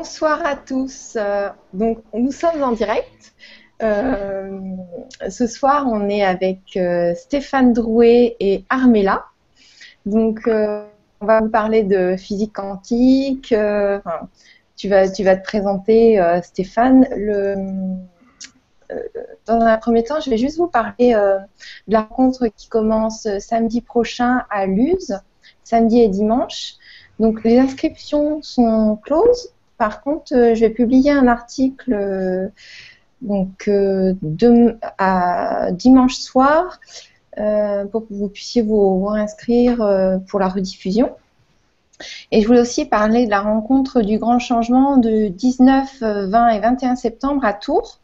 Bonsoir à tous. Euh, donc, nous sommes en direct. Euh, ce soir, on est avec euh, Stéphane Drouet et Armella. Donc, on va parler de physique quantique. tu, vas, tu vas te présenter, Stéphane. Dans un premier temps, je vais juste vous parler de la rencontre qui commence samedi prochain à Luz, samedi et dimanche. Donc, les inscriptions sont closes. Par contre, euh, je vais publier un article euh, donc, euh, dimanche soir pour que vous puissiez vous, inscrire pour la rediffusion. Et je voulais aussi parler de la rencontre du grand changement de 19, 20 et 21 septembre à Tours,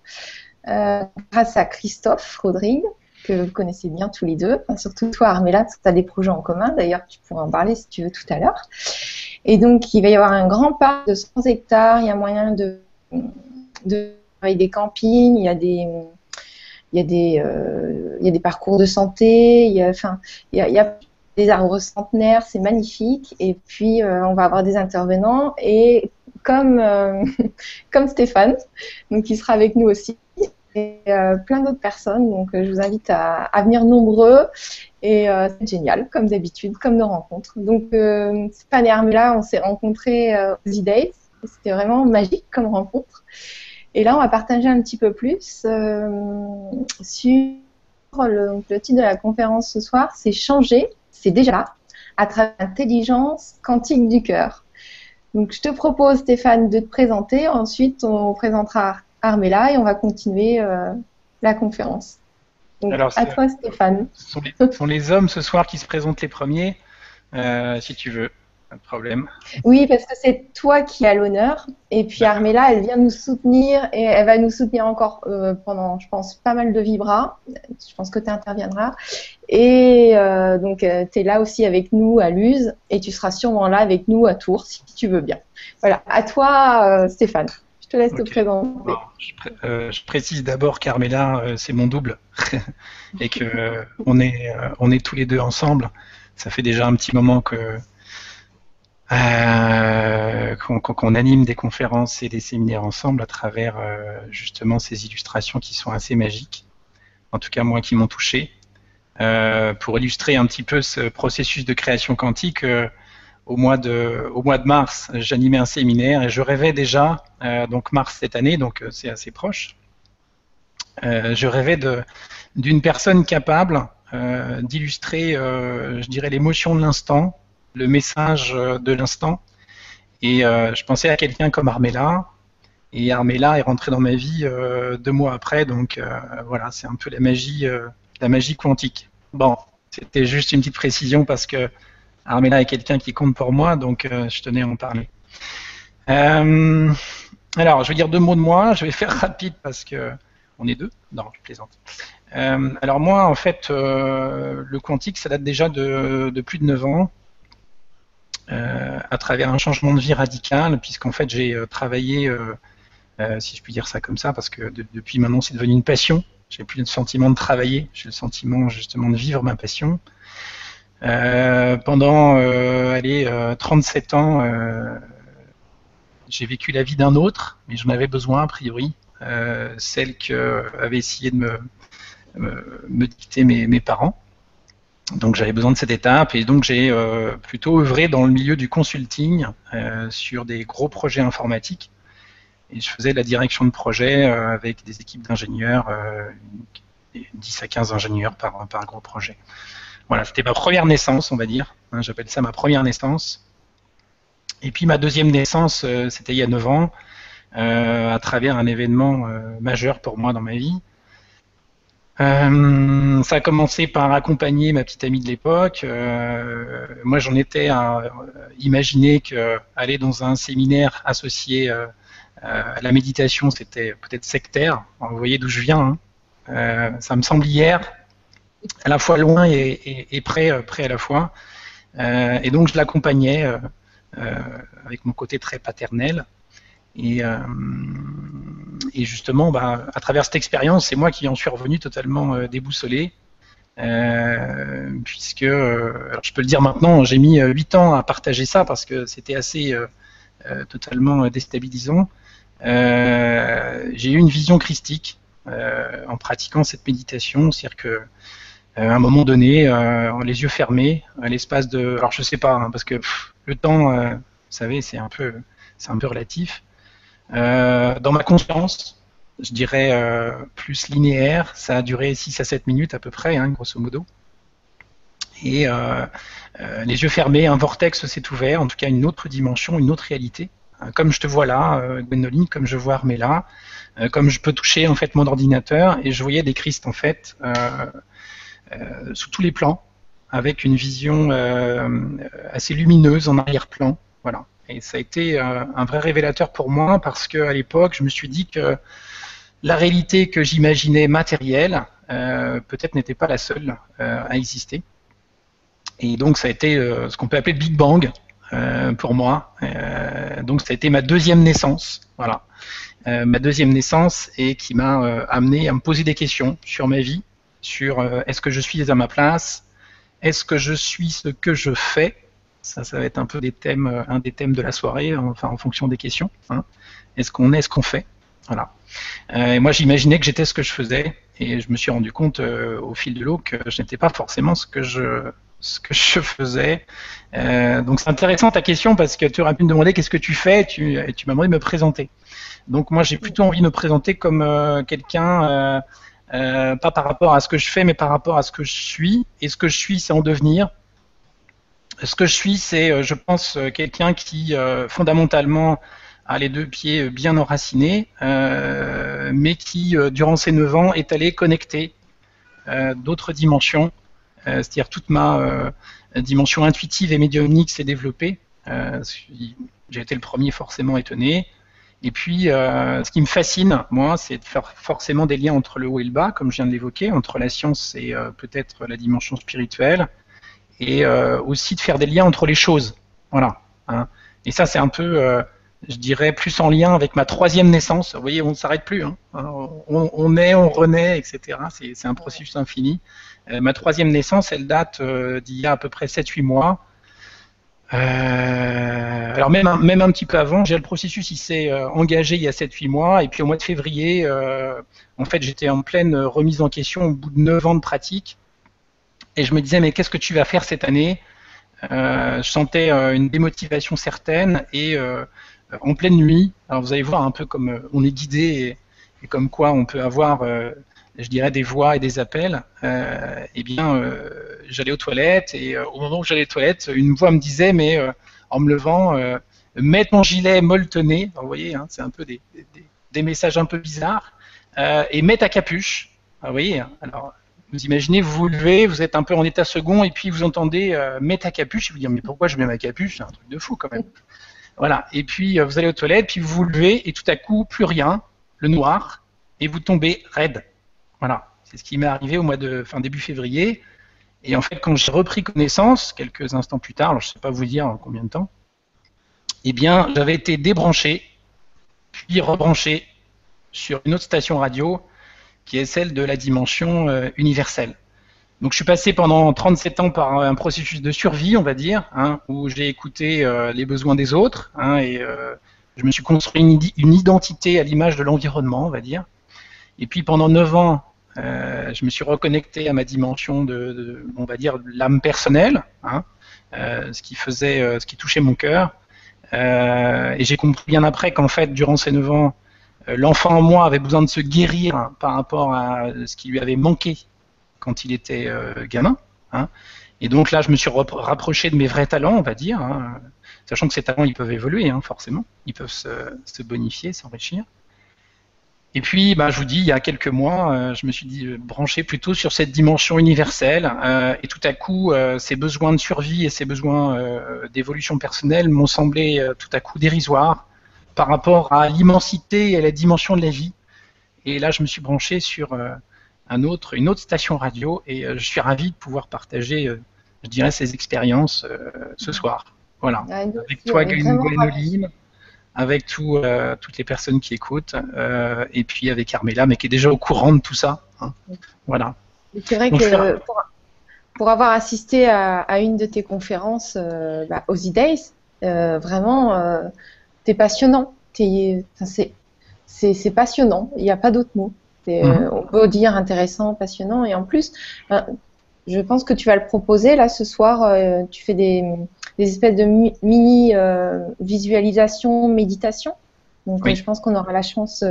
grâce à Christophe Rodrigue, que vous connaissez bien tous les deux, surtout toi Armella, parce que tu as des projets en commun, d'ailleurs tu pourras en parler si tu veux tout à l'heure. Et donc, il va y avoir un grand parc de 100 hectares. Il y a moyen de, de travailler des campings. Il y a des, il y a des, euh, il y a des parcours de santé. Il y a, enfin, il y a, des arbres centenaires. C'est magnifique. Et puis, euh, on va avoir des intervenants. Et comme, euh, comme Stéphane, donc qui sera avec nous aussi, et plein d'autres personnes. Donc, je vous invite à, à venir nombreux et euh, c'est génial, comme d'habitude, comme nos rencontres. Donc, euh, Stéphane et Armella, on s'est rencontrés euh, aux e C'était vraiment magique comme rencontre. Et là, on va partager un petit peu plus euh, sur le, titre de la conférence ce soir, c'est Changer, c'est déjà là, à travers l'intelligence quantique du cœur. Donc, je te propose, Stéphane, de te présenter. Ensuite, on présentera Armella et on va continuer la conférence. Alors, à toi, Stéphane. Ce sont, les, hommes ce soir qui se présentent les premiers, euh, si tu veux. Pas de problème. Oui, parce que c'est toi qui as l'honneur. Et puis Armella, elle vient nous soutenir et elle va nous soutenir encore euh, pendant, je pense, pas mal de vibras. Je pense que tu interviendras. Et euh, donc, tu es là aussi avec nous à Luz et tu seras sûrement là avec nous à Tours, si tu veux bien. Voilà, à toi, Stéphane. Je te laisse te présenter. Euh, je, précise d'abord qu'Armella, euh, c'est mon double et que euh, on est on est tous les deux ensemble. Ça fait déjà un petit moment que qu'on anime des conférences et des séminaires ensemble à travers justement ces illustrations qui sont assez magiques. En tout cas, moi, qui m'ont touché. pour illustrer un petit peu ce processus de création quantique au mois de, au mois de mars, j'animais un séminaire et je rêvais déjà, euh, donc mars cette année, donc euh, c'est assez proche, euh, je rêvais d'une personne capable d'illustrer, je dirais, l'émotion de l'instant, le message de l'instant. Et je pensais à quelqu'un comme Armella, et Armella est rentrée dans ma vie deux mois après, donc voilà, c'est un peu la magie, la magie quantique. Bon, c'était juste une petite précision parce que Armella est quelqu'un qui compte pour moi, donc euh, je tenais à en parler. Euh, alors, je vais dire deux mots de moi. Je vais faire rapide parce que on est deux. Non, je plaisante. Euh, alors moi, en fait, le quantique, ça date déjà de, plus de 9 ans. à travers un changement de vie radical, puisqu'en fait j'ai travaillé, si je puis dire ça comme ça, parce que depuis maintenant c'est devenu une passion. J'ai plus le sentiment de travailler, j'ai le sentiment justement de vivre ma passion. Euh, pendant euh, allez, 37 euh, ans, j'ai vécu la vie d'un autre, mais j'en avais besoin a priori, celle que avaient essayé de me, dicter mes, mes parents. Donc j'avais besoin de cette étape et donc j'ai plutôt œuvré dans le milieu du consulting sur des gros projets informatiques. Et je faisais la direction de projet avec des équipes d'ingénieurs, 10 à 15 ingénieurs par, par gros projet. Voilà, c'était ma première naissance, on va dire. Hein, j'appelle ça ma première naissance. Et puis ma deuxième naissance, euh, c'était il y a 9 ans, euh, à travers un événement euh, majeur pour moi dans ma vie. ça a commencé par accompagner ma petite amie de l'époque. moi, j'en étais à imaginer que aller dans un séminaire associé à la méditation, c'était peut-être sectaire. Vous voyez d'où je viens. Hein. ça me semble hier, à la fois loin et, près, euh, à la fois. Euh, et donc je l'accompagnais euh, avec mon côté très paternel. Et, justement, bah, à travers cette expérience, c'est moi qui en suis revenu totalement déboussolé. puisque, je peux le dire maintenant, j'ai mis 8 ans à partager ça parce que c'était assez totalement déstabilisant. j'ai eu une vision christique en pratiquant cette méditation, c'est-à-dire que à un moment donné, les yeux fermés, à l'espace de, alors je sais pas, hein, parce que le temps, vous savez, c'est un peu, c'est un peu relatif. dans ma conscience, je dirais plus linéaire, ça a duré 6 à 7 minutes à peu près, hein, grosso modo et euh, euh, les yeux fermés, un vortex s'est ouvert, en tout cas une autre dimension, une autre réalité. Euh, comme je te vois là, Gwenoline, comme je vois Armella, comme je peux toucher en fait mon ordinateur, et je voyais des Christ en fait sous tous les plans, avec une vision assez lumineuse en arrière-plan. Voilà. Et ça a été un vrai révélateur pour moi parce qu'à l'époque, je me suis dit que la réalité que j'imaginais matérielle, peut-être n'était pas la seule à exister. Et donc ça a été euh, ce qu'on peut appeler Big Bang euh, pour moi. Euh, donc ça a été ma deuxième naissance, voilà, ma deuxième naissance et qui m'a amené à me poser des questions sur ma vie, sur est-ce que je suis à ma place, est-ce que je suis ce que je fais? Ça, ça va être un peu thèmes, un des thèmes de la soirée, enfin en fonction des questions. Hein. Est-ce qu'on est ce qu'on fait? Voilà. et moi, j'imaginais que j'étais ce que je faisais, et je me suis rendu compte au fil de l'eau que je n'étais pas forcément ce que je faisais. Euh, donc c'est intéressant ta question parce que tu aurais pu me demander qu'est-ce que tu fais? Et tu, tu m'as demandé de me présenter. Donc moi j'ai plutôt envie de me présenter comme euh, quelqu'un, euh, pas par rapport à ce que je fais, mais par rapport à ce que je suis. Et ce que je suis, c'est en devenir. Ce que je suis, c'est, je pense, quelqu'un qui fondamentalement a les deux pieds bien enracinés, mais qui, durant ces 9 ans, est allé connecter d'autres dimensions euh, c'est-à-dire toute ma euh, dimension intuitive et médiumnique s'est développée. Euh, j'ai été le premier forcément étonné. Et puis, ce qui me fascine, moi, c'est de faire forcément des liens entre le haut et le bas, comme je viens de l'évoquer, entre la science et peut-être la dimension spirituelle, et aussi de faire des liens entre les choses. Voilà. Hein. Et ça, c'est un peu, je dirais, plus en lien avec ma troisième naissance. Vous voyez, on ne s'arrête plus. Hein. On, on, est, on renaît, etc. C'est un processus infini. Euh, ma troisième naissance, elle date euh, d'il y a à peu près 7-8 mois. Euh, alors même un, même un petit peu avant, le processus, il s'est engagé il y a 7-8 mois, et puis au mois de février, en fait, j'étais en pleine remise en question au bout de 9 ans de pratique, et je me disais, mais qu'est-ce que tu vas faire cette année? Je sentais une démotivation certaine, et en pleine nuit, alors vous allez voir un peu comme on est guidé, et comme quoi on peut avoir je dirais, des voix et des appels, euh, eh bien, euh, j'allais aux toilettes et euh, au moment où j'allais aux toilettes, une voix me disait, mais en me levant, mets ton gilet molletonné, vous voyez, hein, c'est un peu des, messages un peu bizarres, et mets ta capuche. vous voyez, alors vous imaginez, vous vous levez, vous êtes un peu en état second, et puis vous entendez mets ta capuche, et vous dites mais pourquoi je mets ma capuche? C'est un truc de fou quand même. Voilà, et puis vous allez aux toilettes, puis vous vous levez, et tout à coup, plus rien, le noir, et vous tombez raide. Voilà, c'est ce qui m'est arrivé au mois de fin début février. Et en fait, quand j'ai repris connaissance, quelques instants plus tard, je ne sais pas vous dire combien de temps, eh bien, j'avais été débranché, puis rebranché sur une autre station radio, qui est celle de la dimension euh, universelle. Donc je suis passé pendant 37 ans par un processus de survie, on va dire, hein, où j'ai écouté euh, les besoins des autres, hein, et euh, je me suis construit une, une identité à l'image de l'environnement, on va dire. Et puis pendant 9 ans, euh, je me suis reconnecté à ma dimension de, on va dire, l'âme personnelle, hein, euh, ce qui faisait, euh, ce qui touchait mon cœur. et j'ai compris bien après qu'en fait, durant ces 9 ans, l'enfant en moi avait besoin de se guérir par rapport à ce qui lui avait manqué quand il était gamin. Hein. Et donc là, je me suis rapproché de mes vrais talents, on va dire, hein, sachant que ces talents, ils peuvent évoluer, forcément, ils peuvent se, se bonifier, s'enrichir. Et puis, bah, je vous dis, il y a quelques mois, euh, je me suis dit, euh, branché plutôt sur cette dimension universelle. Euh, et tout à coup, ces besoins de survie et ces besoins d'évolution personnelle m'ont semblé tout à coup dérisoires par rapport à l'immensité et à la dimension de la vie. Et là, je me suis branché sur un autre, une autre station radio et je suis ravi de pouvoir partager, je dirais, ces expériences ce soir. Voilà. Ah, Avec toi, Gwénoline avec tout, euh, toutes les personnes qui écoutent, euh, et puis avec Carmela, mais qui est déjà au courant de tout ça. Hein. Voilà. C'est vrai que pour, avoir assisté à, une de tes conférences euh, bah, aux E-Days, vraiment, es passionnant. c'est passionnant. Il n'y a pas d'autre mot. Mhm. on peut dire intéressant, passionnant. Et en plus, je pense que tu vas le proposer là ce soir. tu fais des, des espèces de mini visualisation, méditation. Donc je pense qu'on aura la chance.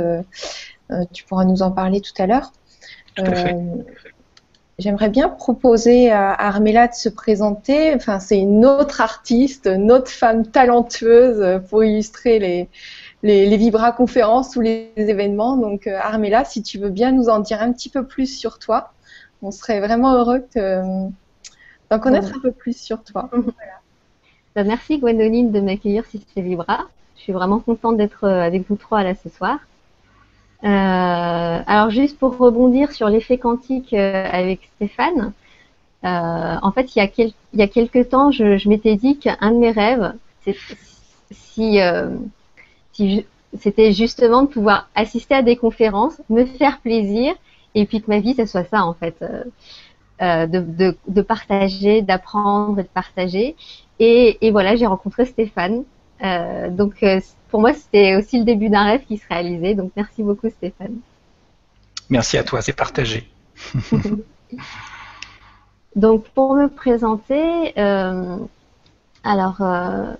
tu pourras nous en parler tout à l'heure. J'aimerais bien proposer à Armella de se présenter. Enfin, c'est une autre artiste, une autre femme talentueuse pour illustrer les, les, les Vibra conférences ou les événements. Donc, euh, Armella, si tu veux bien nous en dire un petit peu plus sur toi, on serait vraiment heureux d'en connaître un peu plus sur toi. Bah, merci Gwendoline de m'accueillir sur ces Vibra. Je suis vraiment contente d'être euh, avec vous trois là ce soir. Euh, alors juste pour rebondir sur l'effet quantique euh, avec Stéphane, euh, en fait il y, a il y a quelques temps je, m'étais dit qu'un de mes rêves, si, si c'était justement de pouvoir assister à des conférences, me faire plaisir et puis que ma vie ça soit ça en fait. Euh, de, de, de, partager, d'apprendre et de partager. Et, et voilà, j'ai rencontré Stéphane. Euh, donc pour moi, c'était aussi le début d'un rêve qui se réalisait. Donc, merci beaucoup, Stéphane. Merci à toi, c'est partagé. donc, pour me présenter, euh, alors, euh,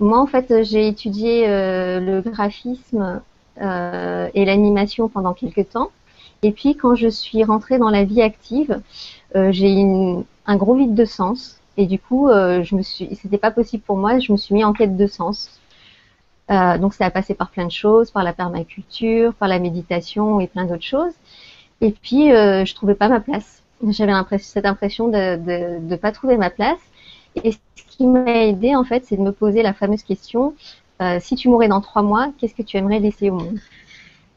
moi, en fait, j'ai étudié euh, le graphisme et l'animation pendant quelques temps. Et puis, quand je suis rentrée dans la vie active, j'ai eu un gros vide de sens. Et du coup, je me suis, c'était pas possible pour moi. Je me suis mis en quête de sens. Euh, donc ça a passé par plein de choses, par la permaculture, par la méditation et plein d'autres choses. Et puis euh, je trouvais pas ma place. J'avais cette impression de ne pas trouver ma place. Et ce qui m'a aidé en fait, c'est de me poser la fameuse question euh, si tu mourais dans trois mois, qu'est-ce que tu aimerais laisser au monde?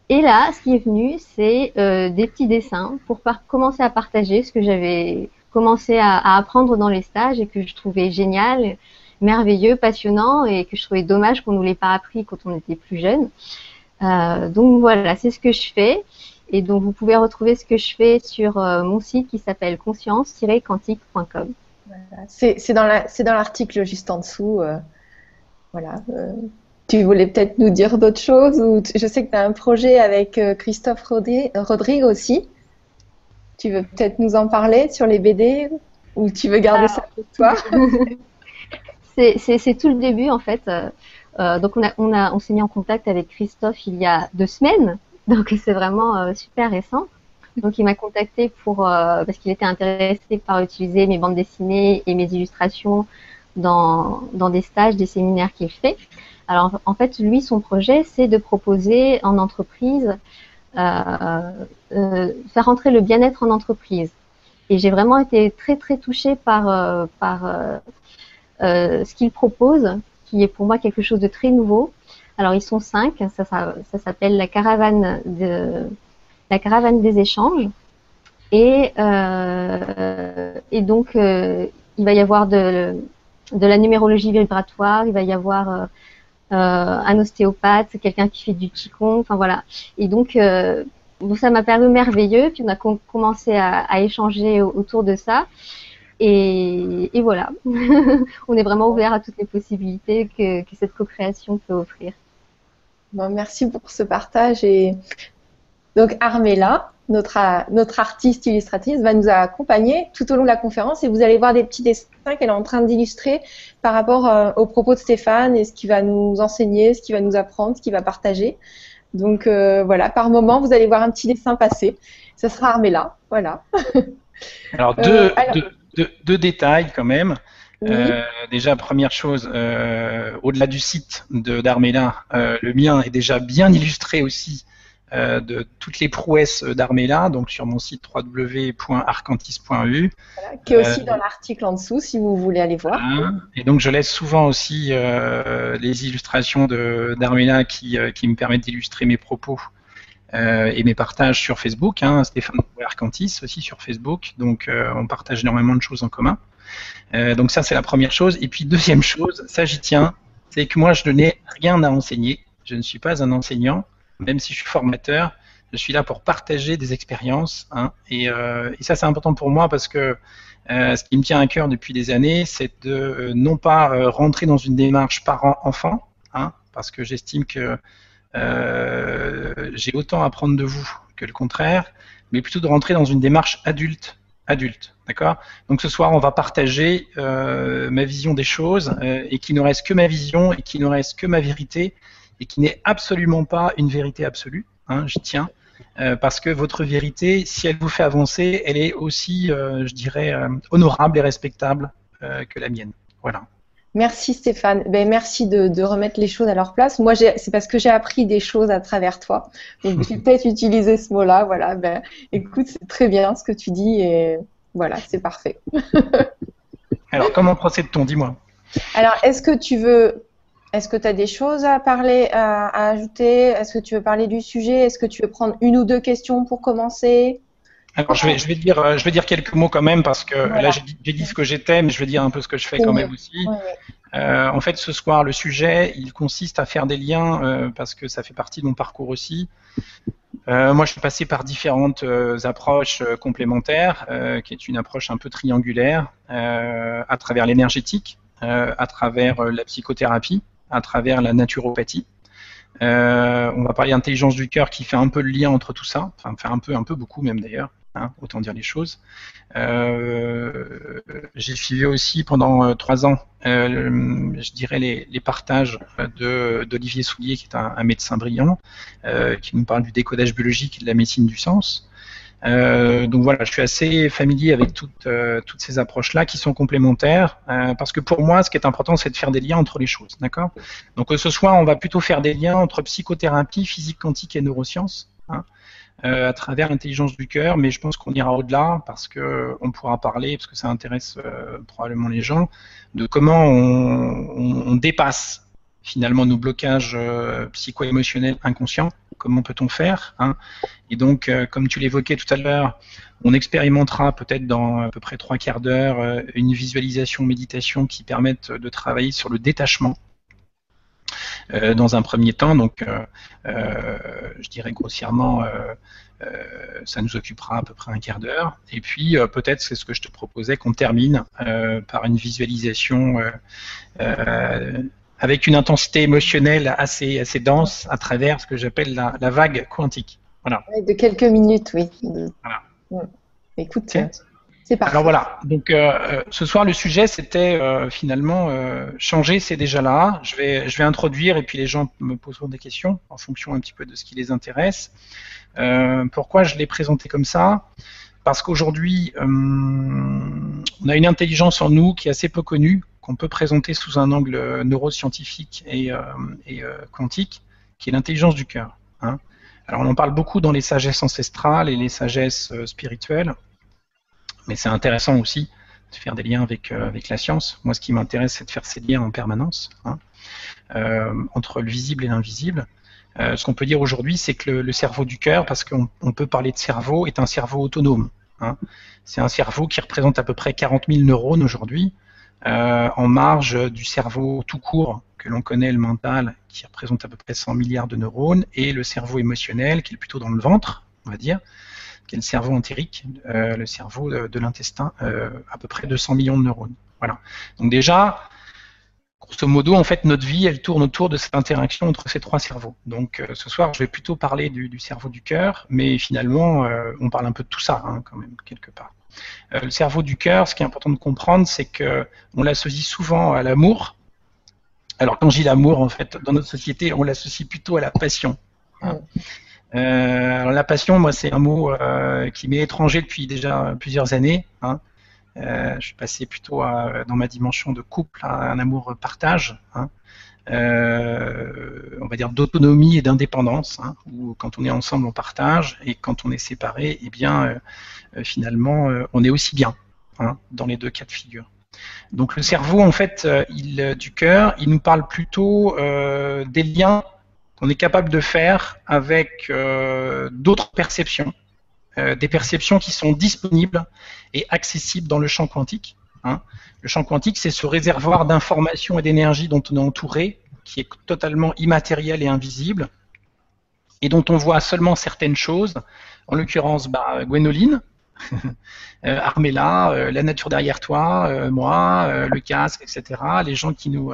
Et là, ce qui est venu, c'est euh, des petits dessins pour commencer à partager ce que j'avais commencé à, à, apprendre dans les stages et que je trouvais génial merveilleux, passionnant et que je trouvais dommage qu'on ne nous l'ait pas appris quand on était plus jeune. Euh, donc voilà, c'est ce que je fais. Et donc vous pouvez retrouver ce que je fais sur euh, mon site qui s'appelle conscience-quantique.com. C'est dans l'article juste en dessous. Euh, voilà. Tu voulais peut-être nous dire d'autres choses ou Je sais que tu as un projet avec Christophe Rodrigue aussi. Tu veux peut-être nous en parler sur les BD ou tu veux garder ça pour toi? C'est tout le début en fait. Euh, euh, donc on a, on s'est mis en contact avec Christophe il y a deux semaines, donc c'est vraiment euh, super récent. Donc il m'a contacté pour parce qu'il était intéressé par utiliser mes bandes dessinées et mes illustrations dans, dans des stages, des séminaires qu'il fait. Alors en fait, lui, son projet, c'est de proposer en entreprise, euh, faire entrer le bien-être en entreprise. Et j'ai vraiment été très très touchée par par euh, ce qu'ils proposent, qui est pour moi quelque chose de très nouveau. Alors ils sont cinq, ça, ça, s'appelle la caravane de la caravane des échanges. Et, euh, et donc euh, il va y avoir de, de la numérologie vibratoire, il va y avoir euh, un ostéopathe, quelqu'un qui fait du qigong, enfin voilà. Et donc ça m'a paru merveilleux. Puis on a commencé à, échanger autour de ça. Et, voilà, on est vraiment ouvert à toutes les possibilités que, cette co-création peut offrir. Bon, merci pour ce partage. Et donc Armella, notre, notre artiste illustratrice, va nous accompagner tout au long de la conférence et vous allez voir des petits dessins qu'elle est en train d'illustrer par rapport euh, aux propos de Stéphane et ce qu'il va nous enseigner, ce qu'il va nous apprendre, ce qu'il va partager. Donc euh, voilà, par moment, vous allez voir un petit dessin passer. Ce sera Armella, voilà. Alors, deux, euh, deux, deux, détails quand même. Euh, déjà, première chose, euh, au-delà du site d'Armela, euh, le mien est déjà bien illustré aussi de toutes les prouesses d'Armela, donc sur mon site www.arcantis.eu. qui est aussi dans l'article en dessous si vous voulez aller voir. Et donc je laisse souvent aussi les illustrations d'Armela qui, qui, me permettent d'illustrer mes propos euh, et mes partages sur Facebook. Hein, Stéphane Arcantis aussi sur Facebook. Donc euh, on partage énormément de choses en commun. Euh, donc ça c'est la première chose. Et puis deuxième chose, ça j'y tiens, c'est que moi je n'ai rien à enseigner. Je ne suis pas un enseignant, même si je suis formateur. Je suis là pour partager des expériences. Hein, et, et, ça c'est important pour moi parce que ce qui me tient à cœur depuis des années, c'est de non pas rentrer dans une démarche parent-enfant, hein, parce que j'estime que j'ai autant à apprendre de vous que le contraire, mais plutôt de rentrer dans une démarche adulte. Adulte, d'accord? Donc ce soir, on va partager ma vision des choses et qu'il ne reste que ma vision et qu'il ne reste que ma vérité et qui n'est absolument pas une vérité absolue. Hein, je tiens. Euh, parce que votre vérité, si elle vous fait avancer, elle est aussi, euh, je dirais, euh, honorable et respectable que la mienne. Voilà. Merci Stéphane. Ben, merci de, remettre les choses à leur place. Moi, c'est parce que j'ai appris des choses à travers toi. Donc, j'ai peut-être utilisé ce mot-là. Voilà. Ben, écoute, c'est très bien ce que tu dis et voilà, c'est parfait. Alors, comment procède-t-on? Dis-moi. Alors, est-ce que tu veux est-ce que tu as des choses à parler, à, ajouter? Est-ce que tu veux parler du sujet? Est-ce que tu veux prendre une ou deux questions pour commencer? Alors, je vais, je vais dire, euh, je vais dire quelques mots quand même parce que là j'ai dit, ce que j'étais, mais je vais dire un peu ce que je fais quand même aussi. Euh, en fait, ce soir, le sujet, il consiste à faire des liens euh, parce que ça fait partie de mon parcours aussi. moi, je suis passé par différentes approches complémentaires, qui est une approche un peu triangulaire, à travers l'énergétique, à travers la psychothérapie, à travers la naturopathie. Euh, on va parler d'intelligence du cœur qui fait un peu le lien entre tout ça, enfin fait un peu, un peu beaucoup même d'ailleurs, hein, autant dire les choses. Euh, j'ai suivi aussi pendant euh, trois ans, je dirais les, partages d'Olivier Soulier qui est un médecin brillant, qui nous parle du décodage biologique et de la médecine du sens. Euh, donc voilà, je suis assez familier avec toutes, euh, toutes ces approches-là qui sont complémentaires, euh, parce que pour moi, ce qui est important, c'est de faire des liens entre les choses, d'accord? Donc ce soir, on va plutôt faire des liens entre psychothérapie, physique quantique et neurosciences, hein, à travers l'intelligence du cœur, mais je pense qu'on ira au-delà, parce que on pourra parler, parce que ça intéresse probablement les gens, de comment on, on dépasse finalement nos blocages psycho-émotionnels inconscients comment peut-on faire hein? Et donc, euh, comme tu l'évoquais tout à l'heure, on expérimentera peut-être dans à peu près trois quarts d'heure euh, une visualisation méditation qui permette de travailler sur le détachement euh, dans un premier temps. Donc, je dirais grossièrement, ça nous occupera à peu près un quart d'heure. Et puis, peut-être, c'est ce que je te proposais, qu'on termine par une visualisation avec une intensité émotionnelle assez, assez dense à travers ce que j'appelle la, vague quantique. Voilà. De quelques minutes, oui. Voilà. Écoute, c'est parfait. Alors voilà, donc euh, euh, ce soir le sujet c'était euh, finalement changer, c'est déjà là. Je vais, je vais introduire et puis les gens me poseront des questions en fonction un petit peu de ce qui les intéresse. pourquoi je l'ai présenté comme ça? Parce qu'aujourd'hui, on a une intelligence en nous qui est assez peu connue, qu'on peut présenter sous un angle euh, neuroscientifique et, euh, euh, quantique, qui est l'intelligence du cœur. Hein. Alors on en parle beaucoup dans les sagesses ancestrales et les sagesses spirituelles, mais c'est intéressant aussi de faire des liens avec, la science. Moi, ce qui m'intéresse, c'est de faire ces liens en permanence hein, entre le visible et l'invisible. ce qu'on peut dire aujourd'hui, c'est que le, cerveau du cœur, parce qu'on peut parler de cerveau, est un cerveau autonome. Hein. C'est un cerveau qui représente à peu près 40 000 neurones aujourd'hui, euh, en marge du cerveau tout court que l'on connaît, le mental, qui représente à peu près 100 milliards de neurones, et le cerveau émotionnel, qui est plutôt dans le ventre, on va dire, qui est le cerveau entérique, euh, le cerveau de, l'intestin, euh, à peu près 200 millions de neurones. Voilà. Donc déjà, grosso modo, en fait, notre vie, elle tourne autour de cette interaction entre ces trois cerveaux. Donc ce soir, je vais plutôt parler du, cerveau du cœur, mais finalement, on parle un peu de tout ça, hein, quand même, quelque part. Euh, le cerveau du cœur, ce qui est important de comprendre, c'est que on l'associe souvent à l'amour. Alors quand je dis l'amour, en fait, dans notre société, on l'associe plutôt à la passion. Hein. Euh, alors la passion, moi, c'est un mot euh, qui m'est étranger depuis déjà plusieurs années. Hein. Je suis passé plutôt dans ma dimension de couple à un amour partage. Hein. on va dire d'autonomie et d'indépendance, où quand on est ensemble on partage et quand on est séparé, eh bien euh, finalement, euh, on est aussi bien hein, dans les deux cas de figure. Donc le cerveau, en fait, euh, il, du cœur, il nous parle plutôt des liens qu'on est capable de faire avec d'autres perceptions, des perceptions qui sont disponibles et accessibles dans le champ quantique. Hein. Le champ quantique, c'est ce réservoir d'informations et d'énergie dont on est entouré, qui est totalement immatériel et invisible, et dont on voit seulement certaines choses, en l'occurrence bah, Gwénoline, euh, Armella, euh, la nature derrière toi, euh, moi, le casque, etc., les gens qui nous,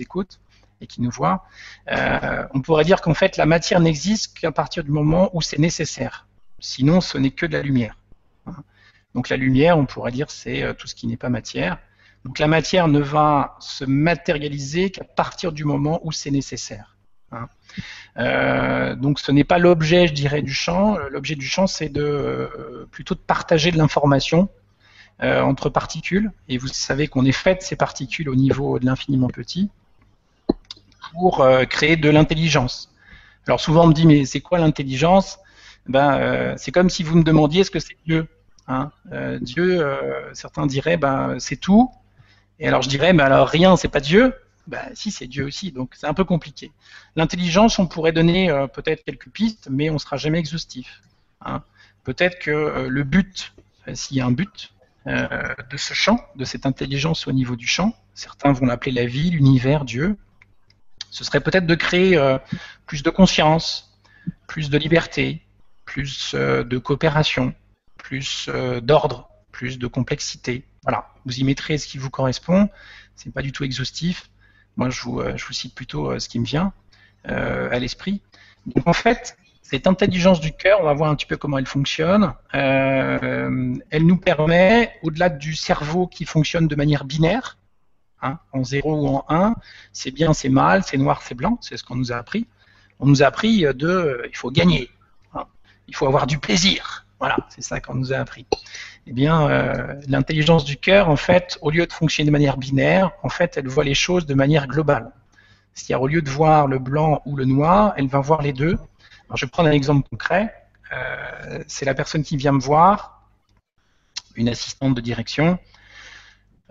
écoutent. et qui nous voit, euh, on pourrait dire qu'en fait la matière n'existe qu'à partir du moment où c'est nécessaire. Sinon, ce n'est que de la lumière. Donc la lumière, on pourrait dire, c'est euh, tout ce qui n'est pas matière. Donc la matière ne va se matérialiser qu'à partir du moment où c'est nécessaire. Hein. Euh, donc ce n'est pas l'objet, je dirais, du champ. L'objet du champ, c'est de plutôt de partager de l'information entre particules. Et vous savez qu'on est fait ces particules au niveau de l'infiniment petit pour euh, créer de l'intelligence. Alors souvent on me dit mais c'est quoi l'intelligence? Ben euh, c'est comme si vous me demandiez est-ce que c'est Dieu hein euh, Dieu, certains diraient ben c'est tout. Et alors je dirais ben alors rien c'est pas Dieu. Ben si c'est Dieu aussi donc c'est un peu compliqué. L'intelligence on pourrait donner peut-être quelques pistes mais on sera jamais exhaustif. Hein peut-être que le but s'il y a un but de ce champ, de cette intelligence au niveau du champ, certains vont l'appeler la vie, l'univers, Dieu, ce serait peut-être de créer euh, plus de conscience, plus de liberté, plus euh, de coopération, plus euh, d'ordre, plus de complexité. Voilà, vous y mettrez ce qui vous correspond. Ce n'est pas du tout exhaustif. Moi, je vous, vous cite plutôt ce qui me vient à l'esprit. Donc, en fait, cette intelligence du cœur, on va voir un petit peu comment elle fonctionne. elle nous permet, au-delà du cerveau qui fonctionne de manière binaire, Hein, en 0 ou en 1, c'est bien, c'est mal, c'est noir, c'est blanc, c'est ce qu'on nous a appris. On nous a appris de, euh, il faut gagner, il faut avoir du plaisir. Voilà, c'est ça qu'on nous a appris. Eh bien, euh, l'intelligence du cœur, en fait, au lieu de fonctionner de manière binaire, en fait, elle voit les choses de manière globale. C'est-à-dire, au lieu de voir le blanc ou le noir, elle va voir les deux. Je vais prendre un exemple concret. Euh, c'est la personne qui vient me voir, une assistante de direction,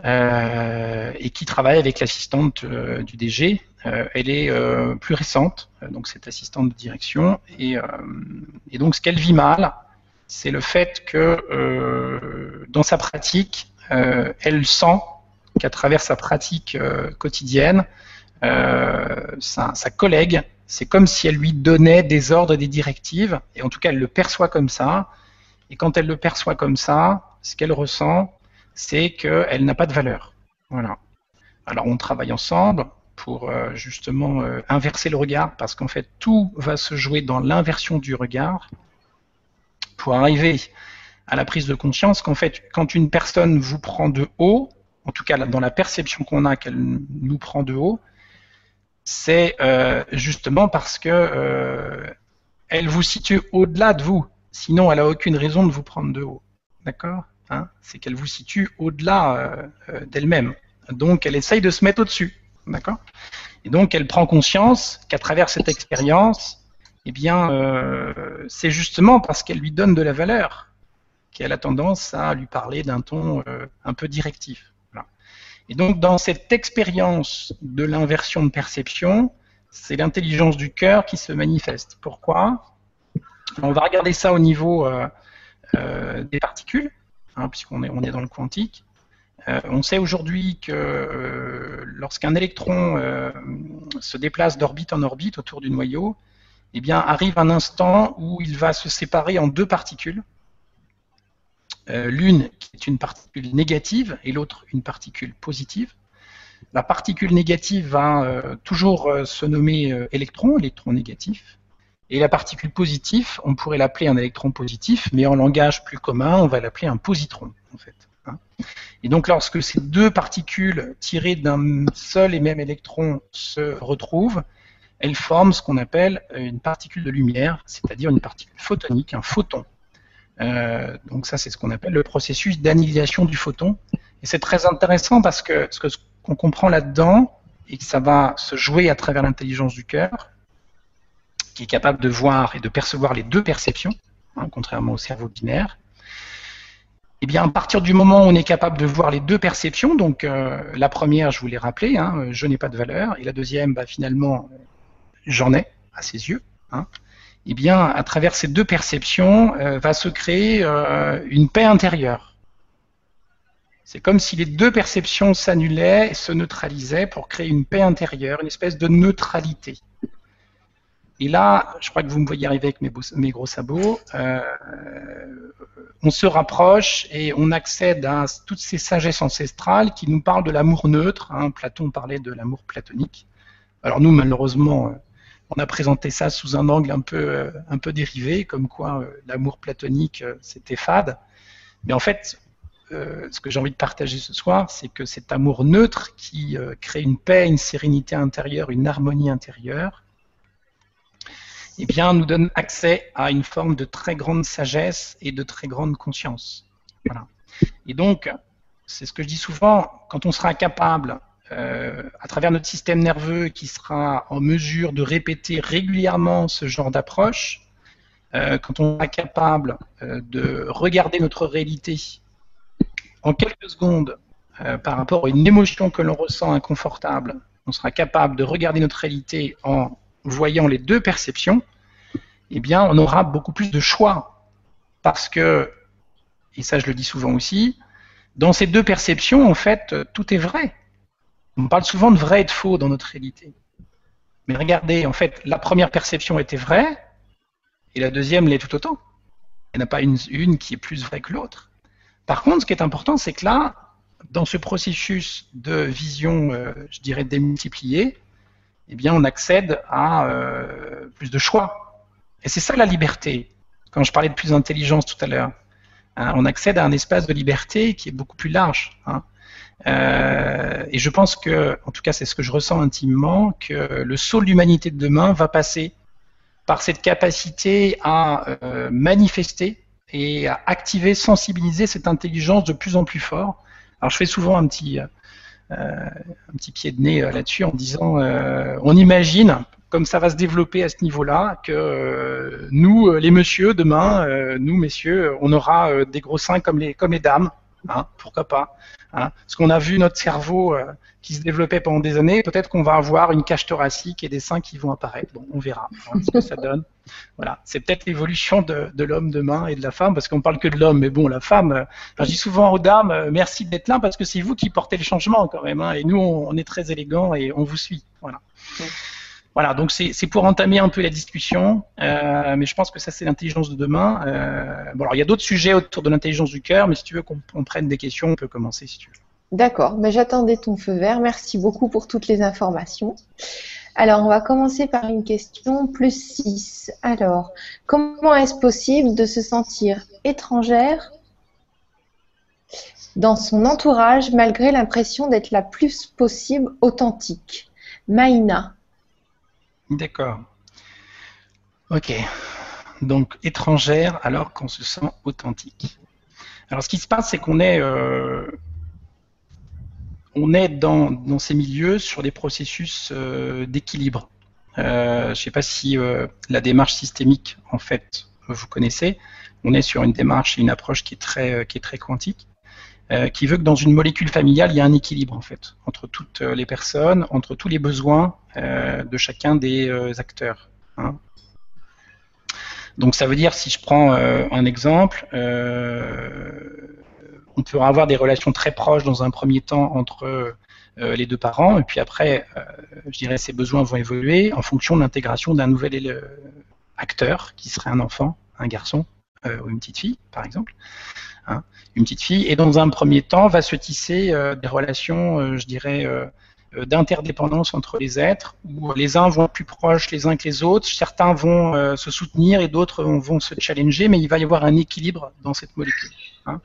euh, et qui travaille avec l'assistante euh, du DG. Euh, elle est plus récente, donc cette assistante de direction, et, et donc ce qu'elle vit mal, c'est le fait que dans sa pratique, elle sent qu'à travers sa pratique quotidienne, sa, sa, collègue, c'est comme si elle lui donnait des ordres, des directives, et en tout cas elle le perçoit comme ça, et quand elle le perçoit comme ça, ce qu'elle ressent, c'est qu'elle n'a pas de valeur. Voilà. Alors on travaille ensemble pour euh, justement euh, inverser le regard, parce qu'en fait tout va se jouer dans l'inversion du regard pour arriver à la prise de conscience qu'en fait quand une personne vous prend de haut, en tout cas dans la perception qu'on a qu'elle nous prend de haut, c'est euh, justement parce que elle vous situe au-delà de vous. Sinon, elle n'a aucune raison de vous prendre de haut. D'accord? Hein, c'est qu'elle vous situe au-delà euh, euh, d'elle-même. Donc elle essaye de se mettre au-dessus. D'accord? Et donc elle prend conscience qu'à travers cette expérience, eh bien, euh, c'est justement parce qu'elle lui donne de la valeur qu'elle a tendance à lui parler d'un ton un peu directif. Et donc dans cette expérience de l'inversion de perception, c'est l'intelligence du cœur qui se manifeste. Pourquoi? On va regarder ça au niveau des particules. Hein, puisqu'on est, dans le quantique. Euh, on sait aujourd'hui que euh, lorsqu'un électron euh, se déplace d'orbite en orbite autour du noyau, eh arrive un instant où il va se séparer en deux particules. L'une qui est une particule négative et l'autre une particule positive. La particule négative va toujours se nommer électron, électron négatif. Et la particule positive, on pourrait l'appeler un électron positif, mais en langage plus commun, on va l'appeler un positron, en fait. Hein. Et donc, lorsque ces deux particules tirées d'un seul et même électron se retrouvent, elles forment ce qu'on appelle une particule de lumière, c'est-à-dire une particule photonique, un photon. Euh, donc ça, c'est ce qu'on appelle le processus d'annihilation du photon. Et c'est très intéressant parce que ce qu'on comprend là-dedans, et que ça va se jouer à travers l'intelligence du cœur, qui est capable de voir et de percevoir les deux perceptions, hein, contrairement au cerveau binaire, eh bien, à partir du moment où on est capable de voir les deux perceptions, donc euh, la première, je vous l'ai rappelé, hein, je n'ai pas de valeur, et la deuxième, bah, finalement, j'en ai à ses yeux, hein, eh bien, à travers ces deux perceptions, euh, va se créer euh, une paix intérieure. C'est comme si les deux perceptions s'annulaient et se neutralisaient pour créer une paix intérieure, une espèce de neutralité. Et là, je crois que vous me voyez arriver avec mes, gros sabots. Euh, on se rapproche et on accède à toutes ces sagesses ancestrales qui nous parlent de l'amour neutre. Hein. Platon parlait de l'amour platonique. Alors nous, malheureusement, on a présenté ça sous un angle un peu, un peu dérivé, comme quoi l'amour platonique, c'était fade. Mais en fait, ce que j'ai envie de partager ce soir, c'est que cet amour neutre qui crée une paix, une sérénité intérieure, une harmonie intérieure, eh bien, nous donne accès à une forme de très grande sagesse et de très grande conscience. Voilà. Et donc, c'est ce que je dis souvent, quand on sera capable, euh, à travers notre système nerveux qui sera en mesure de répéter régulièrement ce genre d'approche, euh, quand on sera capable euh, de regarder notre réalité en quelques secondes par rapport à une émotion que l'on ressent inconfortable, on sera capable de regarder notre réalité en voyant les deux perceptions, eh bien, on aura beaucoup plus de choix. Parce que, et ça je le dis souvent aussi, dans ces deux perceptions, en fait, tout est vrai. On parle souvent de vrai et de faux dans notre réalité. Mais regardez, en fait, la première perception était vraie, et la deuxième l'est tout autant. Il n'y en a pas une, qui est plus vraie que l'autre. Par contre, ce qui est important, c'est que là, dans ce processus de vision, euh, je dirais, démultipliée, eh bien, on accède à euh, plus de choix. Et c'est ça la liberté. Quand je parlais de plus d'intelligence tout à l'heure, hein, on accède à un espace de liberté qui est beaucoup plus large. Hein. Euh, et je pense que, en tout cas, c'est ce que je ressens intimement, que le saut de l'humanité de demain va passer par cette capacité à euh, manifester et à activer, sensibiliser cette intelligence de plus en plus fort. Alors, je fais souvent un petit, un petit pied de nez euh, là-dessus en disant euh, on imagine comme ça va se développer à ce niveau-là, que nous, les messieurs, demain, nous, messieurs, on aura des gros seins comme les, comme les dames. Hein, pourquoi pas hein. Parce qu'on a vu notre cerveau qui se développait pendant des années, peut-être qu'on va avoir une cage thoracique et des seins qui vont apparaître. On verra ce que ça donne. Voilà, c'est peut-être l'évolution de, de l'homme demain et de la femme, parce qu'on parle que de l'homme, mais bon, la femme, euh, je dis souvent aux dames, euh, merci d'être là, parce que c'est vous qui portez le changement quand même, hein, et nous, on, est très élégants et on vous suit. Voilà. Voilà, donc c'est pour entamer un peu la discussion, euh, mais je pense que ça c'est l'intelligence de demain. Euh, bon, alors il y a d'autres sujets autour de l'intelligence du cœur, mais si tu veux qu'on prenne des questions, on peut commencer si tu veux. D'accord, mais j'attendais ton feu vert. Merci beaucoup pour toutes les informations. Alors, on va commencer par une question plus 6. Alors, comment est-ce possible de se sentir étrangère dans son entourage malgré l'impression d'être la plus possible authentique? Maïna. D'accord. Ok. Donc, étrangère alors qu'on se sent authentique. Alors, ce qui se passe, c'est qu'on est, euh, on est dans, ces milieux sur des processus euh, d'équilibre. Euh, je ne sais pas si la démarche systémique, en fait, vous connaissez. On est sur une démarche et une approche qui est très, qui est très quantique, qui veut que dans une molécule familiale, il y a un équilibre, en fait, entre toutes les personnes, entre tous les besoins de chacun des acteurs. Hein. Donc ça veut dire, si je prends un exemple, on peut avoir des relations très proches dans un premier temps entre euh, les deux parents, et puis après, euh, je dirais, ces besoins vont évoluer en fonction de l'intégration d'un nouvel euh, acteur, qui serait un enfant, un garçon ou une petite fille, par exemple. Hein, une petite fille, et dans un premier temps, va se tisser des relations, je dirais, d'interdépendance entre les êtres, où les uns vont plus proches les uns que les autres, certains vont se soutenir et d'autres vont, se challenger, mais il va y avoir un équilibre dans cette molécule. Hein.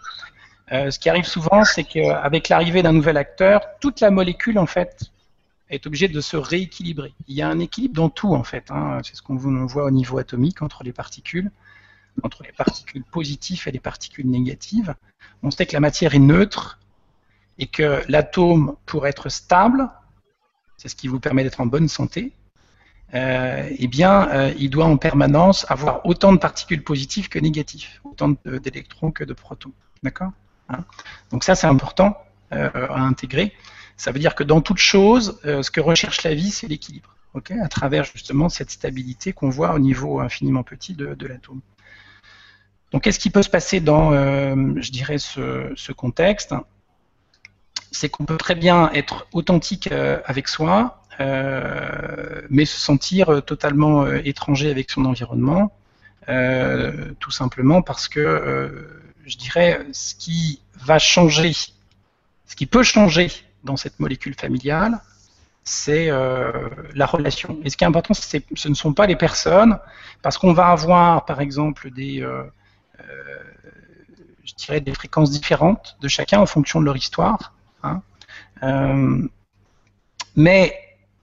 Euh, ce qui arrive souvent, c'est qu'avec l'arrivée d'un nouvel acteur, toute la molécule, en fait, est obligée de se rééquilibrer. Il y a un équilibre dans tout, en fait. Hein. C'est ce qu'on voit au niveau atomique entre les particules, entre les particules positives et les particules négatives. On sait que la matière est neutre et que l'atome, pour être stable, c'est ce qui vous permet d'être en bonne santé, euh, eh bien, euh, il doit en permanence avoir autant de particules positives que négatives, autant d'électrons que de protons. D'accord? Hein? Donc ça, c'est important euh, à intégrer. Ça veut dire que dans toute chose, ce que recherche la vie, c'est l'équilibre, à travers justement cette stabilité qu'on voit au niveau infiniment petit de, l'atome. Donc qu'est-ce qui peut se passer dans, euh, je dirais, ce, contexte? C'est qu'on peut très bien être authentique avec soi, mais se sentir totalement étranger avec son environnement, tout simplement parce que je dirais, ce qui va changer, ce qui peut changer dans cette molécule familiale, c'est la relation. Et ce qui est important, ce ne sont pas les personnes, parce qu'on va avoir, par exemple, des, je dirais, des fréquences différentes de chacun en fonction de leur histoire. Hein. mais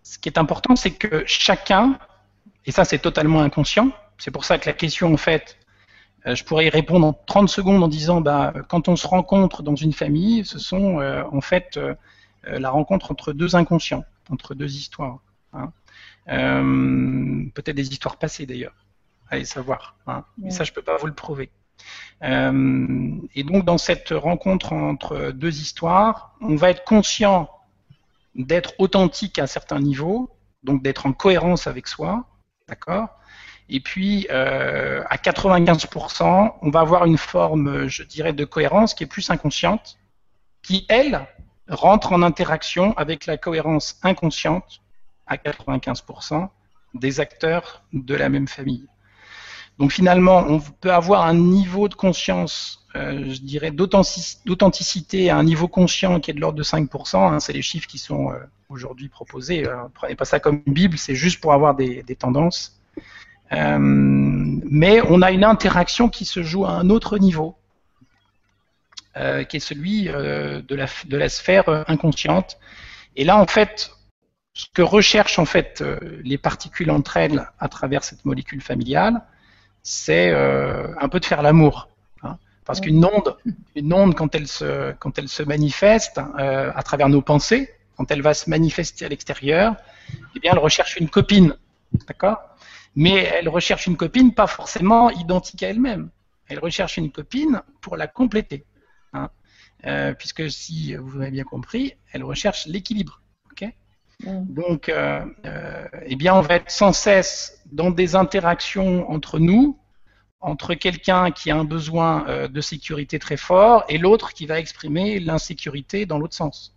ce qui est important, c'est que chacun, et ça c'est totalement inconscient, c'est pour ça que la question, en fait, euh, je pourrais y répondre en 30 secondes en disant, bah, quand on se rencontre dans une famille, ce sont euh, en fait euh, la rencontre entre deux inconscients, entre deux histoires. Hein. Peut-être des histoires passées d'ailleurs, allez savoir. Hein. Mais ça, je ne peux pas vous le prouver. Et donc, dans cette rencontre entre deux histoires, on va être conscient d'être authentique à un certain niveau, donc d'être en cohérence avec soi, d'accord? Et puis, euh, à 95%, on va avoir une forme, je dirais, de cohérence qui est plus inconsciente, qui, elle, rentre en interaction avec la cohérence inconsciente à 95% des acteurs de la même famille. Donc finalement, on peut avoir un niveau de conscience, euh, je dirais, d'authenticité à un niveau conscient qui est de l'ordre de 5%. Hein, c'est les chiffres qui sont euh, aujourd'hui proposés. Euh, prenez pas ça comme une Bible, c'est juste pour avoir des, tendances. mais on a une interaction qui se joue à un autre niveau, qui est celui de la, de, la, sphère inconsciente. Et là, en fait, ce que recherchent en fait les particules entre elles à travers cette molécule familiale, c'est euh, un peu de faire l'amour. Hein. parce qu'une onde, une onde quand elle se, quand elle se manifeste euh, à travers nos pensées, quand elle va se manifester à l'extérieur, eh bien, elle recherche une copine, d'accord? Mais elle recherche une copine pas forcément identique à elle-même. Elle recherche une copine pour la compléter, hein. euh, puisque si vous avez bien compris, elle recherche l'équilibre. ok? Donc, euh, euh, eh bien, on va être sans cesse dans des interactions entre nous, entre quelqu'un qui a un besoin euh, de sécurité très fort et l'autre qui va exprimer l'insécurité dans l'autre sens.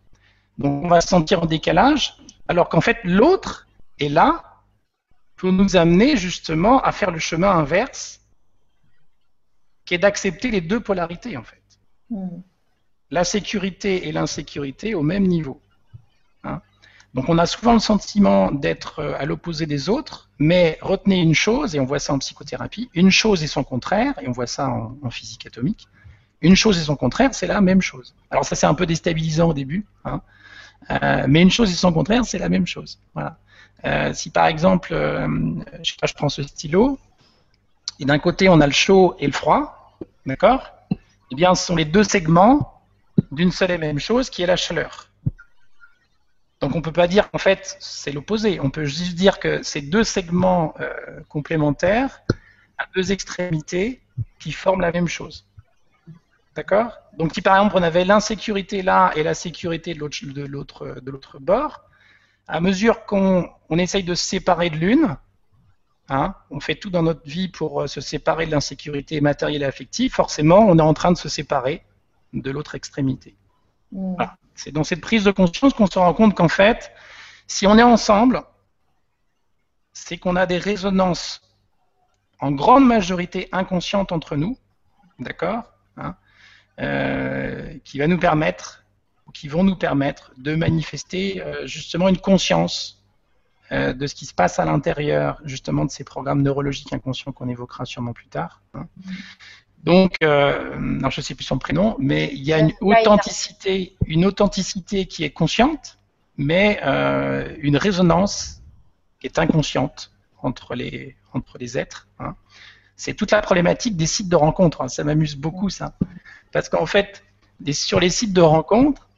Donc, on va se sentir en décalage, alors qu'en fait, l'autre est là pour nous amener justement à faire le chemin inverse, qui est d'accepter les deux polarités, en fait. Mm. La sécurité et l'insécurité au même niveau. Donc on a souvent le sentiment d'être euh, à l'opposé des autres, mais retenez une chose, et on voit ça en psychothérapie, une chose et son contraire, et on voit ça en, physique atomique, une chose et son contraire, c'est la même chose. Alors ça c'est un peu déstabilisant au début, hein, euh, mais une chose et son contraire, c'est la même chose. Euh, si par exemple, je, je prends ce stylo, et d'un côté on a le chaud et le froid, d'accord? Eh bien ce sont les deux segments d'une seule et même chose qui est la chaleur. Donc on ne peut pas dire qu'en fait c'est l'opposé. On peut juste dire que c'est deux segments euh, complémentaires à deux extrémités qui forment la même chose. D'accord? Donc si par exemple on avait l'insécurité là et la sécurité de l'autre de l'autre bord, à mesure qu'on on essaye de se séparer de l'une, hein, on fait tout dans notre vie pour euh, se séparer de l'insécurité matérielle et affective, forcément on est en train de se séparer de l'autre extrémité. Mmh. Voilà. C'est dans cette prise de conscience qu'on se rend compte qu'en fait, si on est ensemble, c'est qu'on a des résonances en grande majorité inconscientes entre nous, d'accord hein, euh, Qui va nous permettre, qui vont nous permettre de manifester euh, justement une conscience euh, de ce qui se passe à l'intérieur justement de ces programmes neurologiques inconscients qu'on évoquera sûrement plus tard. Hein. Donc, euh, non, je ne sais plus son prénom, mais il y a une authenticité, une authenticité qui est consciente, mais euh, une résonance qui est inconsciente entre les, entre les êtres. Hein. C'est toute la problématique des sites de rencontres. Hein. Ça m'amuse beaucoup, ça. Parce qu'en fait, sur les sites de rencontres,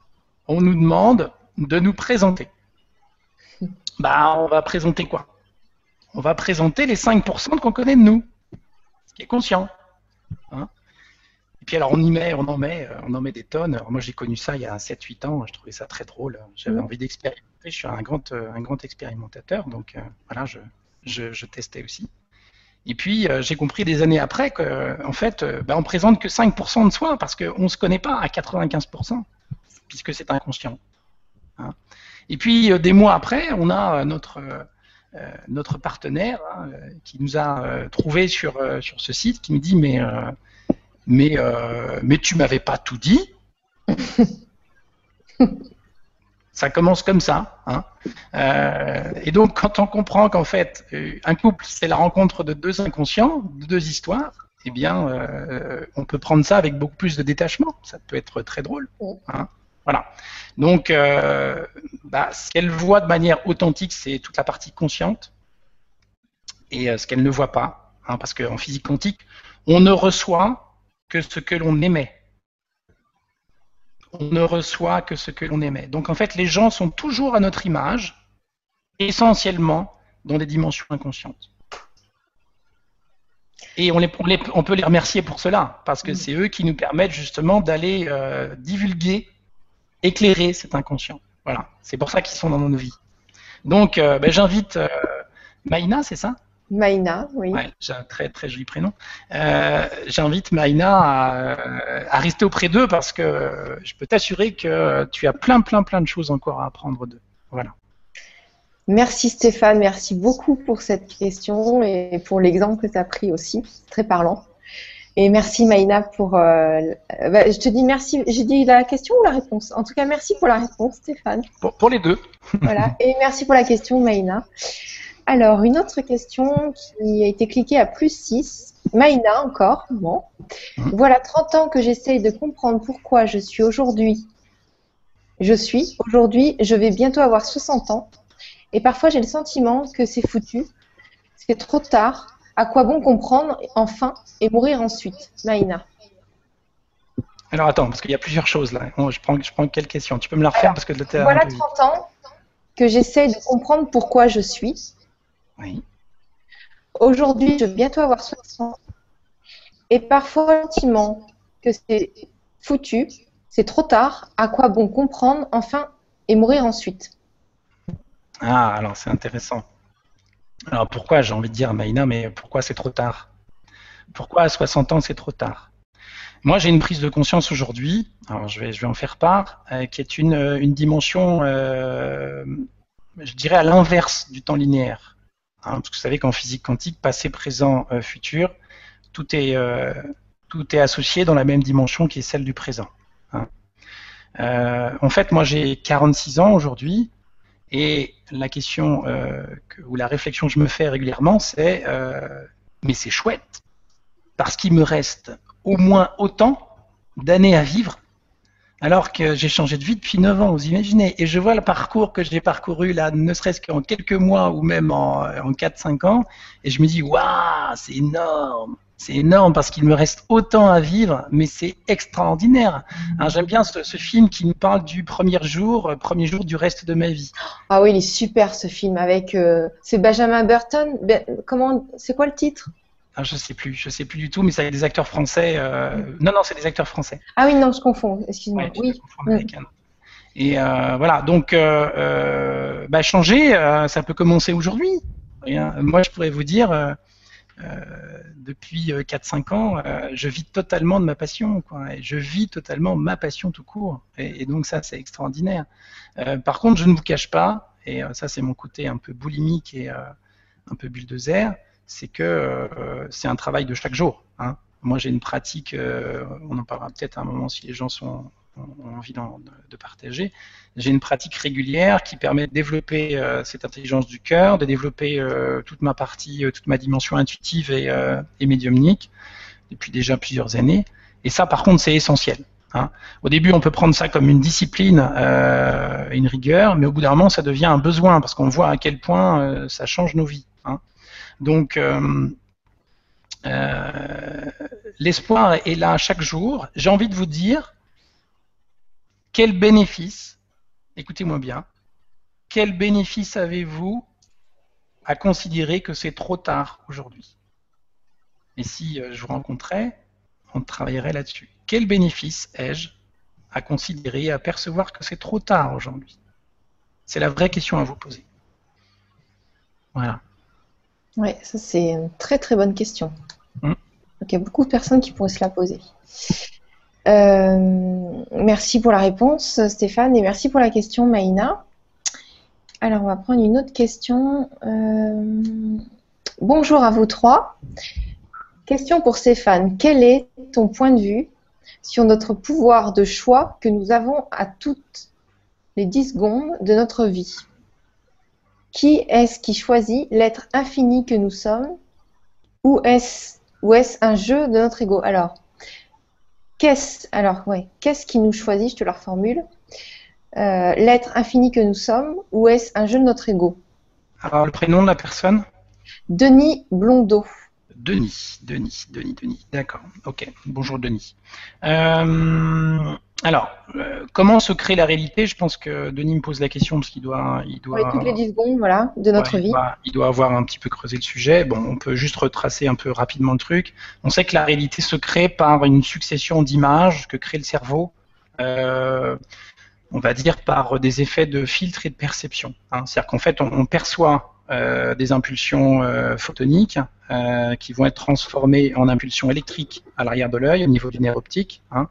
on nous demande de nous présenter. Bah, on va présenter quoi? On va présenter les 5% qu'on connaît de nous, ce qui est conscient. Hein. et puis alors on y met, on en met, euh, on en met des tonnes. moi j'ai connu ça il y a 7-8 ans, je trouvais ça très drôle. J'avais mmh. envie d'expérimenter, je suis un grand, euh, un grand expérimentateur, donc euh, voilà, je, je, testais aussi. Et puis j'ai compris des années après qu'en en fait, ben, on présente que 5% de soi parce qu'on ne se connaît pas à 95%, puisque c'est inconscient. Hein. Et puis des mois après, on a notre euh, notre partenaire hein, euh, qui nous a euh, trouvé sur, sur ce site, qui nous dit mais, mais, mais tu m'avais pas tout dit. Ça commence comme ça. Hein. Euh, et donc, quand on comprend qu'en fait, euh, un couple, c'est la rencontre de deux inconscients, de deux histoires, eh bien, euh, on peut prendre ça avec beaucoup plus de détachement. Ça peut être très drôle. Hein. Voilà. Donc, bah, ce qu'elle voit de manière authentique, c'est toute la partie consciente. Et ce qu'elle ne voit pas, hein, parce qu'en physique quantique, on ne reçoit que ce que l'on émet on ne reçoit que ce que l'on émet. Donc en fait, les gens sont toujours à notre image, essentiellement dans des dimensions inconscientes. Et on, peut les remercier pour cela, parce que c'est eux qui nous permettent justement d'aller euh, divulguer, éclairer cet inconscient. Voilà, c'est pour ça qu'ils sont dans nos vies. Donc euh, ben, j'invite euh, Maïna, c'est ça? Maïna, oui. j'ai un très très joli prénom. Euh, j'invite Maïna à, rester auprès d'eux parce que je peux t'assurer que tu as plein plein plein de choses encore à apprendre d'eux. Voilà. Merci Stéphane, merci beaucoup pour cette question et pour l'exemple que tu as pris aussi, très parlant. Et merci Maïna pour. Euh, bah, je te dis merci. J'ai dit la question ou la réponse? En tout cas, merci pour la réponse, Stéphane. Pour, pour les deux. voilà. Et merci pour la question, Maïna. Alors, une autre question qui a été cliquée à plus 6. Maïna, encore. Bon. Mmh. Voilà 30 ans que j'essaye de comprendre pourquoi je suis aujourd'hui. Je suis aujourd'hui, je vais bientôt avoir 60 ans. Et parfois, j'ai le sentiment que c'est foutu. C'est trop tard. À quoi bon comprendre enfin et mourir ensuite Maïna? Alors attends, parce qu'il y a plusieurs choses là. Je prends, je prends quelle question Tu peux me la refaire parce que Voilà 30 ans que j'essaye de comprendre pourquoi je suis. Oui. Aujourd'hui, je vais bientôt avoir 60 et parfois sentiment que c'est foutu, c'est trop tard, à quoi bon comprendre enfin et mourir ensuite? Ah, alors c'est intéressant. Alors pourquoi, j'ai envie de dire, Maïna, mais pourquoi c'est trop tard? Pourquoi à 60 ans c'est trop tard? Moi j'ai une prise de conscience aujourd'hui, alors je vais, en faire part, euh, qui est une, une dimension, euh, je dirais à l'inverse du temps linéaire. Hein, parce que vous savez qu'en physique quantique, passé, présent, euh, futur, tout est, euh, associé dans la même dimension qui est celle du présent. Hein. Euh, en fait, moi j'ai 46 ans aujourd'hui, et la question ou la réflexion que je me fais régulièrement, c'est mais c'est chouette, parce qu'il me reste au moins autant d'années à vivre alors que j'ai changé de vie depuis 9 ans, vous imaginez. Et je vois le parcours que j'ai parcouru là, ne serait-ce qu'en quelques mois ou même en, en 4-5 ans, et je me dis, waouh, c'est énorme. C'est énorme parce qu'il me reste autant à vivre, mais c'est extraordinaire. Hein, j'aime bien ce, film qui nous parle du premier jour, euh, premier jour du reste de ma vie. Ah oui, il est super ce film avec. Euh, c'est Benjamin Burton. Ben, comment C'est quoi le titre? Ah, je sais plus, je sais plus du tout, mais c'est des acteurs français. Euh, non, non, c'est des acteurs français. Ah oui, non, je confonds. Excuse-moi. oui. Et euh, voilà, donc euh, bah, changer, ça peut commencer aujourd'hui. Moi, je pourrais vous dire, depuis 4-5 ans, je vis totalement de ma passion. Quoi, et je vis totalement ma passion tout court. Et, et donc ça, c'est extraordinaire. par contre, je ne vous cache pas, et ça, c'est mon côté un peu boulimique et un peu bulldozer c'est que euh, c'est un travail de chaque jour. Hein. Moi, j'ai une pratique, euh, on en parlera peut-être à un moment si les gens ont envie de partager. J'ai une pratique régulière qui permet de développer euh, cette intelligence du cœur, de développer toute ma partie, toute ma dimension intuitive et, et, médiumnique depuis déjà plusieurs années. Et ça, par contre, c'est essentiel. Hein. Au début, on peut prendre ça comme une discipline, une rigueur, mais au bout d'un moment, ça devient un besoin parce qu'on voit à quel point ça change nos vies. Hein. Donc, euh, euh, l'espoir est là chaque jour. J'ai envie de vous dire, quel bénéfice, écoutez-moi bien, quel bénéfice avez-vous à considérer que c'est trop tard aujourd'hui? Et si euh, je vous rencontrais, on travaillerait là-dessus. Quel bénéfice ai-je à considérer, à percevoir que c'est trop tard aujourd'hui? C'est la vraie question à vous poser. Voilà. Oui, ça c'est une très très bonne question. Mm. il y a beaucoup de personnes qui pourraient se la poser. Euh, merci pour la réponse, Stéphane, et merci pour la question, Maïna. Alors, on va prendre une autre question. Euh, bonjour à vous trois. Question pour Stéphane. Quel est ton point de vue sur notre pouvoir de choix que nous avons à toutes les 10 secondes de notre vie? Qui est-ce qui choisit l'être infini que nous sommes? Ou est-ce est un jeu de notre ego? Alors, qu'est-ce alors ouais, qu'est-ce qui nous choisit? Je te la reformule. Euh, l'être infini que nous sommes ou est-ce un jeu de notre ego? Alors le prénom de la personne? Denis Blondeau. Denis, Denis, Denis, Denis. D'accord. Ok. Bonjour Denis. Euh, alors, euh, comment se crée la réalité? Je pense que Denis me pose la question parce qu'il doit, il doit. Toutes les 10 secondes, voilà, de notre vie. il doit avoir un petit peu creusé le sujet. Bon, on peut juste retracer un peu rapidement le truc. On sait que la réalité se crée par une succession d'images que crée le cerveau. Euh, on va dire par des effets de filtre et de perception. Hein. C'est-à-dire qu'en fait, on, perçoit euh, des impulsions photoniques qui vont être transformées en impulsions électriques à l'arrière de l'œil, au niveau du nerf optique. Hein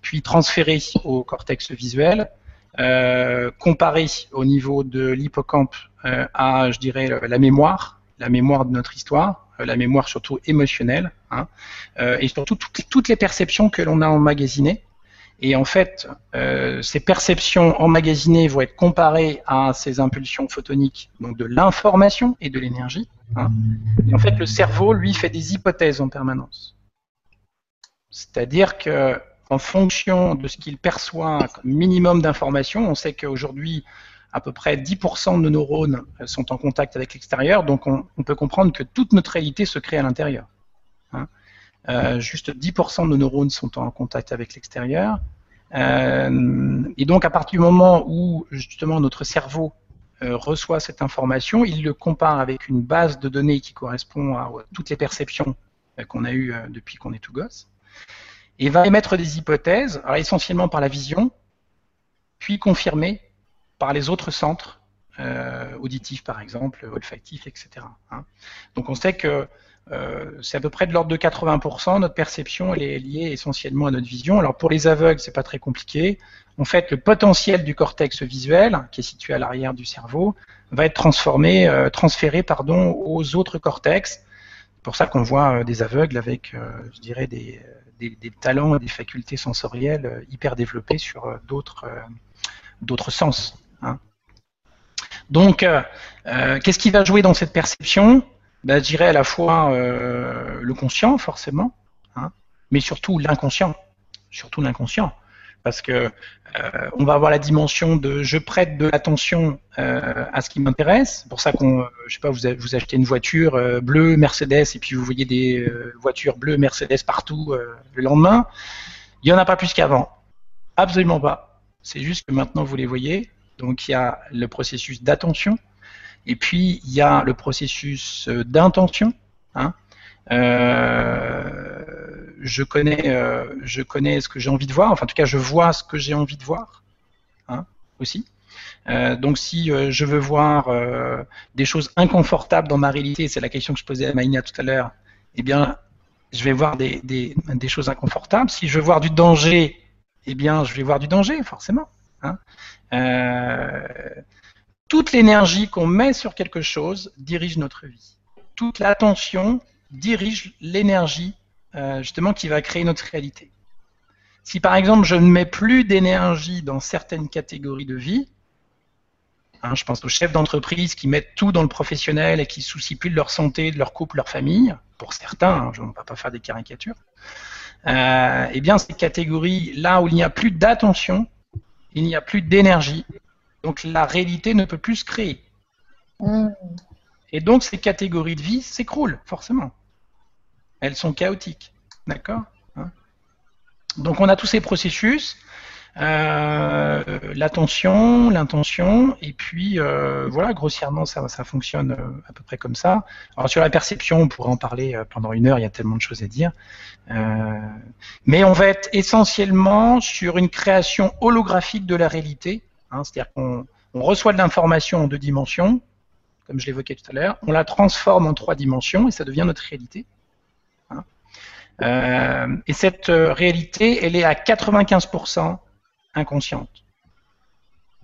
puis transféré au cortex visuel, euh, comparé au niveau de l'hippocampe euh, à, je dirais, la mémoire, la mémoire de notre histoire, euh, la mémoire surtout émotionnelle, hein, et surtout toutes, les perceptions que l'on a emmagasinées. Et en fait, ces perceptions emmagasinées vont être comparées à ces impulsions photoniques, donc de l'information et de l'énergie. Hein. Et en fait, le cerveau, lui, fait des hypothèses en permanence. C'est-à-dire que en fonction de ce qu'il perçoit comme minimum d'informations. On sait qu'aujourd'hui, à peu près 10% de nos neurones sont en contact avec l'extérieur, donc on, peut comprendre que toute notre réalité se crée à l'intérieur. Hein. Euh, juste 10% de nos neurones sont en contact avec l'extérieur. Euh, et donc à partir du moment où justement notre cerveau euh, reçoit cette information, il le compare avec une base de données qui correspond à, à toutes les perceptions qu'on a eues depuis qu'on est tout gosse et va émettre des hypothèses, essentiellement par la vision, puis confirmées par les autres centres, euh, auditifs par exemple, olfactifs, etc. Hein. Donc on sait que euh, c'est à peu près de l'ordre de 80%, notre perception elle est liée essentiellement à notre vision. Alors pour les aveugles, c'est pas très compliqué. En fait, le potentiel du cortex visuel, qui est situé à l'arrière du cerveau, va être transformé, euh, transféré pardon, aux autres cortex. Pour ça qu'on voit des aveugles avec, je dirais, des, talents et des facultés sensorielles euh, hyper développées sur euh, d'autres euh, sens. Hein. Donc, qu'est-ce qui va jouer dans cette perception? Ben, Je dirais à la fois le conscient, forcément, hein, mais surtout l'inconscient. Surtout l'inconscient parce que euh, on va avoir la dimension de je prête de l'attention euh, à ce qui m'intéresse. C'est pour ça qu'on, je sais pas, vous, vous achetez une voiture euh, bleue Mercedes et puis vous voyez des voitures bleues Mercedes partout le lendemain. Il n'y en a pas plus qu'avant. Absolument pas. C'est juste que maintenant vous les voyez. Donc il y a le processus d'attention et puis il y a le processus d'intention. Hein je connais, euh, je connais ce que j'ai envie de voir. Enfin, en tout cas, je vois ce que j'ai envie de voir hein, aussi. Euh, donc, si euh, je veux voir des choses inconfortables dans ma réalité, c'est la question que je posais à Maïna tout à l'heure, eh bien, je vais voir des, des, choses inconfortables. Si je veux voir du danger, eh bien, je vais voir du danger, forcément. Hein. toute l'énergie qu'on met sur quelque chose dirige notre vie. Toute l'attention dirige l'énergie euh, justement qui va créer notre réalité. Si par exemple je ne mets plus d'énergie dans certaines catégories de vie, hein, je pense aux chefs d'entreprise qui mettent tout dans le professionnel et qui ne soucient plus de leur santé, de leur couple, leur famille, pour certains, hein, je ne vais pas faire des caricatures, euh, eh bien ces catégories, là où il n'y a plus d'attention, il n'y a plus d'énergie, donc la réalité ne peut plus se créer. Mmh. Et donc ces catégories de vie s'écroulent, forcément elles sont chaotiques. D'accord hein Donc on a tous ces processus, euh, l'attention, l'intention, et puis euh, voilà, grossièrement ça, ça fonctionne euh, à peu près comme ça. Alors sur la perception, on pourrait en parler pendant une heure, il y a tellement de choses à dire. mais on va être essentiellement sur une création holographique de la réalité, hein, c'est-à-dire qu'on reçoit de l'information en deux dimensions, comme je l'évoquais tout à l'heure, on la transforme en trois dimensions et ça devient notre réalité. Euh, et cette euh, réalité, elle est à 95% inconsciente.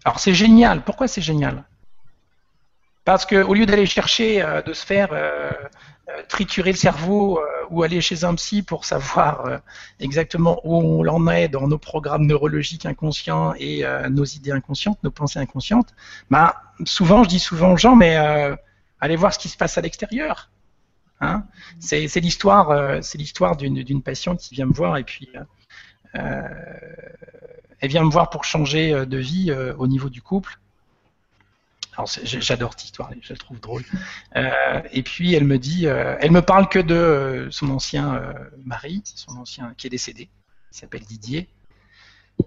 Alors c'est génial. Pourquoi c'est génial? Parce qu'au lieu d'aller chercher euh, de se faire triturer le cerveau ou aller chez un psy pour savoir exactement où on en est dans nos programmes neurologiques inconscients et nos idées inconscientes, nos pensées inconscientes, bah, souvent, je dis souvent aux gens, mais allez voir ce qui se passe à l'extérieur. Hein c'est l'histoire, l'histoire d'une patiente qui vient me voir et puis elle vient me voir pour changer de vie au niveau du couple. J'adore cette histoire, je la trouve drôle. Euh, et puis elle me dit, euh, elle me parle que de euh, son ancien mari, son ancien qui est décédé, il s'appelle Didier,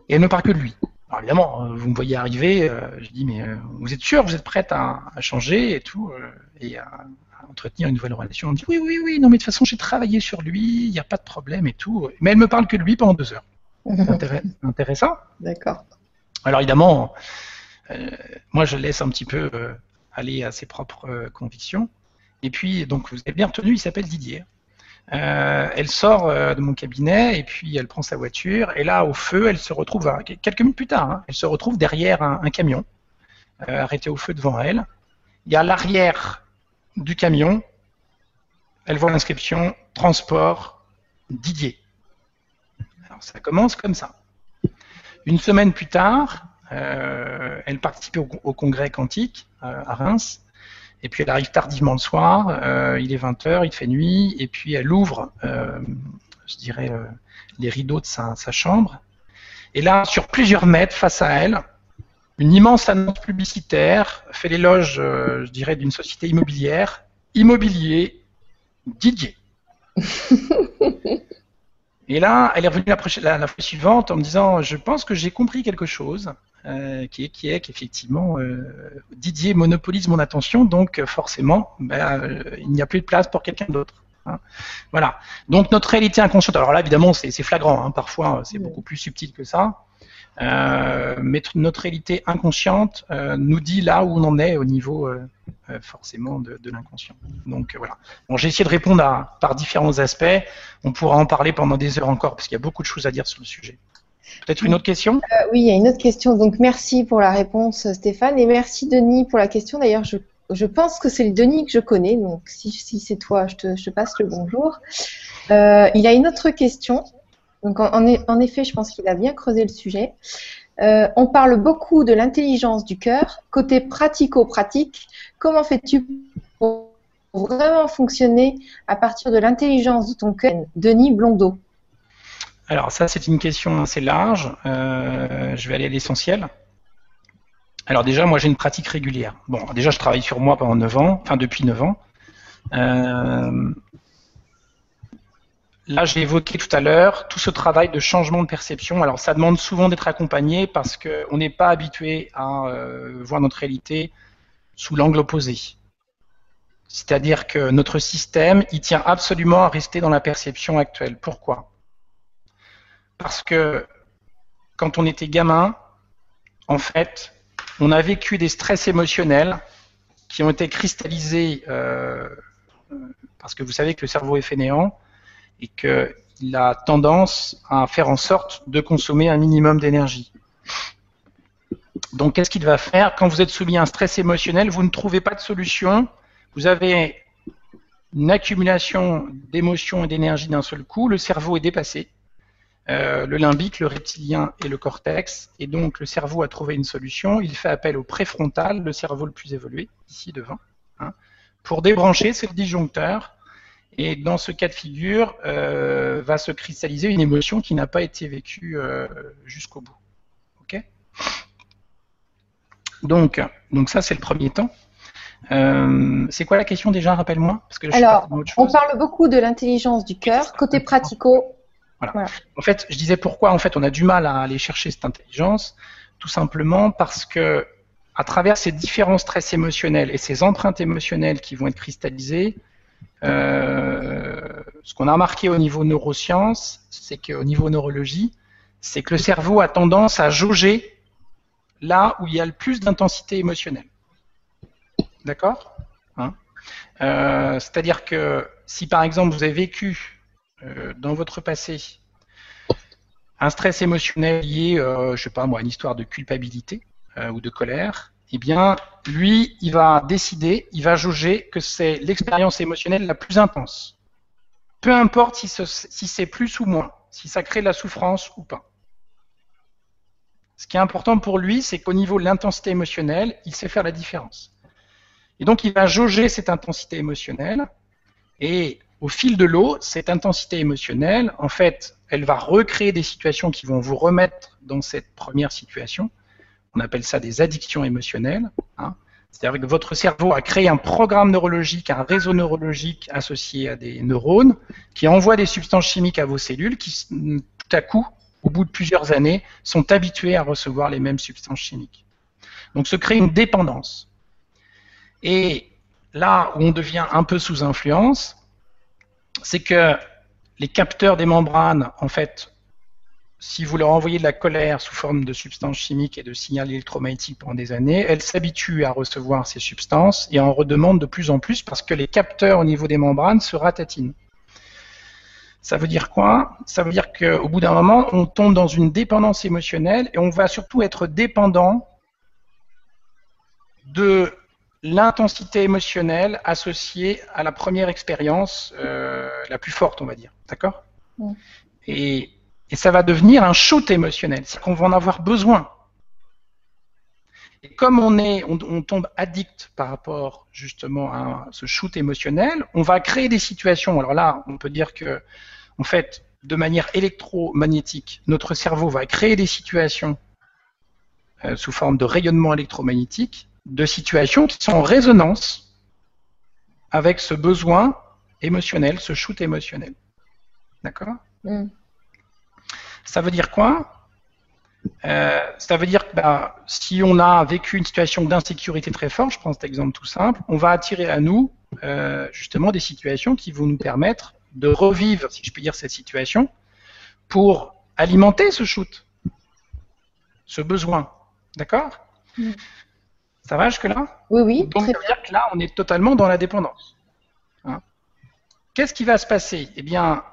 et elle me parle que de lui. Alors évidemment, vous me voyez arriver, je dis mais vous êtes sûr, vous êtes prête à, changer et tout, et à, entretenir une nouvelle relation. Elle me dit oui, oui, oui, non mais de toute façon j'ai travaillé sur lui, il n'y a pas de problème et tout. Mais elle me parle que de lui pendant deux heures. C'est intéressant. D'accord. Alors évidemment, euh, moi, je laisse un petit peu euh, aller à ses propres euh, convictions. Et puis, donc, vous avez bien retenu, il s'appelle Didier. elle sort de mon cabinet et puis elle prend sa voiture. Et là, au feu, elle se retrouve, quelques minutes plus tard, hein, elle se retrouve derrière un, camion, arrêté au feu devant elle. Il y a l'arrière du camion, elle voit l'inscription Transport Didier. Alors ça commence comme ça. Une semaine plus tard, euh, elle participe au, congrès quantique euh, à Reims. Et puis elle arrive tardivement le soir, euh, il est 20h, il fait nuit, et puis elle ouvre, je dirais, les rideaux de sa, chambre. Et là, sur plusieurs mètres face à elle, une immense annonce publicitaire fait l'éloge, je dirais, d'une société immobilière, Immobilier Didier. Et là, elle est revenue la, la, fois suivante en me disant, je pense que j'ai compris quelque chose. Euh, qui est qui est qu'effectivement euh, Didier monopolise mon attention, donc euh, forcément, ben, il n'y a plus de place pour quelqu'un d'autre. Hein. Voilà. Donc notre réalité inconsciente. Alors là, évidemment, c'est flagrant. Hein. parfois, c'est beaucoup plus subtil que ça. Mais notre réalité inconsciente nous dit là où on en est au niveau forcément de, l'inconscient. Donc voilà. J'ai essayé de répondre par différents aspects. On pourra en parler pendant des heures encore parce qu'il y a beaucoup de choses à dire sur le sujet. Peut-être une autre question? Euh, Oui, il y a une autre question. Donc merci pour la réponse Stéphane et merci Denis pour la question. D'ailleurs, je, pense que c'est le Denis que je connais. Donc si, c'est toi, je te, passe le bonjour. Euh, il a une autre question. Donc en, effet, je pense qu'il a bien creusé le sujet. Euh, on parle beaucoup de l'intelligence du cœur. Côté pratico-pratique, comment fais-tu pour vraiment fonctionner à partir de l'intelligence de ton cœur? Denis Blondeau. Alors ça, c'est une question assez large. Euh, je vais aller à l'essentiel. Alors déjà, moi, j'ai une pratique régulière. Bon, déjà, je travaille sur moi pendant 9 ans, enfin depuis 9 ans. Euh, là, j'ai évoqué tout à l'heure tout ce travail de changement de perception. Alors, ça demande souvent d'être accompagné parce qu'on n'est pas habitué à euh, voir notre réalité sous l'angle opposé. C'est-à-dire que notre système, il tient absolument à rester dans la perception actuelle. Pourquoi? Parce que quand on était gamin, en fait, on a vécu des stress émotionnels qui ont été cristallisés euh, parce que vous savez que le cerveau est fainéant et qu'il a tendance à faire en sorte de consommer un minimum d'énergie. Donc, qu'est-ce qu'il va faire? Quand vous êtes soumis à un stress émotionnel, vous ne trouvez pas de solution. Vous avez une accumulation d'émotions et d'énergie d'un seul coup. Le cerveau est dépassé. Euh, le limbique, le reptilien et le cortex. Et donc le cerveau a trouvé une solution. Il fait appel au préfrontal, le cerveau le plus évolué, ici devant. Hein. Pour débrancher, c'est le disjoncteur. Et dans ce cas de figure, euh, va se cristalliser une émotion qui n'a pas été vécue euh, jusqu'au bout. Ok? Donc, donc ça, c'est le premier temps. c'est quoi la question déjà Rappelle-moi? Alors, on parle beaucoup de l'intelligence du cœur. Côté pratico, en fait, je disais pourquoi en fait on a du mal à aller chercher cette intelligence, tout simplement parce que à travers ces différents stress émotionnels et ces empreintes émotionnelles qui vont être cristallisées, euh, ce qu'on a remarqué au niveau neurosciences, c'est qu'au niveau neurologie, c'est que le cerveau a tendance à jauger là où il y a le plus d'intensité émotionnelle. D'accord? Hein? Euh, C'est-à-dire que si par exemple vous avez vécu euh, dans votre passé un stress émotionnel lié, euh, je sais pas moi, à une histoire de culpabilité euh, ou de colère, eh bien, lui, il va décider, il va jauger que c'est l'expérience émotionnelle la plus intense. Peu importe si, si c'est plus ou moins, si ça crée de la souffrance ou pas. Ce qui est important pour lui, c'est qu'au niveau de l'intensité émotionnelle, il sait faire la différence. Et donc, il va jauger cette intensité émotionnelle. Et au fil de l'eau, cette intensité émotionnelle, en fait, elle va recréer des situations qui vont vous remettre dans cette première situation. On appelle ça des addictions émotionnelles. Hein. C'est-à-dire que votre cerveau a créé un programme neurologique, un réseau neurologique associé à des neurones qui envoie des substances chimiques à vos cellules qui, tout à coup, au bout de plusieurs années, sont habituées à recevoir les mêmes substances chimiques. Donc se crée une dépendance. Et là où on devient un peu sous influence, c'est que les capteurs des membranes, en fait, si vous leur envoyez de la colère sous forme de substances chimiques et de signaux électromagnétiques pendant des années, elles s'habituent à recevoir ces substances et en redemandent de plus en plus parce que les capteurs au niveau des membranes se ratatinent. Ça veut dire quoi? Ça veut dire qu'au bout d'un moment, on tombe dans une dépendance émotionnelle et on va surtout être dépendant de l'intensité émotionnelle associée à la première expérience euh, la plus forte, on va dire. D'accord? Et, ça va devenir un shoot émotionnel, c'est qu'on va en avoir besoin. Et comme on, est, on, tombe addict par rapport justement à ce shoot émotionnel, on va créer des situations. Alors là, on peut dire que, en fait, de manière électromagnétique, notre cerveau va créer des situations euh, sous forme de rayonnement électromagnétique de situations qui sont en résonance avec ce besoin émotionnel, ce shoot émotionnel. D'accord? Mm. Ça veut dire quoi? Euh, Ça veut dire que bah, si on a vécu une situation d'insécurité très forte, je prends cet exemple tout simple, on va attirer à nous euh, justement des situations qui vont nous permettre de revivre, si je puis dire, cette situation pour alimenter ce shoot, ce besoin. D'accord? Mm. Ça va jusque-là? Oui, oui. Donc, ça veut dire que là, on est totalement dans la dépendance. Hein Qu'est-ce qui va se passer? Eh bien,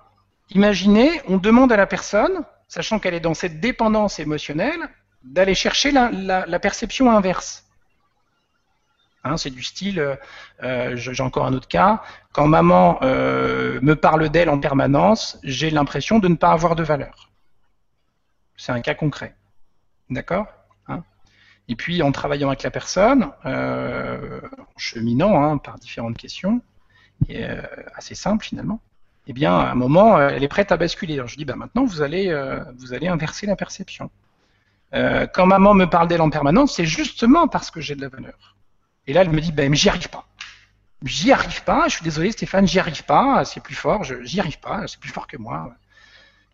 imaginez, on demande à la personne, sachant qu'elle est dans cette dépendance émotionnelle, d'aller chercher la, perception inverse. Hein, c'est du style, euh, euh, j'ai encore un autre cas, quand maman euh, me parle d'elle en permanence, j'ai l'impression de ne pas avoir de valeur. C'est un cas concret. D'accord? Et puis en travaillant avec la personne, en cheminant hein, par différentes questions, assez simple finalement, eh bien à un moment, euh, elle est prête à basculer. Alors je dis, bah, maintenant vous allez, vous allez inverser la perception. quand maman me parle d'elle en permanence, c'est justement parce que j'ai de la valeur. Et là, elle me dit, mais j'y arrive pas. J'y arrive pas, je suis désolé Stéphane, j'y arrive pas, c'est plus fort, j'y arrive pas, c'est plus fort que moi.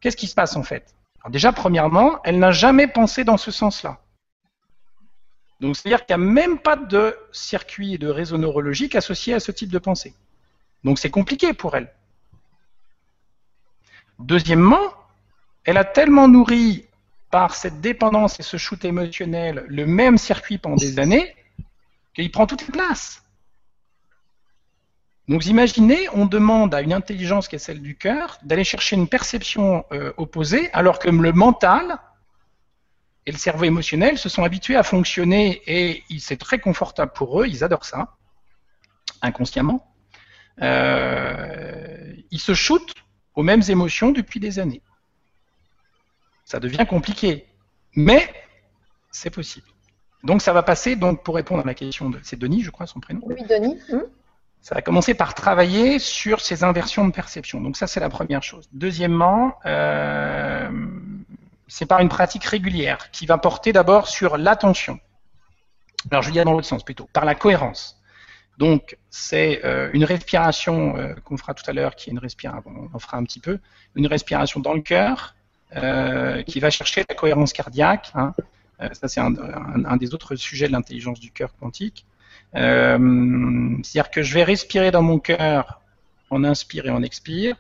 Qu'est-ce qui se passe en fait? Déjà, premièrement, elle n'a jamais pensé dans ce sens-là. Donc, c'est-à-dire qu'il n'y a même pas de circuit de réseau neurologique associé à ce type de pensée. Donc, c'est compliqué pour elle. Deuxièmement, elle a tellement nourri par cette dépendance et ce shoot émotionnel le même circuit pendant des années qu'il prend toute la place. Donc imaginez, on demande à une intelligence qui est celle du cœur d'aller chercher une perception euh, opposée, alors que le mental et le cerveau émotionnel se sont habitués à fonctionner et c'est très confortable pour eux, ils adorent ça, inconsciemment. Euh, ils se shootent aux mêmes émotions depuis des années. Ça devient compliqué, mais c'est possible. Donc ça va passer, donc pour répondre à la question de... C'est Denis, je crois, son prénom Oui, Denis. Hum. Ça va commencer par travailler sur ces inversions de perception. Donc ça, c'est la première chose. Deuxièmement, euh, c'est par une pratique régulière qui va porter d'abord sur l'attention. Alors je vais dire dans l'autre sens plutôt, par la cohérence. Donc c'est euh, une respiration euh, qu'on fera tout à l'heure, qui est une respiration, on en fera un petit peu, une respiration dans le cœur euh, qui va chercher la cohérence cardiaque. Hein. ça c'est un, un, des autres sujets de l'intelligence du cœur quantique. C'est-à-dire que je vais respirer dans mon cœur, en inspire et en expire.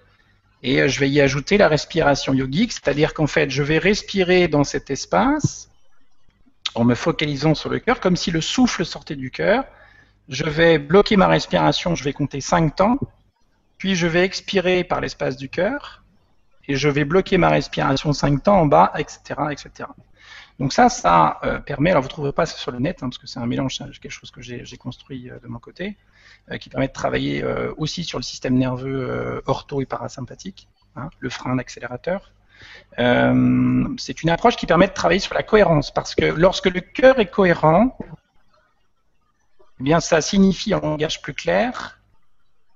Et je vais y ajouter la respiration yogique, c'est-à-dire qu'en fait, je vais respirer dans cet espace en me focalisant sur le cœur, comme si le souffle sortait du cœur. Je vais bloquer ma respiration, je vais compter 5 temps, puis je vais expirer par l'espace du cœur, et je vais bloquer ma respiration 5 temps en bas, etc., etc. Donc ça, ça euh, permet, alors vous ne trouverez pas ça sur le net, hein, parce que c'est un mélange, quelque chose que j'ai construit euh, de mon côté, euh, qui permet de travailler aussi sur le système nerveux ortho et parasympathique, hein, le frein, l'accélérateur. c'est une approche qui permet de travailler sur la cohérence, parce que lorsque le cœur est cohérent, eh bien ça signifie en langage plus clair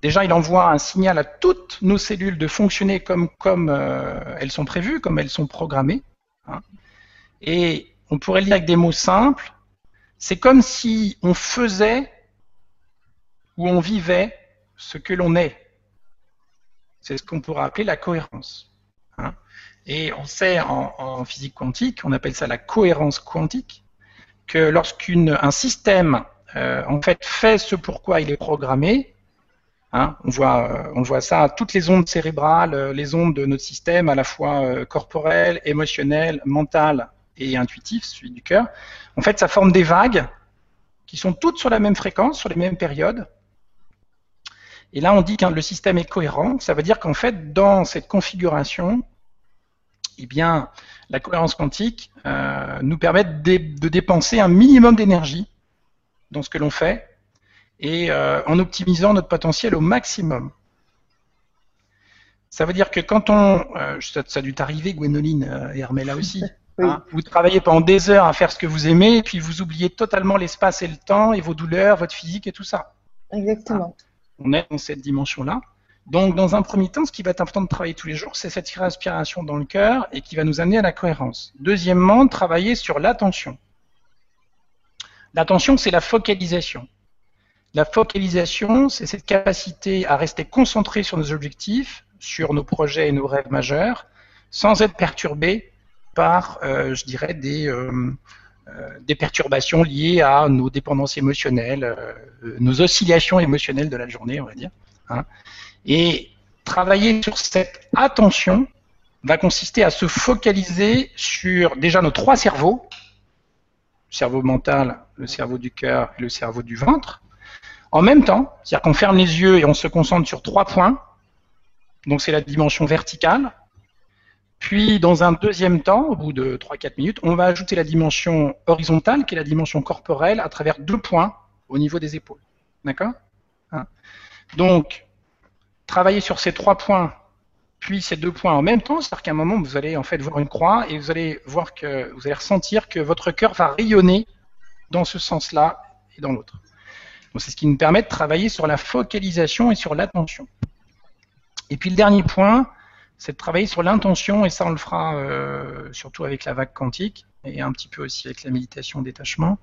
Déjà, il envoie un signal à toutes nos cellules de fonctionner comme, comme elles sont prévues, comme elles sont programmées. Hein. Et on pourrait le dire avec des mots simples, c'est comme si on faisait ou on vivait ce que l'on est. C'est ce qu'on pourrait appeler la cohérence. Hein. Et on sait en, physique quantique, on appelle ça la cohérence quantique, que lorsqu'un système euh, en fait fait ce pourquoi il est programmé, hein, on, voit, euh, on voit ça, toutes les ondes cérébrales, euh, les ondes de notre système, à la fois corporelles, émotionnelles, mentales et intuitif, celui du cœur, en fait, ça forme des vagues qui sont toutes sur la même fréquence, sur les mêmes périodes. Et là, on dit que le système est cohérent. Ça veut dire qu'en fait, dans cette configuration, eh bien, la cohérence quantique nous permet de, dépenser un minimum d'énergie dans ce que l'on fait et euh, en optimisant notre potentiel au maximum. Ça veut dire que quand on, euh, ça, ça, a dû t'arriver, Gwénoline et Hermela aussi, Hein, vous travaillez pendant des heures à faire ce que vous aimez, et puis vous oubliez totalement l'espace et le temps, et vos douleurs, votre physique et tout ça. Exactement. On est dans cette dimension-là. Donc, dans un premier temps, ce qui va être important de travailler tous les jours, c'est cette respiration dans le cœur et qui va nous amener à la cohérence. Deuxièmement, travailler sur l'attention. L'attention, c'est la focalisation. La focalisation, c'est cette capacité à rester concentré sur nos objectifs, sur nos projets et nos rêves majeurs, sans être perturbé par, euh, je dirais, des, euh, euh, des perturbations liées à nos dépendances émotionnelles, nos oscillations émotionnelles de la journée, on va dire. Hein. Et travailler sur cette attention va consister à se focaliser sur déjà nos trois cerveaux, cerveau mental, le cerveau du cœur et le cerveau du ventre, en même temps, c'est-à-dire qu'on ferme les yeux et on se concentre sur trois points, donc c'est la dimension verticale, puis, dans un deuxième temps, au bout de 3-4 minutes, on va ajouter la dimension horizontale, qui est la dimension corporelle, à travers deux points au niveau des épaules. D'accord? Hein? Donc, travailler sur ces trois points, puis ces deux points en même temps, c'est-à-dire qu'à un moment, vous allez en fait voir une croix et vous allez voir que vous allez ressentir que votre cœur va rayonner dans ce sens-là et dans l'autre. Donc, c'est ce qui nous permet de travailler sur la focalisation et sur l'attention. Et puis, le dernier point, c'est de travailler sur l'intention, et ça on le fera euh, surtout avec la vague quantique, et un petit peu aussi avec la méditation détachement,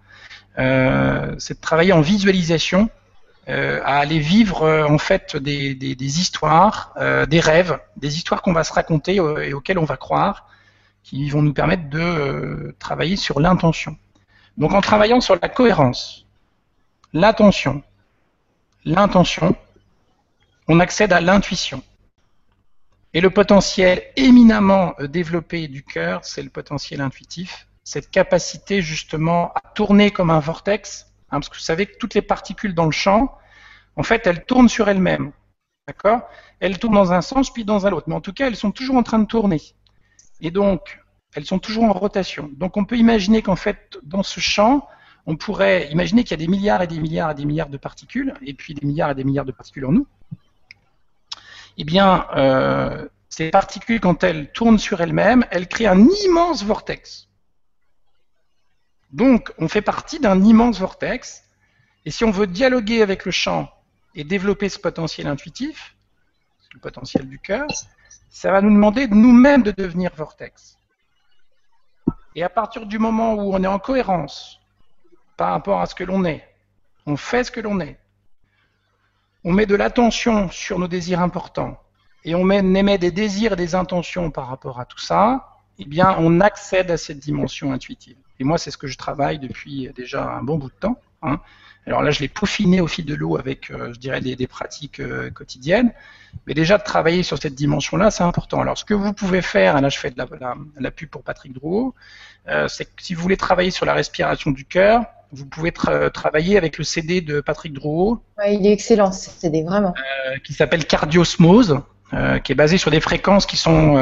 euh, c'est de travailler en visualisation, euh, à aller vivre en fait des, histoires, des rêves, des histoires qu'on va se raconter et auxquelles on va croire, qui vont nous permettre de travailler sur l'intention. Donc en travaillant sur la cohérence, l'attention, l'intention, on accède à l'intuition. Et le potentiel éminemment euh, développé du cœur, c'est le potentiel intuitif, cette capacité justement à tourner comme un vortex, hein, parce que vous savez que toutes les particules dans le champ, en fait, elles tournent sur elles-mêmes. D'accord? Elles tournent dans un sens puis dans un autre, mais en tout cas, elles sont toujours en train de tourner. Et donc, elles sont toujours en rotation. Donc, on peut imaginer qu'en fait, dans ce champ, on pourrait imaginer qu'il y a des milliards et des milliards et des milliards de particules, et puis des milliards et des milliards de particules en nous eh bien, euh, ces particules, quand elles tournent sur elles-mêmes, elles créent un immense vortex. Donc, on fait partie d'un immense vortex, et si on veut dialoguer avec le champ et développer ce potentiel intuitif, le potentiel du cœur, ça va nous demander de nous-mêmes de devenir vortex. Et à partir du moment où on est en cohérence par rapport à ce que l'on est, on fait ce que l'on est, on met de l'attention sur nos désirs importants et on émet des désirs et des intentions par rapport à tout ça, eh bien, on accède à cette dimension intuitive. Et moi, c'est ce que je travaille depuis déjà un bon bout de temps. Hein. Alors là, je l'ai peaufiné au fil de l'eau avec, euh, je dirais, des, pratiques euh, quotidiennes. Mais déjà, de travailler sur cette dimension-là, c'est important. Alors, ce que vous pouvez faire, là, je fais de la, la, pub pour Patrick Drouot, euh, c'est que si vous voulez travailler sur la respiration du cœur, vous pouvez travailler avec le CD de Patrick Drouot. il est excellent ce CD, vraiment. Qui s'appelle Cardiosmose, qui est basé sur des fréquences qui sont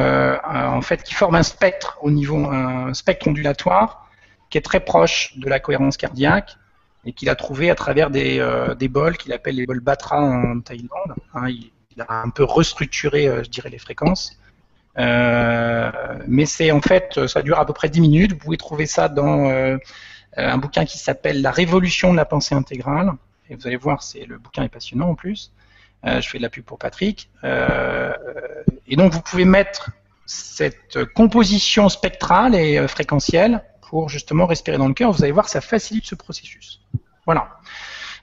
en fait qui forment un spectre au niveau un spectre ondulatoire qui est très proche de la cohérence cardiaque et qu'il a trouvé à travers des, euh, des bols qu'il appelle les bols Batra en Thaïlande. Hein, il, a un peu restructuré, euh, je dirais, les fréquences. Euh, mais c'est en fait, ça dure à peu près 10 minutes. Vous pouvez trouver ça dans un bouquin qui s'appelle La révolution de la pensée intégrale. Et vous allez voir, c'est le bouquin est passionnant en plus. je fais de la pub pour Patrick. et donc vous pouvez mettre cette composition spectrale et fréquentielle pour justement respirer dans le cœur. Vous allez voir, ça facilite ce processus. Voilà.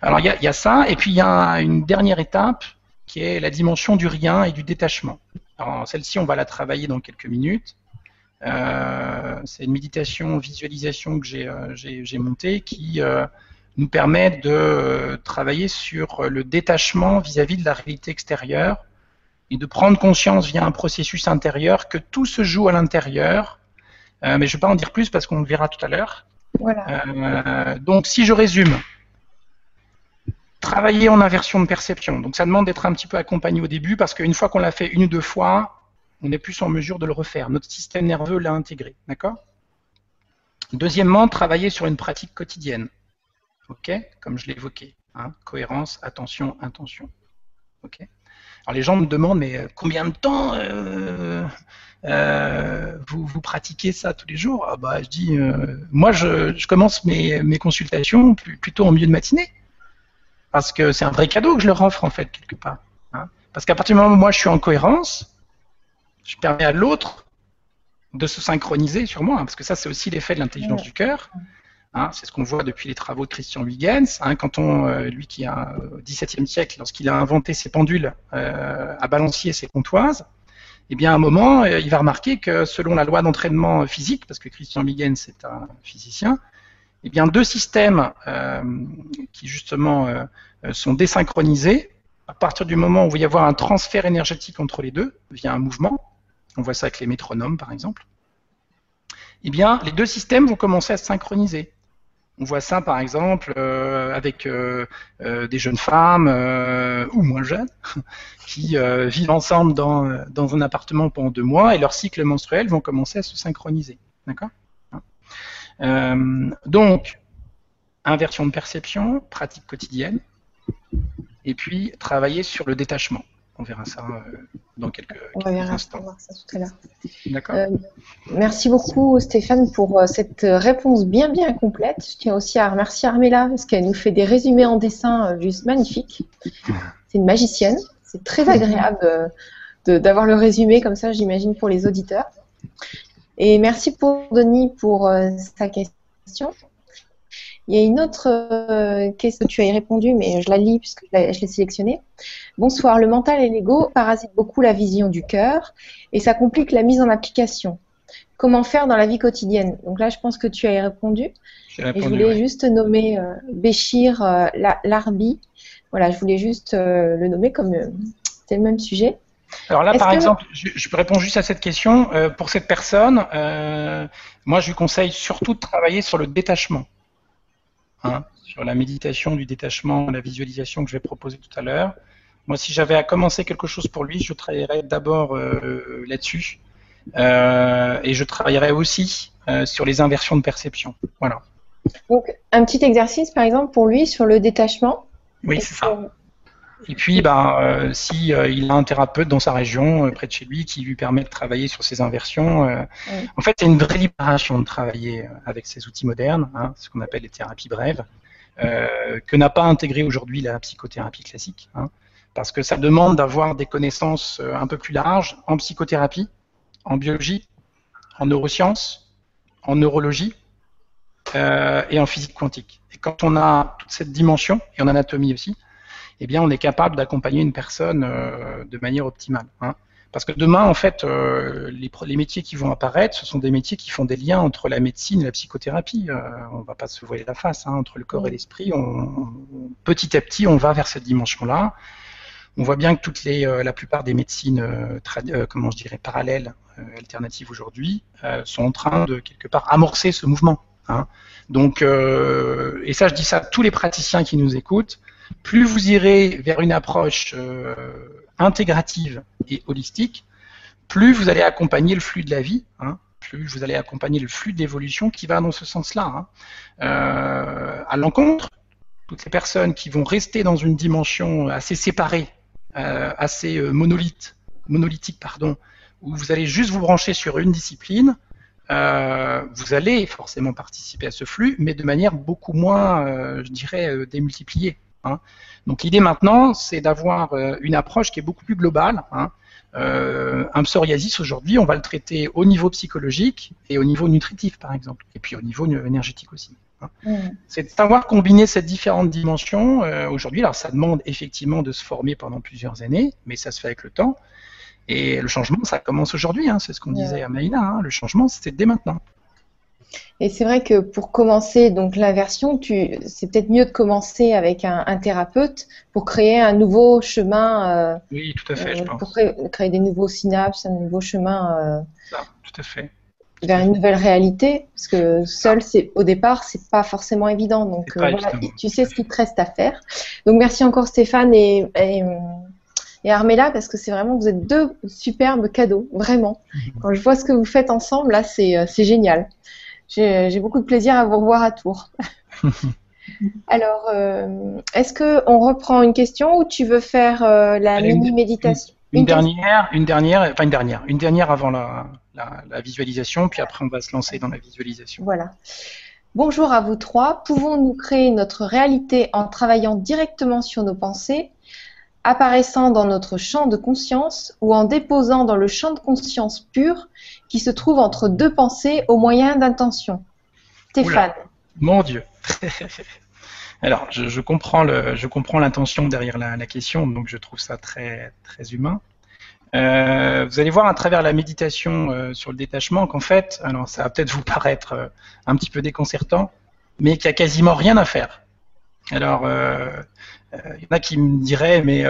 Alors il y, a ça, et puis il y a une dernière étape qui est la dimension du rien et du détachement. Alors celle-ci, on va la travailler dans quelques minutes. Euh, c'est une méditation, visualisation que j'ai euh, montée qui euh, nous permet de travailler sur le détachement vis-à-vis -vis de la réalité extérieure et de prendre conscience via un processus intérieur que tout se joue à l'intérieur mais je ne vais pas en dire plus parce qu'on le verra tout à l'heure. Voilà. Euh, donc, si je résume, travailler en inversion de perception. Donc, ça demande d'être un petit peu accompagné au début parce qu'une fois qu'on l'a fait une ou deux fois, on est plus en mesure de le refaire. Notre système nerveux l'a intégré. D'accord? Deuxièmement, travailler sur une pratique quotidienne. OK? Comme je l'ai évoqué. Hein Cohérence, attention, intention. OK? Alors les gens me demandent, mais euh, combien de temps euh, euh, vous, vous, pratiquez ça tous les jours? Ah bah, Je dis, moi je, commence mes, mes consultations plutôt en milieu de matinée. Parce que c'est un vrai cadeau que je leur offre en fait, quelque part. Hein. Parce qu'à partir du moment où moi je suis en cohérence, je permets à l'autre de se synchroniser sur moi, hein, parce que ça c'est aussi l'effet de l'intelligence du cœur. Hein, c'est ce qu'on voit depuis les travaux de Christian Huygens. Hein, quand euh, lui qui a au XVIIe siècle, lorsqu'il a inventé ses pendules euh, à balancier ses comptoises, eh bien à un moment, euh, il va remarquer que selon la loi d'entraînement physique, parce que Christian Huygens est un physicien, eh bien deux systèmes qui justement sont désynchronisés à partir du moment où il va y avoir un transfert énergétique entre les deux via un mouvement. On voit ça avec les métronomes par exemple. Eh bien, les deux systèmes vont commencer à se synchroniser. On voit ça par exemple euh, avec euh, euh, des jeunes femmes ou moins jeunes qui vivent ensemble dans, dans, un appartement pendant deux mois et leurs cycles menstruels vont commencer à se synchroniser. D'accord? Donc, inversion de perception, pratique quotidienne, et puis travailler sur le détachement. On verra ça euh, dans quelques, on verra, instants. On va voir ça tout à l'heure. D'accord. Euh, merci beaucoup Stéphane pour euh, cette réponse bien bien complète. Je tiens aussi à remercier Armella parce qu'elle nous fait des résumés en dessin juste magnifiques. C'est une magicienne. C'est très agréable d'avoir le résumé comme ça, j'imagine, pour les auditeurs. Et merci pour Denis pour sa question. Il y a une autre euh, question que tu as répondu, mais je la lis puisque je l'ai sélectionnée. Bonsoir, le mental et l'ego parasitent beaucoup la vision du cœur et ça complique la mise en application. Comment faire dans la vie quotidienne? Donc là, je pense que tu as répondu. et je voulais juste nommer euh, Béchir euh, Larbi. Voilà, je voulais juste le nommer comme c'est le même sujet. Alors là, par exemple, je, je, réponds juste à cette question. pour cette personne, moi, je lui conseille surtout de travailler sur le détachement. Hein, sur la méditation du détachement, la visualisation que je vais proposer tout à l'heure. Moi, si j'avais à commencer quelque chose pour lui, je travaillerais d'abord euh, là-dessus. Euh, et je travaillerais aussi euh, sur les inversions de perception. Voilà. Donc, un petit exercice, par exemple, pour lui sur le détachement. Oui, c'est ça. Et puis, ben, si il a un thérapeute dans sa région, près de chez lui, qui lui permet de travailler sur ces inversions, en fait, c'est une vraie libération de travailler avec ces outils modernes, hein, ce qu'on appelle les thérapies brèves, que n'a pas intégré aujourd'hui la psychothérapie classique, hein, parce que ça demande d'avoir des connaissances un peu plus larges en psychothérapie, en biologie, en neurosciences, en neurologie et en physique quantique. Et quand on a toute cette dimension, et en anatomie aussi, eh bien, on est capable d'accompagner une personne euh, de manière optimale. Hein. Parce que demain, en fait, euh, les, les, métiers qui vont apparaître, ce sont des métiers qui font des liens entre la médecine et la psychothérapie. Euh, on ne va pas se voiler la face, hein, entre le corps et l'esprit. On, petit à petit, on va vers cette dimension-là. On voit bien que toutes les, la plupart des médecines, comment je dirais, parallèles, alternatives aujourd'hui, sont en train de quelque part amorcer ce mouvement. Hein. Donc, et ça, je dis ça à tous les praticiens qui nous écoutent plus vous irez vers une approche euh, intégrative et holistique, plus vous allez accompagner le flux de la vie, hein, flux, vous allez accompagner le flux d'évolution qui va dans ce sens-là. Hein. Euh, à l'encontre, toutes les personnes qui vont rester dans une dimension assez séparée, euh, assez monolithique, pardon, où vous allez juste vous brancher sur une discipline, vous allez forcément participer à ce flux, mais de manière beaucoup moins, je dirais, démultipliée. Hein. Donc l'idée maintenant, c'est d'avoir une approche qui est beaucoup plus globale. Hein. Euh, un psoriasis aujourd'hui, on va le traiter au niveau psychologique et au niveau nutritif, par exemple, et puis au niveau énergétique aussi. Hein. Mm. C'est de savoir combiner ces différentes dimensions euh, aujourd'hui. Alors ça demande effectivement de se former pendant plusieurs années, mais ça se fait avec le temps. Et le changement, ça commence aujourd'hui. Hein, c'est ce qu'on disait à Maïna. Hein. le changement, c'est dès maintenant. Et c'est vrai que pour commencer donc l'inversion, c'est peut-être mieux de commencer avec un, thérapeute pour créer un nouveau chemin. Euh, oui, tout à fait, je euh, pense. Pour créer, des nouveaux synapses, un nouveau chemin. Euh, tout à fait. vers une nouvelle réalité, parce que seul, c'est au départ, c'est pas forcément évident. Donc voilà, tu sais ce qu'il te reste à faire. Donc merci encore Stéphane et, et, et Armella, parce que c'est vraiment, vous êtes deux superbes cadeaux, vraiment. Mhm. Quand je vois ce que vous faites ensemble, là, c'est génial j'ai beaucoup de plaisir à vous revoir à Tours. Alors, euh, est-ce qu'on reprend une question ou tu veux faire euh, la mini-méditation une, dernière, une dernière, enfin une dernière, une dernière avant la, visualisation, puis après on va se lancer dans la visualisation. Voilà. Bonjour à vous trois. Pouvons-nous créer notre réalité en travaillant directement sur nos pensées, apparaissant dans notre champ de conscience ou en déposant dans le champ de conscience pur qui se trouve entre deux pensées au moyen d'intention. Stéphane. mon Dieu. Alors, je, comprends le, je comprends l'intention derrière la, question, donc je trouve ça très très humain. Euh, vous allez voir à travers la méditation euh, sur le détachement qu'en fait, alors ça va peut-être vous paraître euh, un petit peu déconcertant, mais qu'il n'y a quasiment rien à faire. Alors, il y en a qui me diraient, mais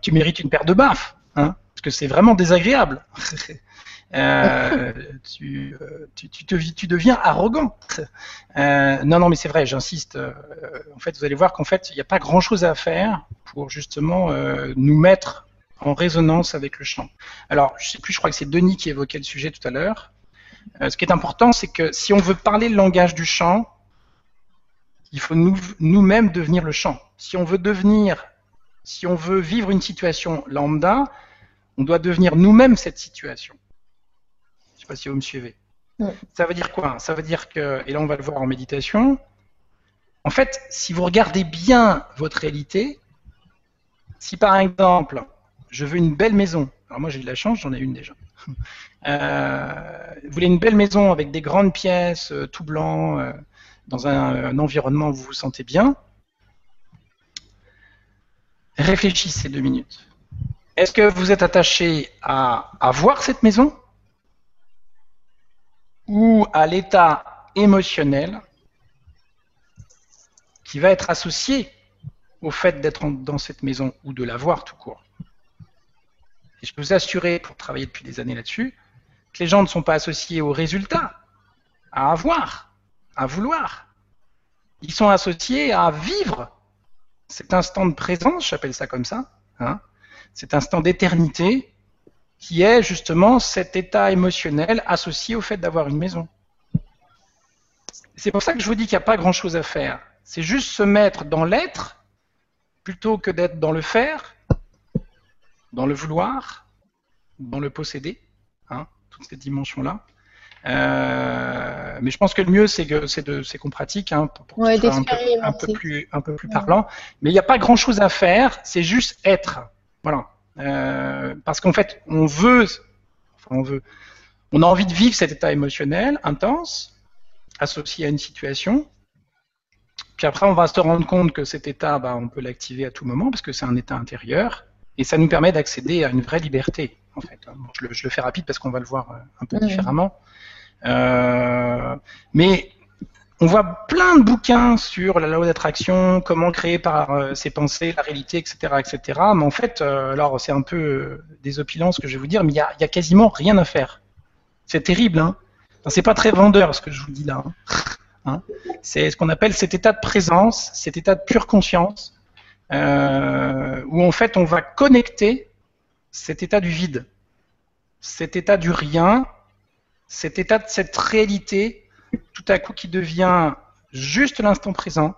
tu mérites une paire de baffes, hein, parce que c'est vraiment désagréable. Euh, tu, euh, te, deviens arrogant. Euh, non, non, mais c'est vrai, j'insiste. Euh, en fait, vous allez voir qu'en fait, il n'y a pas grand-chose à faire pour justement nous mettre en résonance avec le chant. Alors, je sais plus, je crois que c'est Denis qui évoquait le sujet tout à l'heure. ce qui est important, c'est que si on veut parler le langage du chant, il faut nous-mêmes nous devenir le chant. Si on veut devenir, si on veut vivre une situation lambda, on doit devenir nous-mêmes cette situation sais pas si vous me suivez. Ça veut dire quoi? Ça veut dire que, et là on va le voir en méditation, en fait, si vous regardez bien votre réalité, si par exemple, je veux une belle maison, alors moi j'ai de la chance, j'en ai une déjà. Euh, vous voulez une belle maison avec des grandes pièces, euh, tout blanc, euh, dans un, environnement où vous vous sentez bien, réfléchissez deux minutes. Est-ce que vous êtes attaché à, à voir cette maison ou à l'état émotionnel qui va être associé au fait d'être dans cette maison ou de la voir tout court? Et je peux vous assurer, pour travailler depuis des années là-dessus, que les gens ne sont pas associés au résultat, à avoir, à vouloir. Ils sont associés à vivre cet instant de présence, j'appelle ça comme ça, hein, cet instant d'éternité qui est justement cet état émotionnel associé au fait d'avoir une maison. C'est pour ça que je vous dis qu'il n'y a pas grand-chose à faire. C'est juste se mettre dans l'être plutôt que d'être dans le faire, dans le vouloir, dans le posséder, hein, toutes ces dimensions-là. Euh, mais je pense que le mieux, c'est qu'on pratique hein, pour, un peu, plus, un peu plus parlant. Mais il n'y a pas grand-chose à faire, c'est juste être. Voilà. Euh, parce qu'en fait, on veut, enfin on veut, on a envie de vivre cet état émotionnel intense, associé à une situation. Puis après, on va se rendre compte que cet état, bah, on peut l'activer à tout moment parce que c'est un état intérieur et ça nous permet d'accéder à une vraie liberté. En fait, je, le, je le fais rapide parce qu'on va le voir euh, un peu différemment. Euh, mais on voit plein de bouquins sur la loi d'attraction, comment créer par euh, ses pensées la réalité, etc., etc. Mais en fait, euh, alors c'est un peu désopilant ce que je vais vous dire, mais il y a, quasiment rien à faire. C'est terrible, hein. c'est pas très vendeur ce que je vous dis là. Hein. hein. c'est ce qu'on appelle cet état de présence, cet état de pure conscience, où en fait on va connecter cet état du vide, cet état du rien cet état de cette réalité, tout à coup qui devient juste l'instant présent,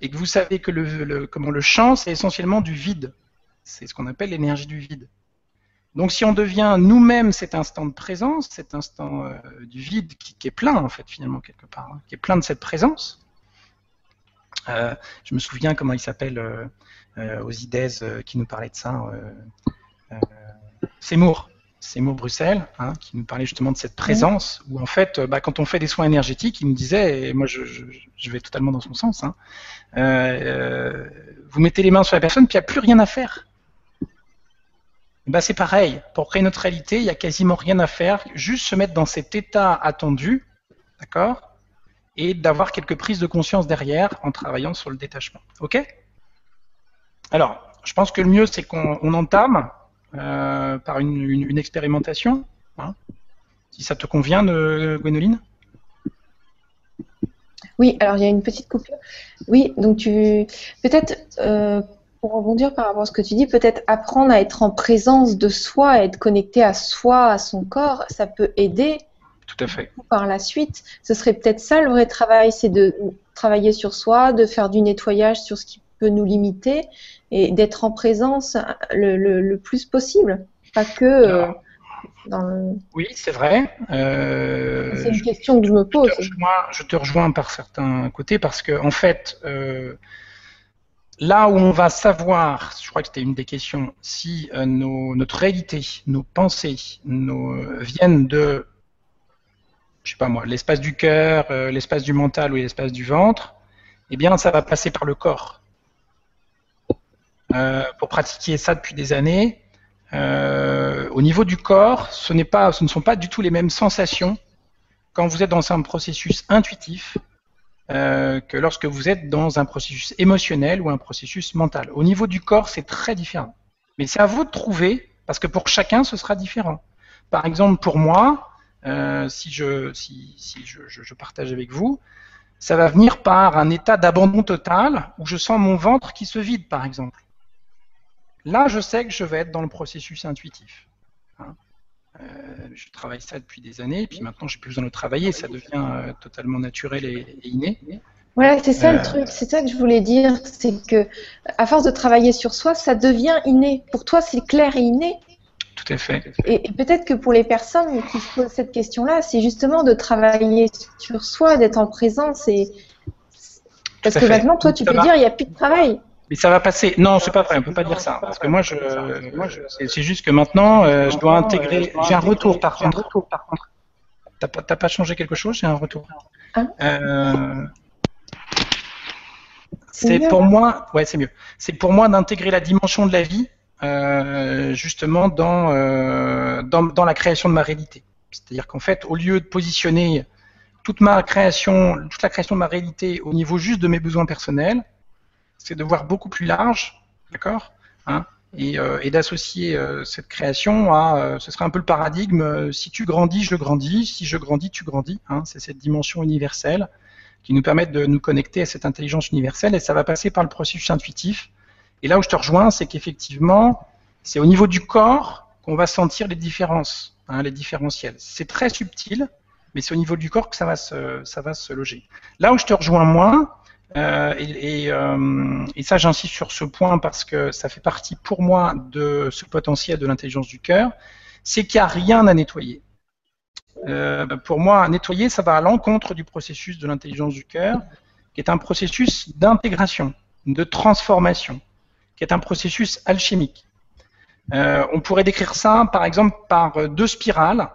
et que vous savez que le, le champ, c'est essentiellement du vide. C'est ce qu'on appelle l'énergie du vide. Donc si on devient nous-mêmes cet instant de présence, cet instant euh, du vide qui, est plein en fait finalement quelque part, hein, qui est plein de cette présence. Euh, je me souviens comment il s'appelle euh, idées qui nous parlait de ça. Seymour. Seymour Bruxelles, hein, qui nous parlait justement de cette présence, où en fait, bah, quand on fait des soins énergétiques, il nous disait, et moi je, vais totalement dans son sens, hein, vous mettez les mains sur la personne, puis il n'y a plus rien à faire. Bah, c'est pareil. Pour créer notre réalité, il n'y a quasiment rien à faire, juste se mettre dans cet état attendu, d'accord Et d'avoir quelques prises de conscience derrière en travaillant sur le détachement. Ok? Alors, je pense que le mieux, c'est qu'on entame euh, par une, expérimentation. Hein. si ça te convient, de, Gwénoline oui, alors il y a une petite coupure. Oui, donc tu peut-être euh, pour rebondir par rapport à ce que tu dis, peut-être apprendre à être en présence de soi, à être connecté à soi, à son corps, ça peut aider. Tout à fait. Par la suite, ce serait peut-être ça le vrai travail, c'est de travailler sur soi, de faire du nettoyage sur ce qui peut nous limiter et d'être en présence le, plus possible, pas que. Euh, dans Oui, c'est vrai. Euh, c'est une question que je me pose. Je te rejoins, par certains côtés parce que en fait. Euh, là où on va savoir, je crois que c'était une des questions, si euh, notre réalité, nos pensées nos, viennent de, je sais pas moi, l'espace du cœur, euh, l'espace du mental ou l'espace du ventre, eh bien, ça va passer par le corps. Euh, pour pratiquer ça depuis des années, au niveau du corps, ce, pas, ce ne sont pas du tout les mêmes sensations quand vous êtes dans un processus intuitif euh, que lorsque vous êtes dans un processus émotionnel ou un processus mental. Au niveau du corps, c'est très différent. Mais c'est à vous de trouver, parce que pour chacun, ce sera différent. Par exemple, pour moi, euh, si, je, si, je, partage avec vous, ça va venir par un état d'abandon total où je sens mon ventre qui se vide, par exemple. Là, je sais que je vais être dans le processus intuitif. Hein. Euh, je travaille ça depuis des années, et puis maintenant j'ai plus besoin de travailler, ça devient euh, totalement naturel et, inné. Voilà, c'est ça le euh, truc, c'est ça que je voulais dire, c'est que à force de travailler sur soi, ça devient inné. Pour toi, c'est clair et inné. Tout à fait. Et, peut-être que pour les personnes qui se posent cette question-là, c'est justement de travailler sur soi, d'être en présence et parce que maintenant, toi, tu peux dire, il n'y a plus de travail. Mais ça va passer. Non, c'est pas vrai. On peut pas dire ça parce que moi, je, moi, je, c'est juste que maintenant, euh, je dois intégrer. J'ai un retour par contre. Par contre. T'as pas, pas changé quelque chose J'ai un retour. Ah. Euh, c'est pour moi. Ouais, c'est mieux. C'est pour moi d'intégrer la dimension de la vie, euh, justement dans, dans, dans la création de ma réalité. C'est-à-dire qu'en fait, au lieu de positionner toute ma création, toute la création de ma réalité au niveau juste de mes besoins personnels, c'est de voir beaucoup plus large, d'accord hein, euh, et, d'associer euh, cette création à, euh, ce serait un peu le paradigme, si tu grandis, je grandis, si je grandis, tu grandis. Hein, c'est cette dimension universelle qui nous permet de nous connecter à cette intelligence universelle et ça va passer par le processus intuitif. Et là où je te rejoins, c'est qu'effectivement, c'est au niveau du corps qu'on va sentir les différences, hein, les différentiels. C'est très subtil, mais c'est au niveau du corps que ça va se, ça va se loger. Là où je te rejoins moins, euh, euh, et, ça, j'insiste sur ce point parce que ça fait partie pour moi de ce potentiel de l'intelligence du cœur, c'est qu'il n'y a rien à nettoyer. Euh, pour moi, nettoyer, ça va à l'encontre du processus de l'intelligence du cœur, qui est un processus d'intégration, de transformation, qui est un processus alchimique. on pourrait décrire ça, par exemple, par deux spirales.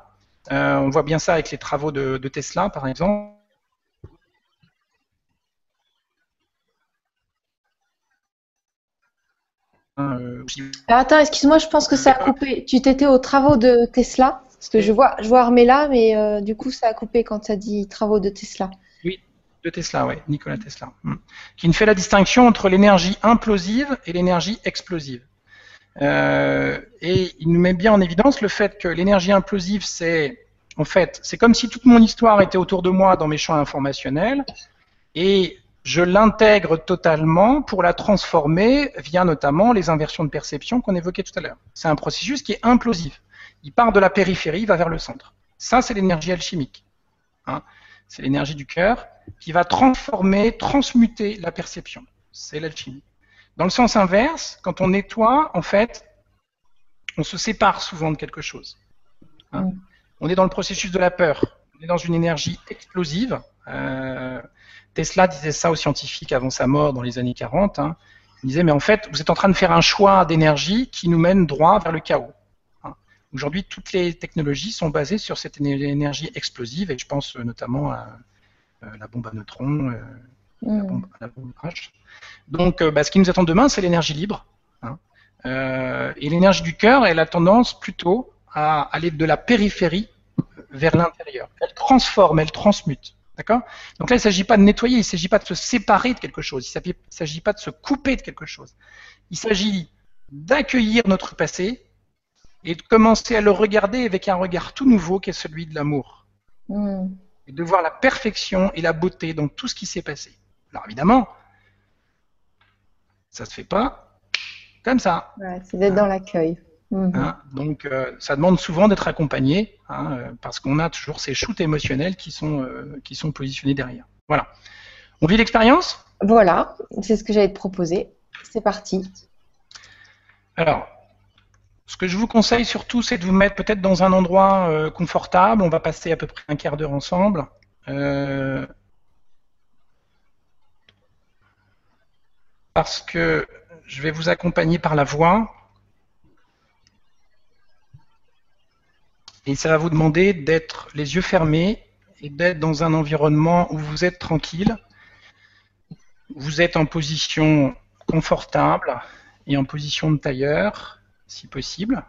on voit bien ça avec les travaux de Tesla, par exemple attends, excuse-moi, je pense que ça a coupé. Tu t'étais aux travaux de Tesla? Parce que je vois, je vois Armella, mais euh, du coup, ça a coupé quand ça dit travaux de Tesla. Oui, de Tesla, oui, Nikola Tesla. Hmm. Qui ne fait la distinction entre l'énergie implosive et l'énergie explosive. Euh, et il nous met bien en évidence le fait que l'énergie implosive, c'est en fait, c'est comme si toute mon histoire était autour de moi dans mes champs informationnels, et je l'intègre totalement pour la transformer via notamment les inversions de perception qu'on évoquait tout à l'heure. C'est un processus qui est implosif. Il part de la périphérie, il va vers le centre. Ça, c'est l'énergie alchimique. Hein. C'est l'énergie du cœur qui va transformer, transmuter la perception. C'est l'alchimie. Dans le sens inverse, quand on nettoie, en fait, on se sépare souvent de quelque chose. Hein. Mm. On est dans le processus de la peur. On est dans une énergie explosive. Euh, Tesla disait ça aux scientifiques avant sa mort dans les années 40. Hein. Il disait, mais en fait, vous êtes en train de faire un choix d'énergie qui nous mène droit vers le chaos. Hein. Aujourd'hui, toutes les technologies sont basées sur cette énergie explosive, et je pense notamment à euh, la bombe à neutrons, euh, la, mm. bombe, la bombe H. Donc, bah, ce qui nous attend demain, c'est l'énergie libre. Euh, et l'énergie du cœur, elle a tendance plutôt à aller de la périphérie vers l'intérieur. Elle transforme, elle transmute. D'accord? Donc là, il ne s'agit pas de nettoyer, il ne s'agit pas de se séparer de quelque chose, il ne s'agit pas de se couper de quelque chose. Il s'agit d'accueillir notre passé et de commencer à le regarder avec un regard tout nouveau qui est celui de l'amour. Hmm. Et de voir la perfection et la beauté dans tout ce qui s'est passé. Alors évidemment, ça ne se fait pas comme ça. c'est d'être dans l'accueil. Mhm. Hein, donc, euh, ça demande souvent d'être accompagné, hein, euh, parce qu'on a toujours ces shoots émotionnels qui sont, euh, qui sont positionnés derrière. Voilà. On vit l'expérience? Voilà, c'est ce que j'allais te proposer. C'est parti. Alors, ce que je vous conseille surtout, c'est de vous mettre peut-être dans un endroit confortable. On va passer à peu près un quart d'heure ensemble. parce que je vais vous accompagner par la voix. Et ça va vous demander d'être les yeux fermés et d'être dans un environnement où vous êtes tranquille. Vous êtes en position confortable et en position de tailleur, si possible.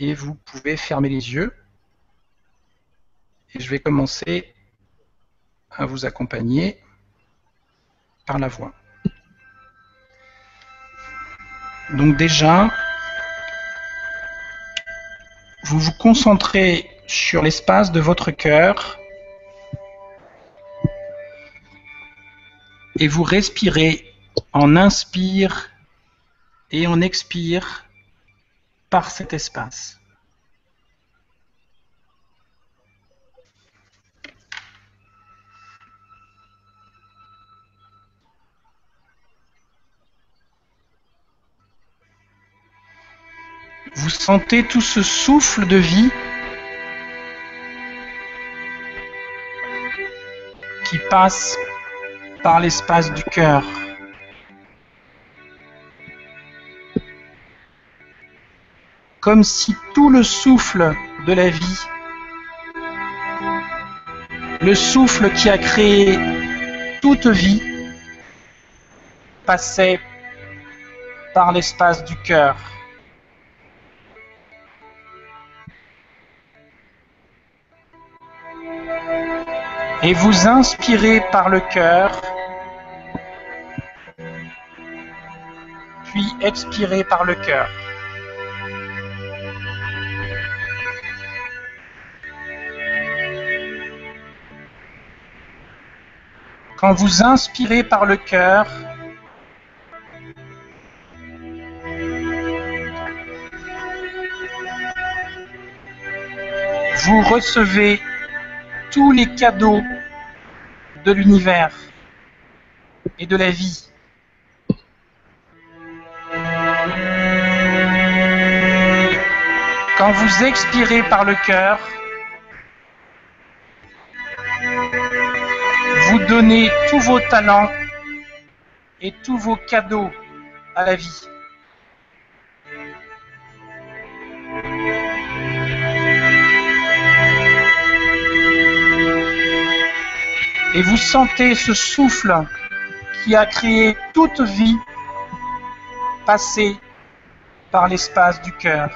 Et vous pouvez fermer les yeux. Et je vais commencer à vous accompagner par la voix. Donc déjà, vous vous concentrez sur l'espace de votre cœur et vous respirez en inspire et en expire par cet espace. Vous sentez tout ce souffle de vie qui passe par l'espace du cœur. Comme si tout le souffle de la vie, le souffle qui a créé toute vie, passait par l'espace du cœur. Et vous inspirez par le cœur, puis expirez par le cœur. Quand vous inspirez par le cœur, vous recevez tous les cadeaux de l'univers et de la vie. Quand vous expirez par le cœur, vous donnez tous vos talents et tous vos cadeaux à la vie. Et vous sentez ce souffle qui a créé toute vie passer par l'espace du cœur.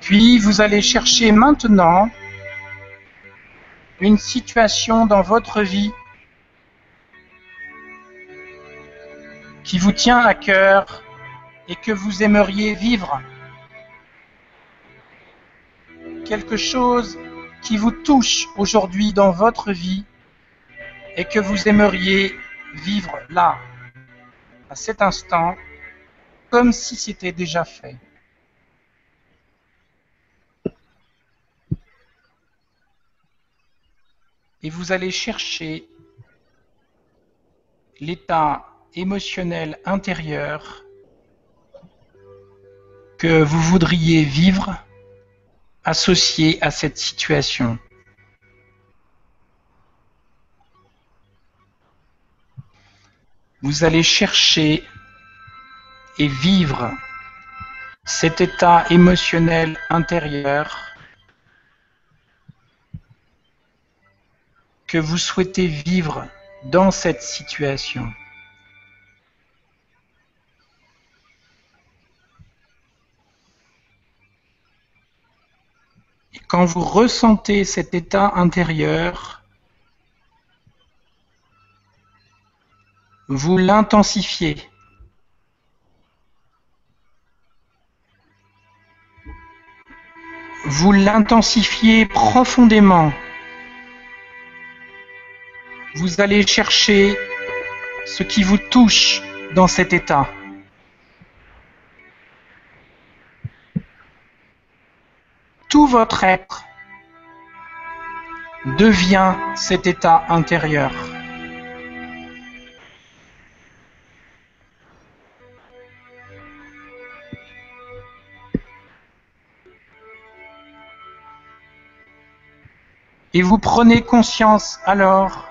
Puis vous allez chercher maintenant une situation dans votre vie qui vous tient à cœur et que vous aimeriez vivre. Quelque chose qui vous touche aujourd'hui dans votre vie et que vous aimeriez vivre là, à cet instant, comme si c'était déjà fait. Et vous allez chercher l'état émotionnel intérieur que vous voudriez vivre associé à cette situation. Vous allez chercher et vivre cet état émotionnel intérieur que vous souhaitez vivre dans cette situation. Quand vous ressentez cet état intérieur, vous l'intensifiez. Vous l'intensifiez profondément. Vous allez chercher ce qui vous touche dans cet état. Tout votre être devient cet état intérieur. Et vous prenez conscience alors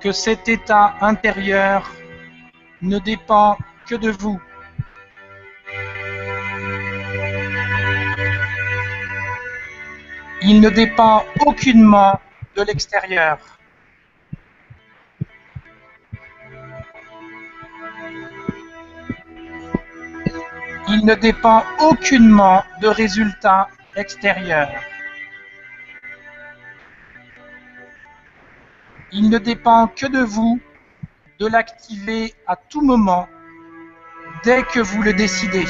que cet état intérieur ne dépend que de vous. Il ne dépend aucunement de l'extérieur. Il ne dépend aucunement de résultats extérieurs. Il ne dépend que de vous de l'activer à tout moment dès que vous le décidez.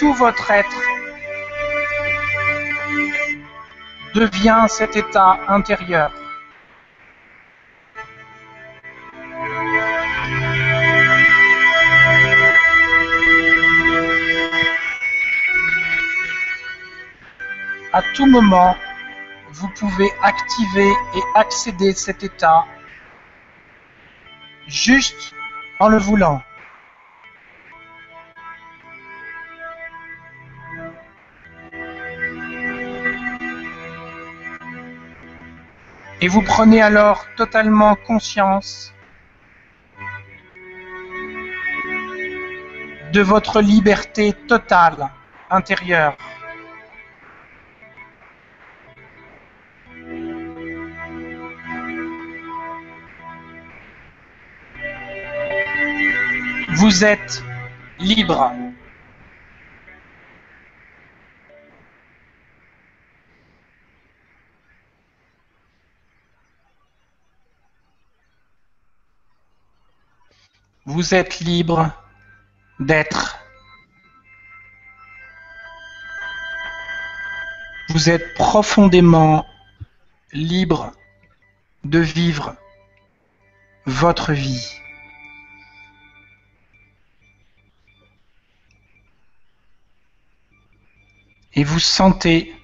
Tout votre être devient cet état intérieur. à tout moment, vous pouvez activer et accéder cet état juste en le voulant. Et vous prenez alors totalement conscience de votre liberté totale intérieure. Vous êtes libre. Vous êtes libre d'être. Vous êtes profondément libre de vivre votre vie. et vous sentez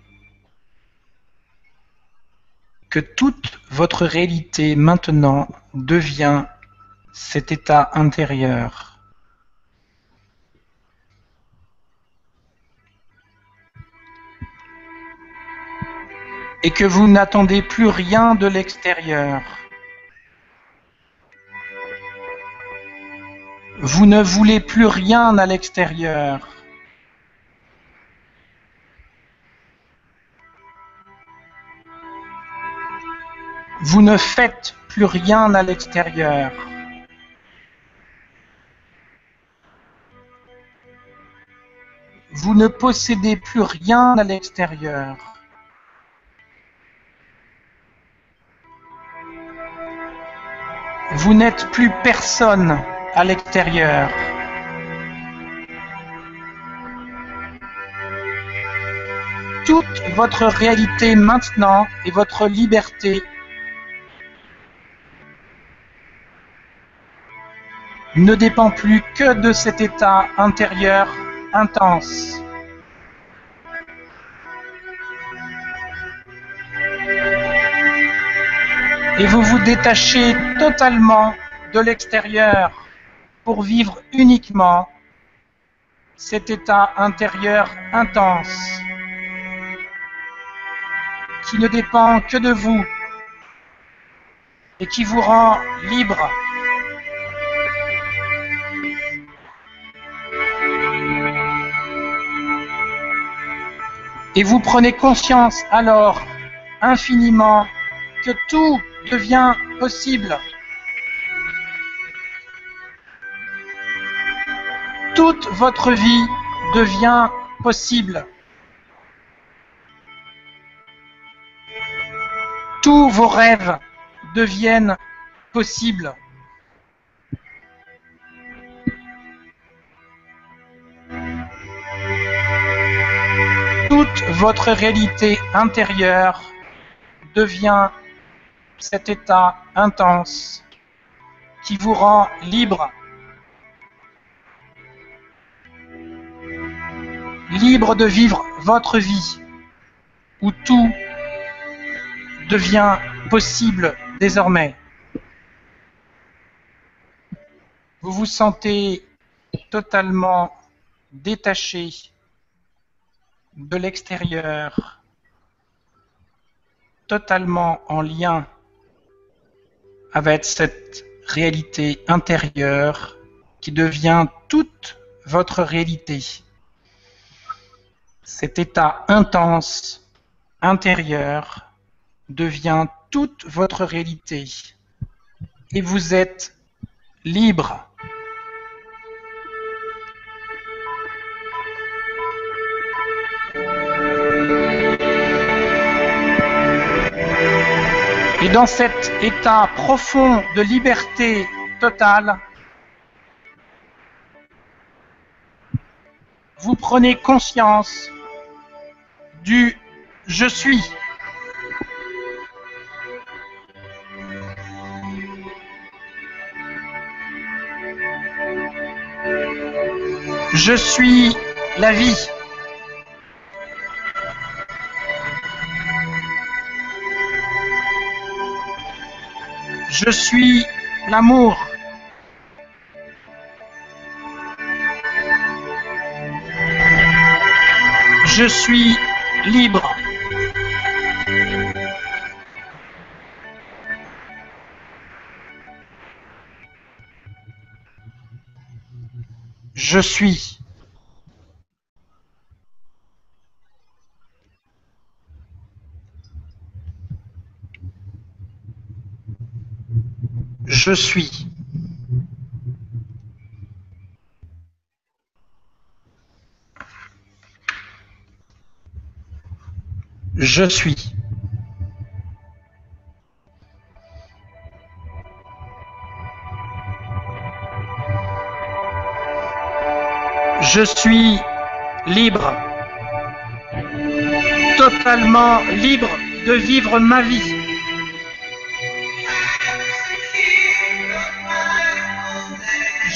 que toute votre réalité maintenant devient cet état intérieur. Et que vous n'attendez plus rien de l'extérieur. Vous ne voulez plus rien à l'extérieur. Vous ne faites plus rien à l'extérieur. Vous ne possédez plus rien à l'extérieur. Vous n'êtes plus personne à l'extérieur. toute votre réalité maintenant et votre liberté ne dépend plus que de cet état intérieur intense. Et vous vous détachez totalement de l'extérieur pour vivre uniquement cet état intérieur intense qui ne dépend que de vous et qui vous rend libre. Et vous prenez conscience alors infiniment que tout devient possible. Toute votre vie devient possible. Tous vos rêves deviennent possibles. Toute votre réalité intérieure devient cet état intense qui vous rend libre. Libre de vivre votre vie où tout devient possible désormais. Vous vous sentez totalement détaché de l'extérieur, totalement en lien avec cette réalité intérieure qui devient toute votre réalité. Cet état intense intérieur devient toute votre réalité et vous êtes libre. Et dans cet état profond de liberté totale, vous prenez conscience du je suis. Je suis la vie. Je suis l'amour. Je suis libre. Je suis. Je suis. Je suis. Je suis libre, totalement libre de vivre ma vie.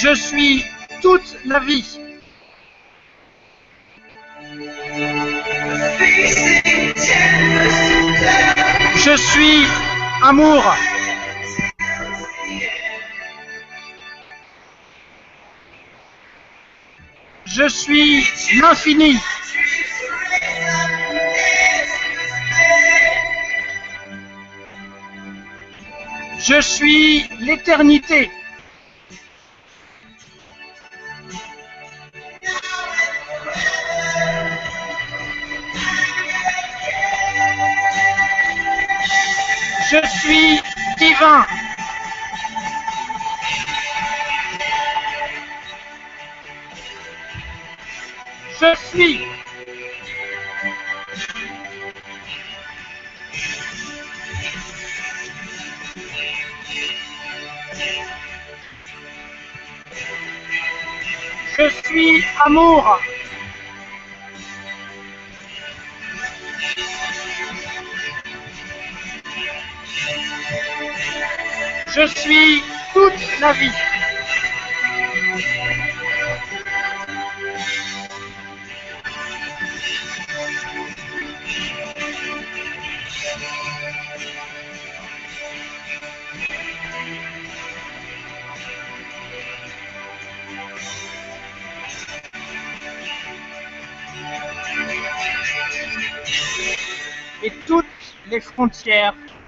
Je suis toute la vie. Je suis amour. Je suis l'infini. Je suis l'éternité.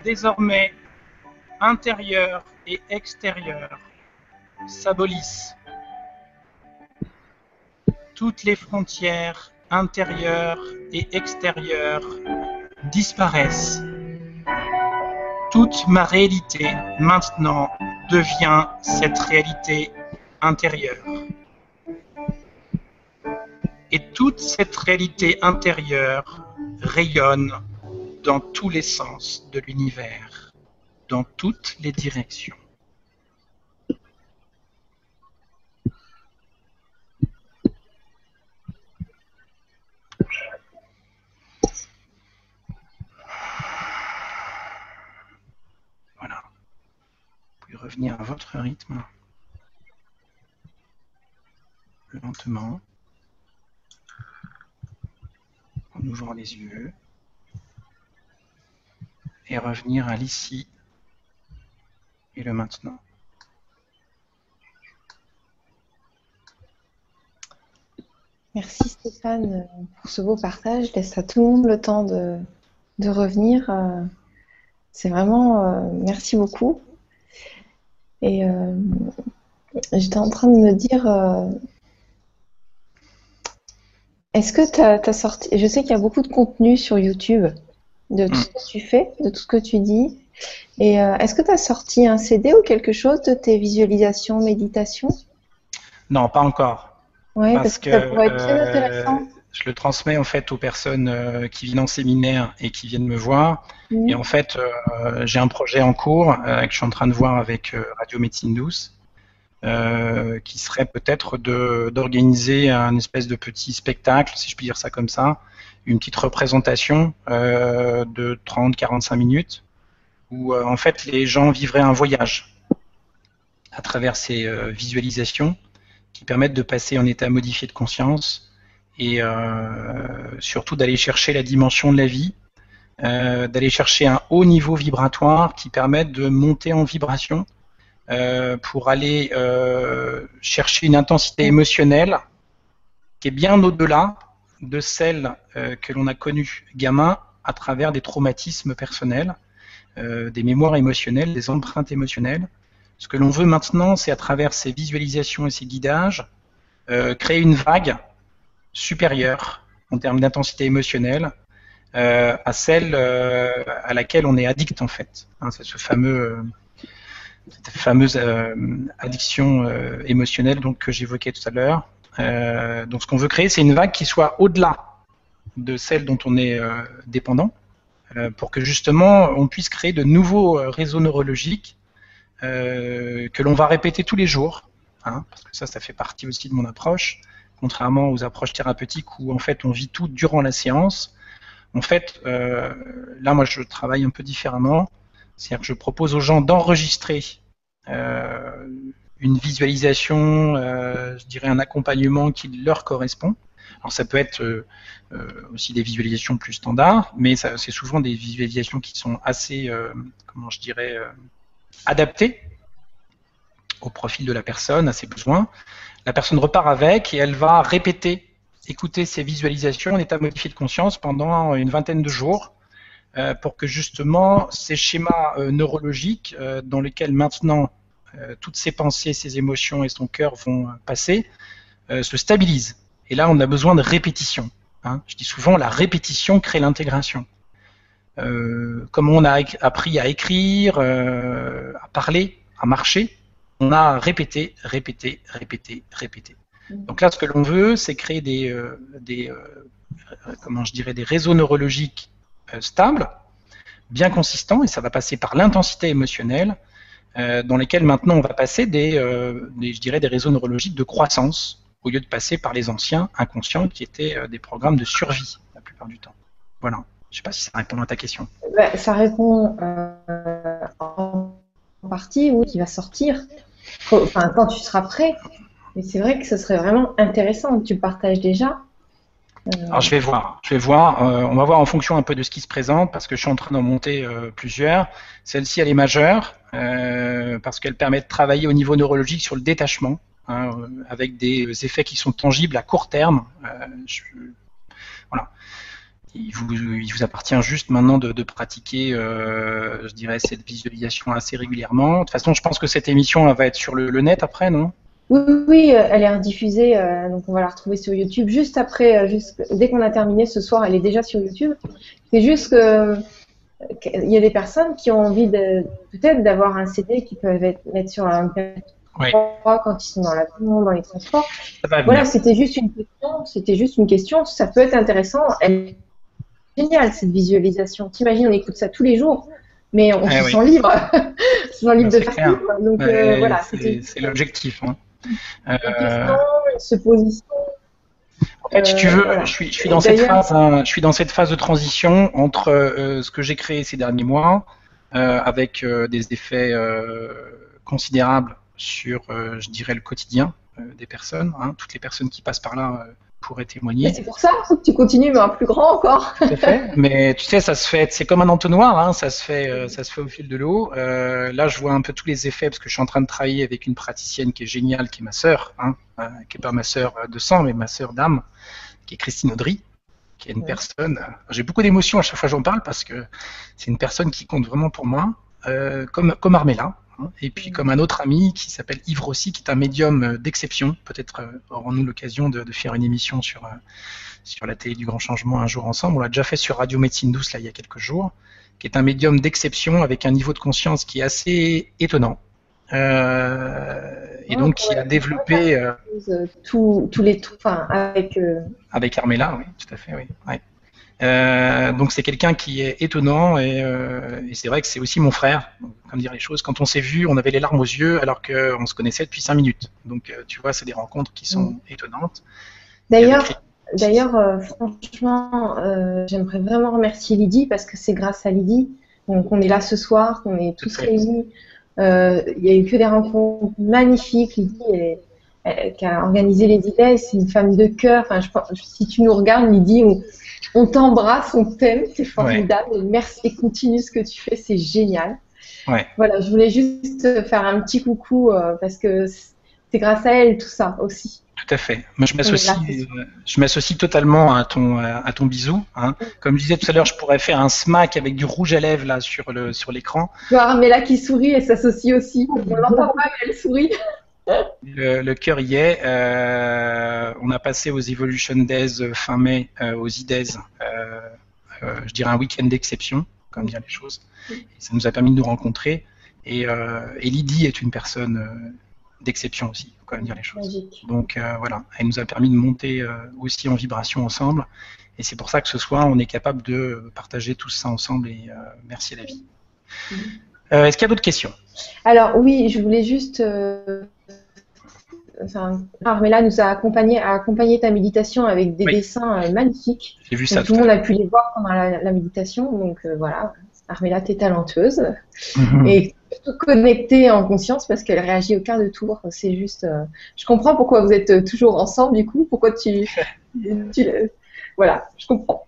Désormais intérieures et extérieures s'abolissent. Toutes les frontières intérieures et extérieures disparaissent. Toute ma réalité maintenant devient cette réalité intérieure. Et toute cette réalité intérieure rayonne dans tous les sens de l'univers, dans toutes les directions. Voilà. Vous pouvez revenir à votre rythme. Lentement. En ouvrant les yeux et revenir à l'ici et le maintenant. Merci Stéphane pour ce beau partage. Je laisse à tout le monde le temps de, de revenir. Euh, C'est vraiment euh, merci beaucoup. Et euh, j'étais en train de me dire, est-ce que tu as, sorti, je sais qu'il y a beaucoup de contenu sur YouTube de tout ce que tu fais, de tout ce que tu dis. Et euh, est-ce que tu as sorti un CD ou quelque chose de tes visualisations, méditations? Non, pas encore. Oui, Parce parce, que, ça pourrait être bien euh, intéressant. Je le transmets en fait aux personnes euh, qui viennent en séminaire et qui viennent me voir. Mhm. Et en fait, j'ai un projet en cours que je suis en train de voir avec Radio Médecine Douce, euh, qui serait peut-être d'organiser un espèce de petit spectacle, si je puis dire ça comme ça, une petite représentation euh, de 30-45 minutes, où euh, en fait les gens vivraient un voyage à travers ces visualisations qui permettent de passer en état modifié de conscience et surtout d'aller chercher la dimension de la vie, d'aller chercher un haut niveau vibratoire qui permette de monter en vibration euh, pour aller euh, chercher une intensité émotionnelle qui est bien au-delà de celle euh, que l'on a connue gamin à travers des traumatismes personnels, des mémoires émotionnelles, des empreintes émotionnelles. Ce que l'on veut maintenant, c'est à travers ces visualisations et ces guidages, créer une vague supérieure en termes d'intensité émotionnelle à celle à laquelle on est addict en fait. Hein, c'est ce fameux, cette fameuse euh, addiction euh, émotionnelle donc que j'évoquais tout à l'heure. Euh, donc ce qu'on veut créer, c'est une vague qui soit au-delà de celle dont on est dépendant, pour que justement on puisse créer de nouveaux réseaux neurologiques que l'on va répéter tous les jours, hein, parce que ça, ça fait partie aussi de mon approche, contrairement aux approches thérapeutiques où en fait on vit tout durant la séance. En fait, là, moi, je travaille un peu différemment, c'est-à-dire que je propose aux gens d'enregistrer euh, une visualisation, euh, je dirais un accompagnement qui leur correspond. Alors ça peut être euh, aussi des visualisations plus standards, mais c'est souvent des visualisations qui sont assez, comment je dirais, adaptées au profil de la personne, à ses besoins. La personne repart avec et elle va répéter, écouter ces visualisations en état modifié de conscience pendant une vingtaine de jours euh, pour que justement ces schémas euh, neurologiques euh, dans lesquels maintenant toutes ses pensées, ses émotions et son cœur vont passer se stabilisent. Et là, on a besoin de répétition. hein. Je dis souvent, la répétition crée l'intégration. Comme on a appris à écrire, à parler, à marcher, on a répété, répété, répété, répété. Donc là, ce que l'on veut, c'est créer des, comment je dirais, des réseaux neurologiques euh, stables, bien consistants, et ça va passer par l'intensité émotionnelle, euh, dans lesquels maintenant on va passer des, euh, des, je dirais, des réseaux neurologiques de croissance, au lieu de passer par les anciens inconscients qui étaient des programmes de survie la plupart du temps. Voilà. Je ne sais pas si ça répond à ta question. Bah, ça répond en partie, oui, qui va sortir. Enfin, quand tu seras prêt. Mais c'est vrai que ce serait vraiment intéressant que tu partages déjà. Euh, Alors je vais voir, je vais voir. Euh, on va voir en fonction un peu de ce qui se présente parce que je suis en train d'en monter euh, plusieurs. Celle-ci, elle est majeure parce qu'elle permet de travailler au niveau neurologique sur le détachement hein, avec des effets qui sont tangibles à court terme. voilà. Il vous, il vous, appartient juste maintenant de, de pratiquer, je dirais, cette visualisation assez régulièrement. De toute façon, je pense que cette émission elle va être sur le, le net après, non? Oui, oui, euh, elle est rediffusée, euh, donc on va la retrouver sur YouTube juste après, euh, juste, dès qu'on a terminé ce soir, elle est déjà sur YouTube. C'est juste que il y a des personnes qui ont envie de peut-être d'avoir un CD qui peuvent être, mettre sur un oui. quand ils sont dans l'avion, dans les transports. Voilà, c'était juste une question. C'était juste une question. Ça peut être intéressant. Elle est géniale cette visualisation. T'imagines, on écoute ça tous les jours mais on eh se sent libre, on se sent libre de faire tout. Donc voilà, c'est l'objectif. Hein. Euh, se positionne. En fait, si tu veux, euh, je, suis, je, suis dans cette phase, hein, je suis dans cette phase de transition entre euh, ce que j'ai créé ces derniers mois, avec des effets considérables sur, je dirais, le quotidien des personnes. Hein. Toutes les personnes qui passent par là pourrait témoigner. C'est pour ça que tu continues, mais un plus grand encore. Tout à fait. Mais tu sais, ça se fait, c'est comme un entonnoir, hein, ça se fait, euh, ça se fait au fil de l'eau. Euh, là, je vois un peu tous les effets parce que je suis en train de travailler avec une praticienne qui est géniale, qui est ma sœur, hein, euh, qui est pas ma sœur de sang, mais ma sœur d'âme, qui est Christine Audry, qui est une personne. J'ai beaucoup d'émotions à chaque fois que j'en parle parce que c'est une personne qui compte vraiment pour moi, comme comme Armella. Hein. Et puis comme un autre ami qui s'appelle Yves Rossi, qui est un médium euh, d'exception. Peut-être euh, aurons-nous l'occasion de, faire une émission sur, euh, sur la télé du grand changement un jour ensemble. On l'a déjà fait sur Radio Médecine Douce là, il y a quelques jours, qui est un médium d'exception avec un niveau de conscience qui est assez étonnant. et donc qui a développé tous les enfin, avec avec Armella, oui, tout à fait, oui. Euh, donc c'est quelqu'un qui est étonnant euh, et, c'est vrai que c'est aussi mon frère. comme dire les choses, quand on s'est vu, on avait les larmes aux yeux alors qu'on se connaissait depuis cinq minutes. Donc euh, tu vois, c'est des rencontres qui sont mm. étonnantes. D'ailleurs, d'ailleurs, franchement, j'aimerais vraiment remercier Lydie parce que c'est grâce à Lydie qu'on est là ce soir, qu'on est tous réunis. Il n'y a eu que des rencontres magnifiques. Lydie qui a organisé les idées, c'est une femme de cœur. Enfin, je, si tu nous regardes, Lydie, on t'embrasse, on t'aime, c'est formidable. Merci et continue ce que tu fais, c'est génial. Voilà, je voulais juste faire un petit coucou euh, parce que c'est grâce à elle tout ça aussi. Tout à fait. Moi, je m'associe, euh, je m'associe totalement à ton, à ton bisou. Hein. Comme je disais tout à l'heure, je pourrais faire un smack avec du rouge à lèvres là sur le sur l'écran. mais là qui sourit, et s'associe aussi. On l'entend pas, mais elle sourit. Le, cœur y est. Euh, on a passé aux Evolution Days euh, fin mai, euh, aux IDES, je dirais un week-end d'exception, comme dire les choses. ça nous a permis de nous rencontrer. Et, Lydie est une personne d'exception aussi, même dire les choses. Donc voilà, elle nous a permis de monter aussi en vibration ensemble. Et c'est pour ça que ce soir, on est capable de partager tout ça ensemble. Et merci à la vie. Est-ce qu'il y a d'autres questions? Alors oui, je voulais juste enfin, Armella nous a accompagné, a accompagné ta méditation avec des dessins euh, magnifiques. J'ai vu ça. Tout le monde a pu les voir pendant la, méditation, donc euh, voilà. Armella, t'es talentueuse et tout connectée en conscience parce qu'elle réagit au quart de tour. C'est juste, euh, je comprends pourquoi vous êtes toujours ensemble du coup, pourquoi tu, voilà, je comprends.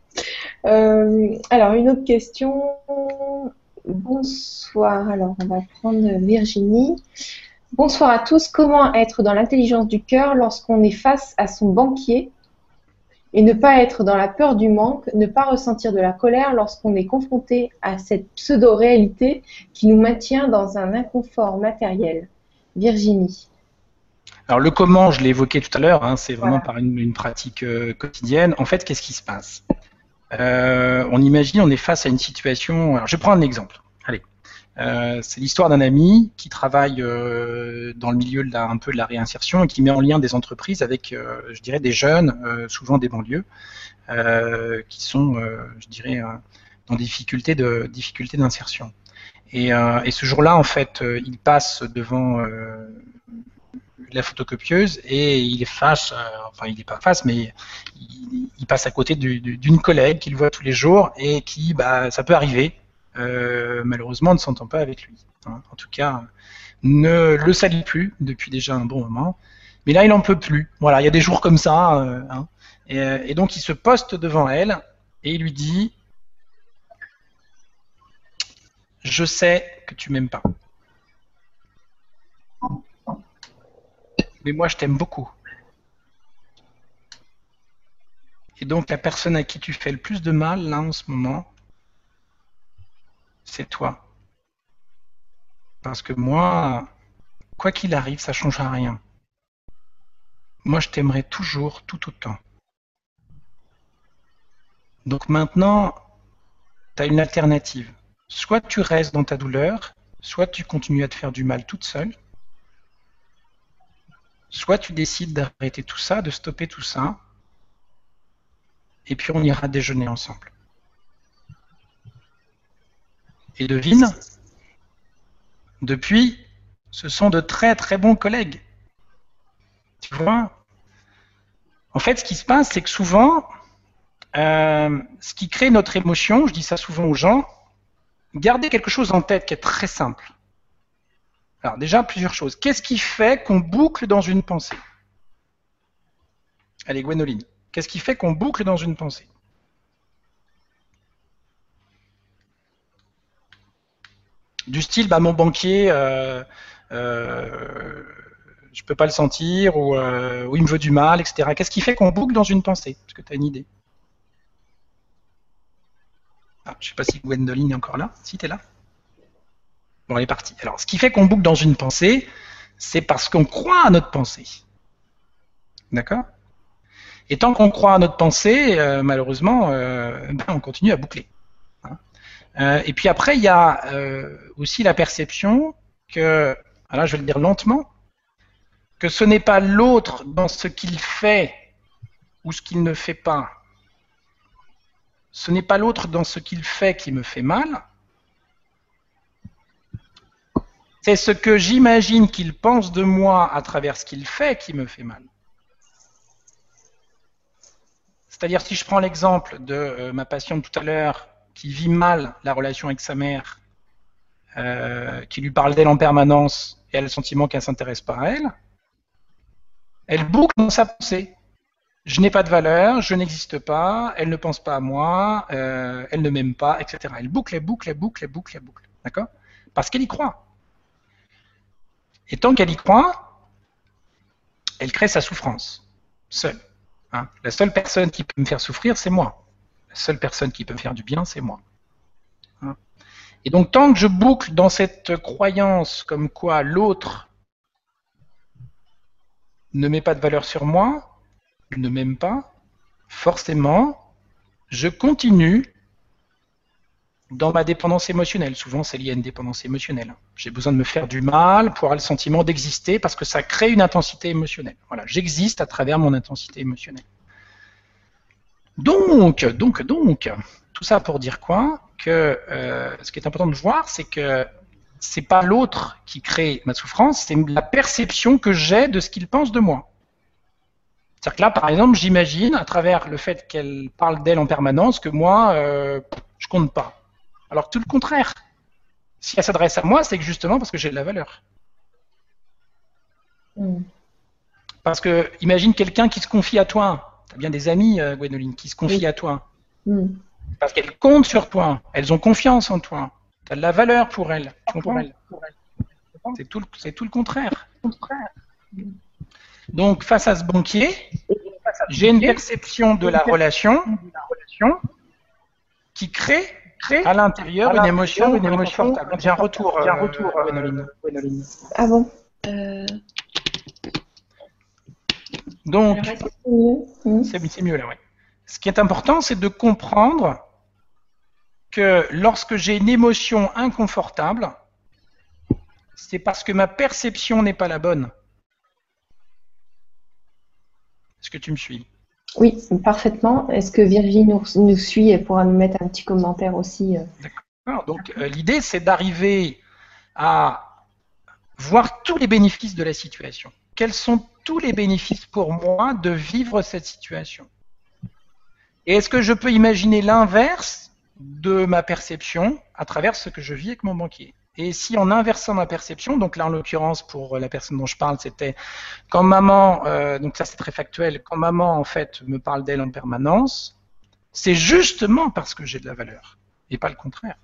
alors une autre question. Bonsoir. Alors on va prendre Virginie. Bonsoir à tous. Comment être dans l'intelligence du cœur lorsqu'on est face à son banquier et ne pas être dans la peur du manque, ne pas ressentir de la colère lorsqu'on est confronté à cette pseudo-réalité qui nous maintient dans un inconfort matériel? Virginie. Alors le comment, je l'ai évoqué tout à l'heure, hein, c'est vraiment par une, pratique euh, quotidienne. En fait, qu'est-ce qui se passe? Euh, On imagine, on est face à une situation. Alors, je prends un exemple. Euh, c'est l'histoire d'un ami qui travaille euh, dans le milieu de la, un peu de la réinsertion et qui met en lien des entreprises avec, euh, je dirais, des jeunes, souvent des banlieues, qui sont, je dirais, dans difficultés d'insertion. Et, ce jour-là, en fait, il passe devant la photocopieuse et il est face, enfin il n'est pas face, mais il, il passe à côté d'une collègue qu'il voit tous les jours et qui, bah, ça peut arriver, malheureusement ne s'entend pas avec lui. Hein. En tout cas, ne le salue plus depuis déjà un bon moment. Mais là, il n'en peut plus. Voilà, il y a des jours comme ça. Hein. et, et donc, il se poste devant elle et il lui dit Je sais que tu m'aimes pas. Mais moi, je t'aime beaucoup. Et donc, la personne à qui tu fais le plus de mal, là, en ce moment, c'est toi. Parce que moi, quoi qu'il arrive, ça ne changera rien. Moi, je t'aimerai toujours tout autant. Donc maintenant, tu as une alternative. Soit tu restes dans ta douleur, soit tu continues à te faire du mal toute seule, soit tu décides d'arrêter tout ça, de stopper tout ça, et puis on ira déjeuner ensemble. Et devine, depuis, ce sont de très très bons collègues. Tu vois? En fait, ce qui se passe, c'est que souvent, euh, ce qui crée notre émotion, je dis ça souvent aux gens, gardez quelque chose en tête qui est très simple. Alors déjà, plusieurs choses. Qu'est-ce qui fait qu'on boucle dans une pensée? Allez, Gwénoline. Qu'est-ce qui fait qu'on boucle dans une pensée? Du style, bah, mon banquier, euh, euh, je peux pas le sentir, ou, euh, il me veut du mal, etc. Qu'est-ce qui fait qu'on boucle dans une pensée? Est-ce que tu as une idée? Ah, Je sais pas si Gwendoline est encore là. Si, tu es là Bon, elle est partie. Alors, ce qui fait qu'on boucle dans une pensée, c'est parce qu'on croit à notre pensée. D'accord? Et tant qu'on croit à notre pensée, euh, malheureusement, euh, ben, on continue à boucler. Euh, et puis après, il y a aussi la perception que, alors je vais le dire lentement, que ce n'est pas l'autre dans ce qu'il fait ou ce qu'il ne fait pas. Ce n'est pas l'autre dans ce qu'il fait qui me fait mal, C'est ce que j'imagine qu'il pense de moi à travers ce qu'il fait qui me fait mal. C'est-à-dire si je prends l'exemple de euh, ma patiente tout à l'heure qui vit mal la relation avec sa mère, euh, qui lui parle d'elle en permanence et a le sentiment qu'elle ne s'intéresse pas à elle, elle boucle dans sa pensée. Je n'ai pas de valeur, je n'existe pas, elle ne pense pas à moi, euh, elle ne m'aime pas, etc. Elle boucle, elle boucle, elle boucle, elle boucle, elle boucle. D'accord? Parce qu'elle y croit. Et tant qu'elle y croit, elle crée sa souffrance, seule. Hein. La seule personne qui peut me faire souffrir, c'est moi. La seule personne qui peut me faire du bien, c'est moi. Hein. Et donc tant que je boucle dans cette croyance comme quoi l'autre ne met pas de valeur sur moi, ne m'aime pas, forcément, je continue dans ma dépendance émotionnelle. Souvent, c'est lié à une dépendance émotionnelle. J'ai besoin de me faire du mal pour avoir le sentiment d'exister parce que ça crée une intensité émotionnelle. Voilà, j'existe à travers mon intensité émotionnelle. Donc, donc, donc, tout ça pour dire quoi Que euh, ce qui est important de voir, c'est que c'est pas l'autre qui crée ma souffrance, c'est la perception que j'ai de ce qu'il pense de moi. C'est-à-dire que là, par exemple, j'imagine, à travers le fait qu'elle parle d'elle en permanence, que moi, euh, je compte pas. Alors tout le contraire. Si elle s'adresse à moi, c'est justement parce que j'ai de la valeur. Hmm. Parce que imagine quelqu'un qui se confie à toi. Tu as bien des amis, euh, Gwénoline, qui se confient à toi. Hmm. Parce qu'elles comptent sur toi. Elles ont confiance en toi. Tu as de la valeur pour elles. C'est tout, tout, le contraire. Donc face à ce banquier, j'ai une perception de la relation qui crée à l'intérieur, une émotion, une émotion. J'ai un retour, un retour, euh, Ah bon? Euh... Donc, c'est mieux là, ouais. Ce qui est important, c'est de comprendre que lorsque j'ai une émotion inconfortable, c'est parce que ma perception n'est pas la bonne. Est-ce que tu me suis? Oui, parfaitement. Est-ce que Virginie nous, suit et pourra nous mettre un petit commentaire aussi euh? D'accord. Donc euh, l'idée, c'est d'arriver à voir tous les bénéfices de la situation. Quels sont tous les bénéfices pour moi de vivre cette situation Et est-ce que je peux imaginer l'inverse de ma perception à travers ce que je vis avec mon banquier? Et si en inversant ma perception, donc là en l'occurrence pour la personne dont je parle, c'était quand maman, euh, donc ça c'est très factuel, quand maman en fait me parle d'elle en permanence, c'est justement parce que j'ai de la valeur et pas le contraire.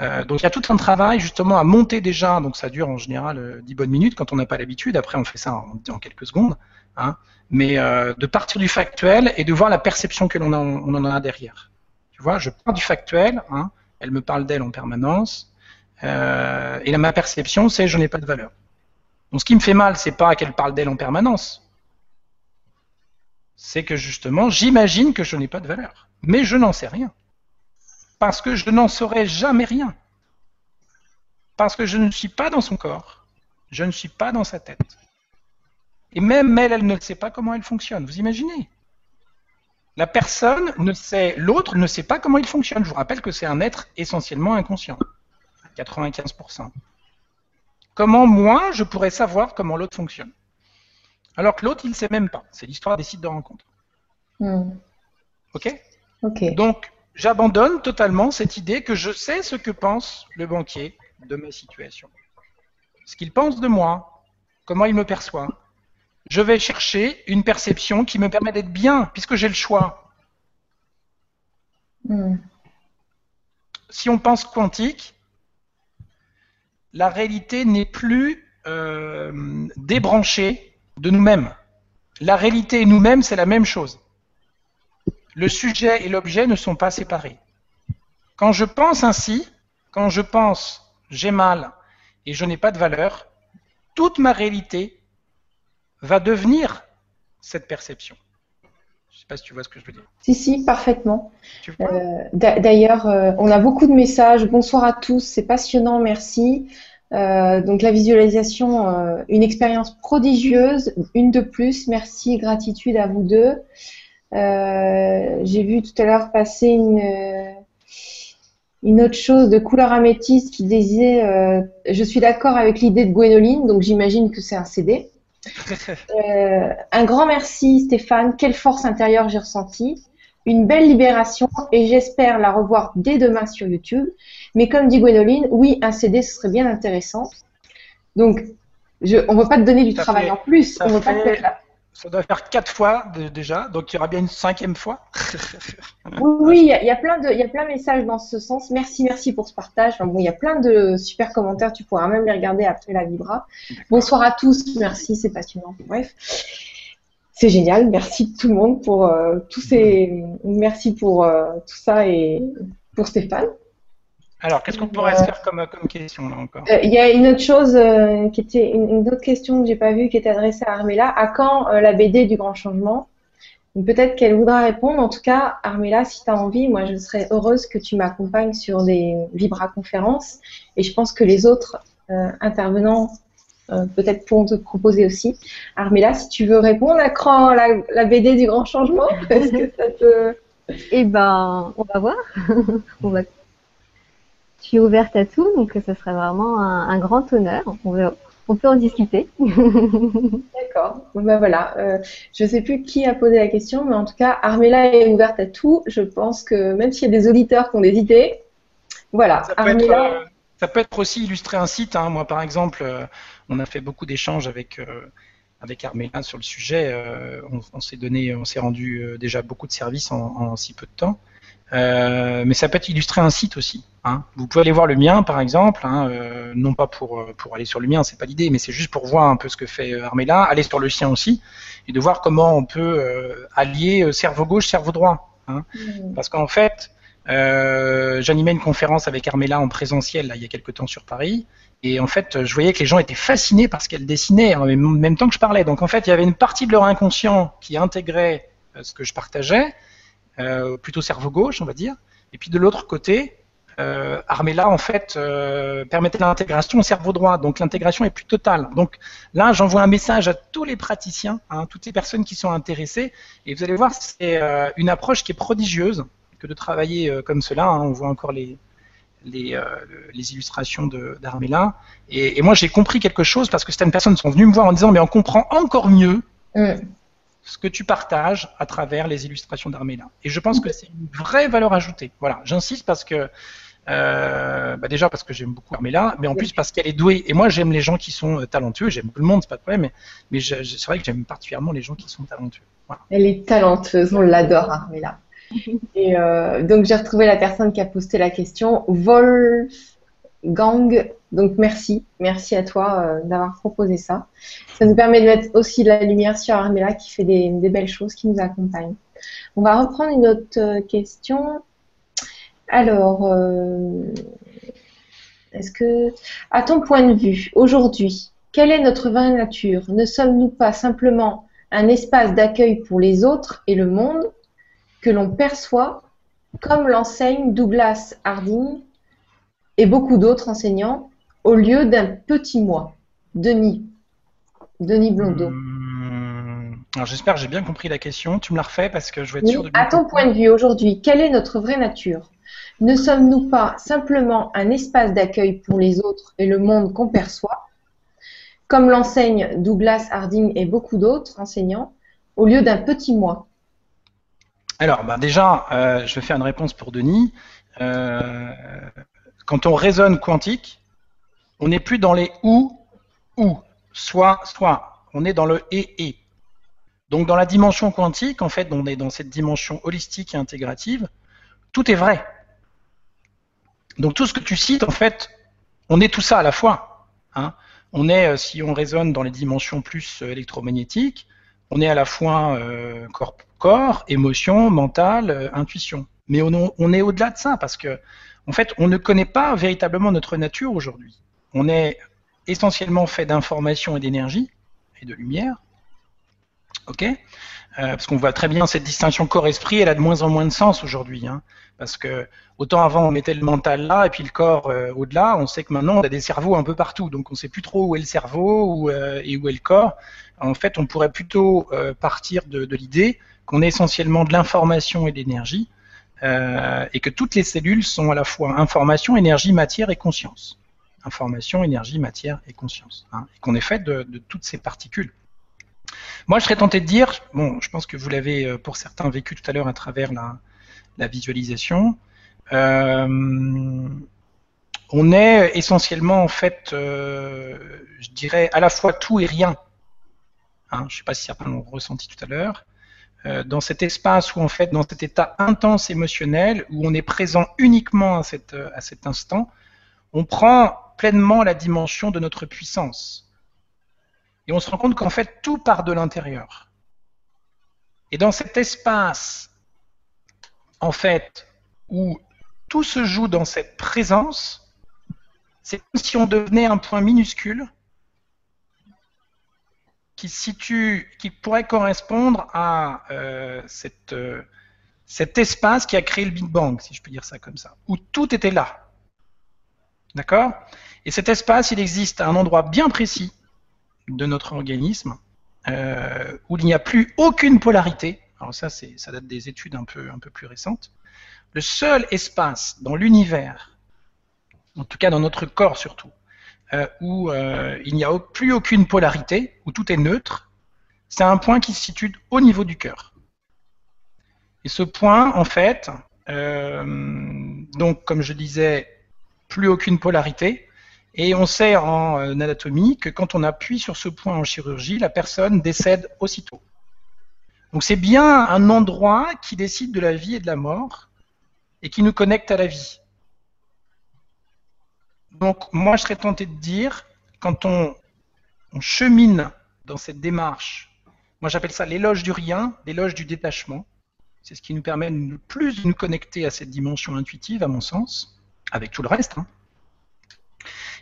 Euh, donc il y a tout un travail justement à monter déjà, donc ça dure en général 10 bonnes minutes quand on n'a pas l'habitude, après on fait ça en, quelques secondes, hein, mais de partir du factuel et de voir la perception que l'on en a derrière. Tu vois, je pars du factuel, hein, elle me parle d'elle en permanence, euh, et ma perception, c'est je n'ai pas de valeur. Donc ce qui me fait mal, c'est pas qu'elle parle d'elle en permanence, c'est que justement, j'imagine que je n'ai pas de valeur, mais je n'en sais rien, parce que je n'en saurai jamais rien, parce que je ne suis pas dans son corps, je ne suis pas dans sa tête. Et même elle, elle ne sait pas comment elle fonctionne. Vous imaginez? La personne ne sait, l'autre ne sait pas comment il fonctionne. Je vous rappelle que c'est un être essentiellement inconscient, 95%. Comment moi, je pourrais savoir comment l'autre fonctionne? Alors que l'autre, il ne sait même pas. C'est l'histoire des sites de rencontre. Hmm. Ok? Ok. Donc, j'abandonne totalement cette idée que je sais ce que pense le banquier de ma situation. Ce qu'il pense de moi, comment il me perçoit, je vais chercher une perception qui me permet d'être bien, puisque j'ai le choix. Hmm. Si on pense quantique, la réalité n'est plus euh, débranchée de nous-mêmes. La réalité et nous-mêmes, c'est la même chose. Le sujet et l'objet ne sont pas séparés. Quand je pense ainsi, quand je pense j'ai mal et je n'ai pas de valeur, toute ma réalité va devenir cette perception. Je ne sais pas si tu vois ce que je veux dire. Si, si, parfaitement. Euh, d'ailleurs, euh, on a beaucoup de messages. Bonsoir à tous, c'est passionnant, merci. Euh, donc la visualisation, une expérience prodigieuse, une de plus. Merci, gratitude à vous deux. J'ai vu tout à l'heure passer une, une autre chose de couleur améthyste qui disait Je suis d'accord avec l'idée de Gwénoline, donc j'imagine que c'est un CD. Euh, un grand merci Stéphane, quelle force intérieure j'ai ressentie. Une belle libération et j'espère la revoir dès demain sur YouTube. Mais comme dit Gwénoline, oui, un CD, ce serait bien intéressant. Donc, je, on ne va pas te donner du travail en plus. On pas ça doit faire quatre fois déjà, donc il y aura bien une cinquième fois. oui, il y, a, plein de, il y a plein de messages dans ce sens. Merci, merci pour ce partage. bon, il y a plein de super commentaires. Tu pourras même les regarder après la Vibra. Bonsoir à tous. Merci, c'est passionnant. Bref, c'est génial. Merci tout le monde pour euh, tous ces, merci pour euh, tout ça et pour Stéphane. Alors, qu'est-ce qu'on pourrait se faire comme, comme question là encore euh, Il y a une autre chose euh, qui était une, autre question que j'ai pas vue qui était adressée à Armella. À quand euh, la BD du Grand Changement? Peut-être qu'elle voudra répondre. En tout cas, Armella, si tu as envie, moi je serais heureuse que tu m'accompagnes sur des Vibra conférences. Et je pense que les autres intervenants peut-être pourront te proposer aussi. Armella, si tu veux répondre à quand la, la BD du Grand Changement, est-ce que ça te... Eh ben, on va voir. on va je suis ouverte à tout, donc ce serait vraiment un, grand honneur. On, peut en discuter. D'accord. ben voilà. Euh, je ne sais plus qui a posé la question, mais en tout cas, Armella est ouverte à tout. Je pense que même s'il y a des auditeurs qui ont des idées, voilà. Ça peut, Armella... être, euh, ça peut être aussi illustrer un site. Hein. Moi, par exemple, euh, on a fait beaucoup d'échanges avec avec Armella sur le sujet. on, s'est donné, on s'est rendu déjà beaucoup de services en, si peu de temps. Euh, mais ça peut être illustré un site aussi. Hein. Vous pouvez aller voir le mien, par exemple, hein, euh, non pas pour, euh, pour aller sur le mien, c'est pas l'idée, mais c'est juste pour voir un peu ce que fait Armella, aller sur le sien aussi, et de voir comment on peut allier cerveau gauche, cerveau droit. Hein. Mmh. Parce qu'en fait, j'animais une conférence avec Armella en présentiel là, il y a quelques temps sur Paris, et en fait, je voyais que les gens étaient fascinés par ce qu'elle dessinait en même temps que je parlais. Donc en fait, il y avait une partie de leur inconscient qui intégrait ce que je partageais, euh, plutôt cerveau gauche, on va dire. Et puis de l'autre côté, euh, Armella en fait euh, permettait l'intégration au cerveau droit, donc l'intégration est plus totale. Donc là, j'envoie un message à tous les praticiens, hein, toutes les personnes qui sont intéressées, et vous allez voir, c'est euh, une approche qui est prodigieuse que de travailler comme cela. Hein. on voit encore les illustrations d'Armella. Et, et, moi, j'ai compris quelque chose parce que certaines personnes sont venues me voir en disant, mais on comprend encore mieux. Mm ce que tu partages à travers les illustrations d'Armela. Et je pense que c'est une vraie valeur ajoutée. Voilà, j'insiste parce que euh, bah déjà parce que j'aime beaucoup Armela, mais en plus parce qu'elle est douée. Et moi, j'aime les gens qui sont euh, talentueux. J'aime tout le monde, c'est pas de problème. Mais, mais c'est vrai que j'aime particulièrement les gens qui sont talentueux. Elle est talentueuse, on l'adore, Armela. Et euh, donc j'ai retrouvé la personne qui a posté la question, Wolfgang. Donc merci, merci à toi euh, d'avoir proposé ça. Ça nous permet de mettre aussi la lumière sur Armela qui fait des, belles choses, qui nous accompagne. On va reprendre une autre euh, question. Alors, est-ce que, à ton point de vue, aujourd'hui, quelle est notre vraie nature? Ne sommes-nous pas simplement un espace d'accueil pour les autres et le monde que l'on perçoit, comme l'enseigne Douglas Harding et beaucoup d'autres enseignants, au lieu d'un petit moi. Denis. Denis Blondeau. Hmm. alors j'espère que j'ai bien compris la question. Tu me la refais parce que je vais être sûr de À ton point de vue aujourd'hui, quelle est notre vraie nature? Ne sommes-nous pas simplement un espace d'accueil pour les autres et le monde qu'on perçoit, comme l'enseigne Douglas Harding et beaucoup d'autres enseignants, au lieu d'un petit moi alors, bah, déjà, euh, je vais faire une réponse pour Denis. Euh, quand on raisonne quantique, on n'est plus dans les ou, ou, soit, soit. On est dans le et, et. Donc, dans la dimension quantique, en fait, on est dans cette dimension holistique et intégrative. Tout est vrai. Donc, tout ce que tu cites, en fait, on est tout ça à la fois. Hein. On est, euh, si on raisonne dans les dimensions plus électromagnétiques, on est à la fois corps corps, émotion, mental, euh, intuition. Mais on, est au-delà de ça parce que, en fait, on ne connaît pas véritablement notre nature aujourd'hui. On est essentiellement fait d'informations et d'énergie et de lumière. Ok? Euh, Parce qu'on voit très bien cette distinction corps-esprit, elle a de moins en moins de sens aujourd'hui. Hein. parce que autant avant on mettait le mental là et puis le corps euh, au-delà, on sait que maintenant on a des cerveaux un peu partout, donc on ne sait plus trop où est le cerveau et où est le corps. En fait, on pourrait plutôt partir de l'idée qu'on est essentiellement de l'information et de l'énergie, euh, et que toutes les cellules sont à la fois information, énergie, matière et conscience. Information, énergie, matière et conscience. Hein, et qu'on est fait de, toutes ces particules. Moi, je serais tenté de dire, bon, je pense que vous l'avez euh, pour certains vécu tout à l'heure à travers la, visualisation, euh, on est essentiellement en fait, je dirais, à la fois tout et rien. Hein, je ne sais pas si certains l'ont ressenti tout à l'heure. Euh, dans cet espace où en fait, dans cet état intense émotionnel, où on est présent uniquement à cet instant, on prend pleinement la dimension de notre puissance. Et on se rend compte qu'en fait, tout part de l'intérieur. Et dans cet espace, en fait, où tout se joue dans cette présence, c'est comme si on devenait un point minuscule qui situe, qui pourrait correspondre à euh, cette, euh, cet espace qui a créé le Big Bang, si je peux dire ça comme ça, où tout était là. D'accord? Et cet espace, il existe à un endroit bien précis de notre organisme, euh, où il n'y a plus aucune polarité. Alors ça, ça date des études un peu, plus récentes. Le seul espace dans l'univers, en tout cas dans notre corps surtout, euh, où euh, il n'y a plus aucune polarité, où tout est neutre, c'est un point qui se situe au niveau du cœur. Et ce point, en fait, donc comme je disais, plus aucune polarité, et on sait en anatomie que quand on appuie sur ce point en chirurgie, la personne décède aussitôt. Donc c'est bien un endroit qui décide de la vie et de la mort et qui nous connecte à la vie. Donc moi, je serais tenté de dire, quand on, chemine dans cette démarche, moi j'appelle ça l'éloge du rien, l'éloge du détachement. C'est ce qui nous permet le plus de nous connecter à cette dimension intuitive, à mon sens, avec tout le reste. Hein.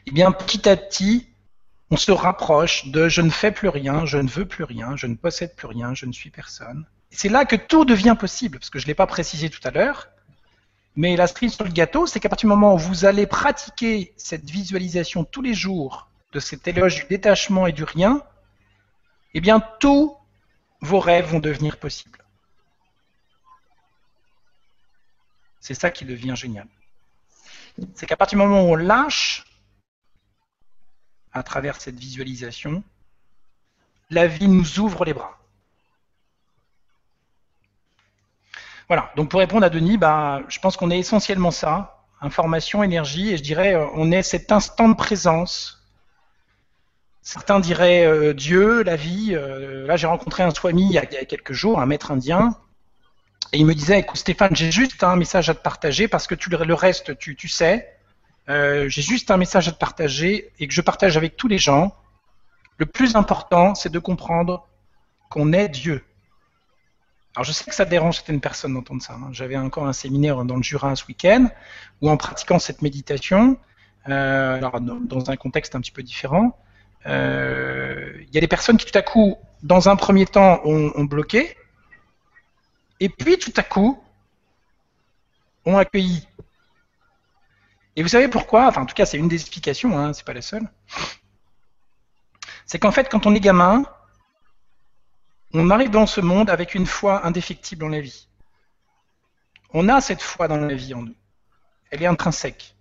Eh bien, petit à petit, on se rapproche de je ne fais plus rien, je ne veux plus rien, je ne possède plus rien, je ne suis personne. c'est là que tout devient possible, parce que je ne l'ai pas précisé tout à l'heure, mais la cerise sur le gâteau, c'est qu'à partir du moment où vous allez pratiquer cette visualisation tous les jours de cet éloge du détachement et du rien, eh bien tous vos rêves vont devenir possibles. C'est ça qui devient génial. C'est qu'à partir du moment où on lâche à travers cette visualisation, la vie nous ouvre les bras. Voilà, donc pour répondre à Denis, bah, je pense qu'on est essentiellement ça, information, énergie, et je dirais, euh, on est cet instant de présence. Certains diraient euh, Dieu, la vie. Euh, là, j'ai rencontré un swami il y, a, quelques jours, un maître indien, et il me disait, écoute Stéphane, j'ai juste un message à te partager parce que tu, le reste, tu, tu sais. J'ai juste un message à te partager et que je partage avec tous les gens. Le plus important, c'est de comprendre qu'on est Dieu. Alors je sais que ça dérange certaines personnes d'entendre ça. Hein. J'avais encore un séminaire dans le Jura ce week-end où en pratiquant cette méditation, euh, alors dans, un contexte un petit peu différent, euh, il y a des personnes qui tout à coup, dans un premier temps, ont, bloqué, et puis tout à coup, ont accueilli. Et vous savez pourquoi? Enfin, en tout cas, c'est une des explications, hein, c'est pas la seule. C'est qu'en fait, quand on est gamin, on arrive dans ce monde avec une foi indéfectible en la vie. On a cette foi dans la vie en nous. Elle est intrinsèque.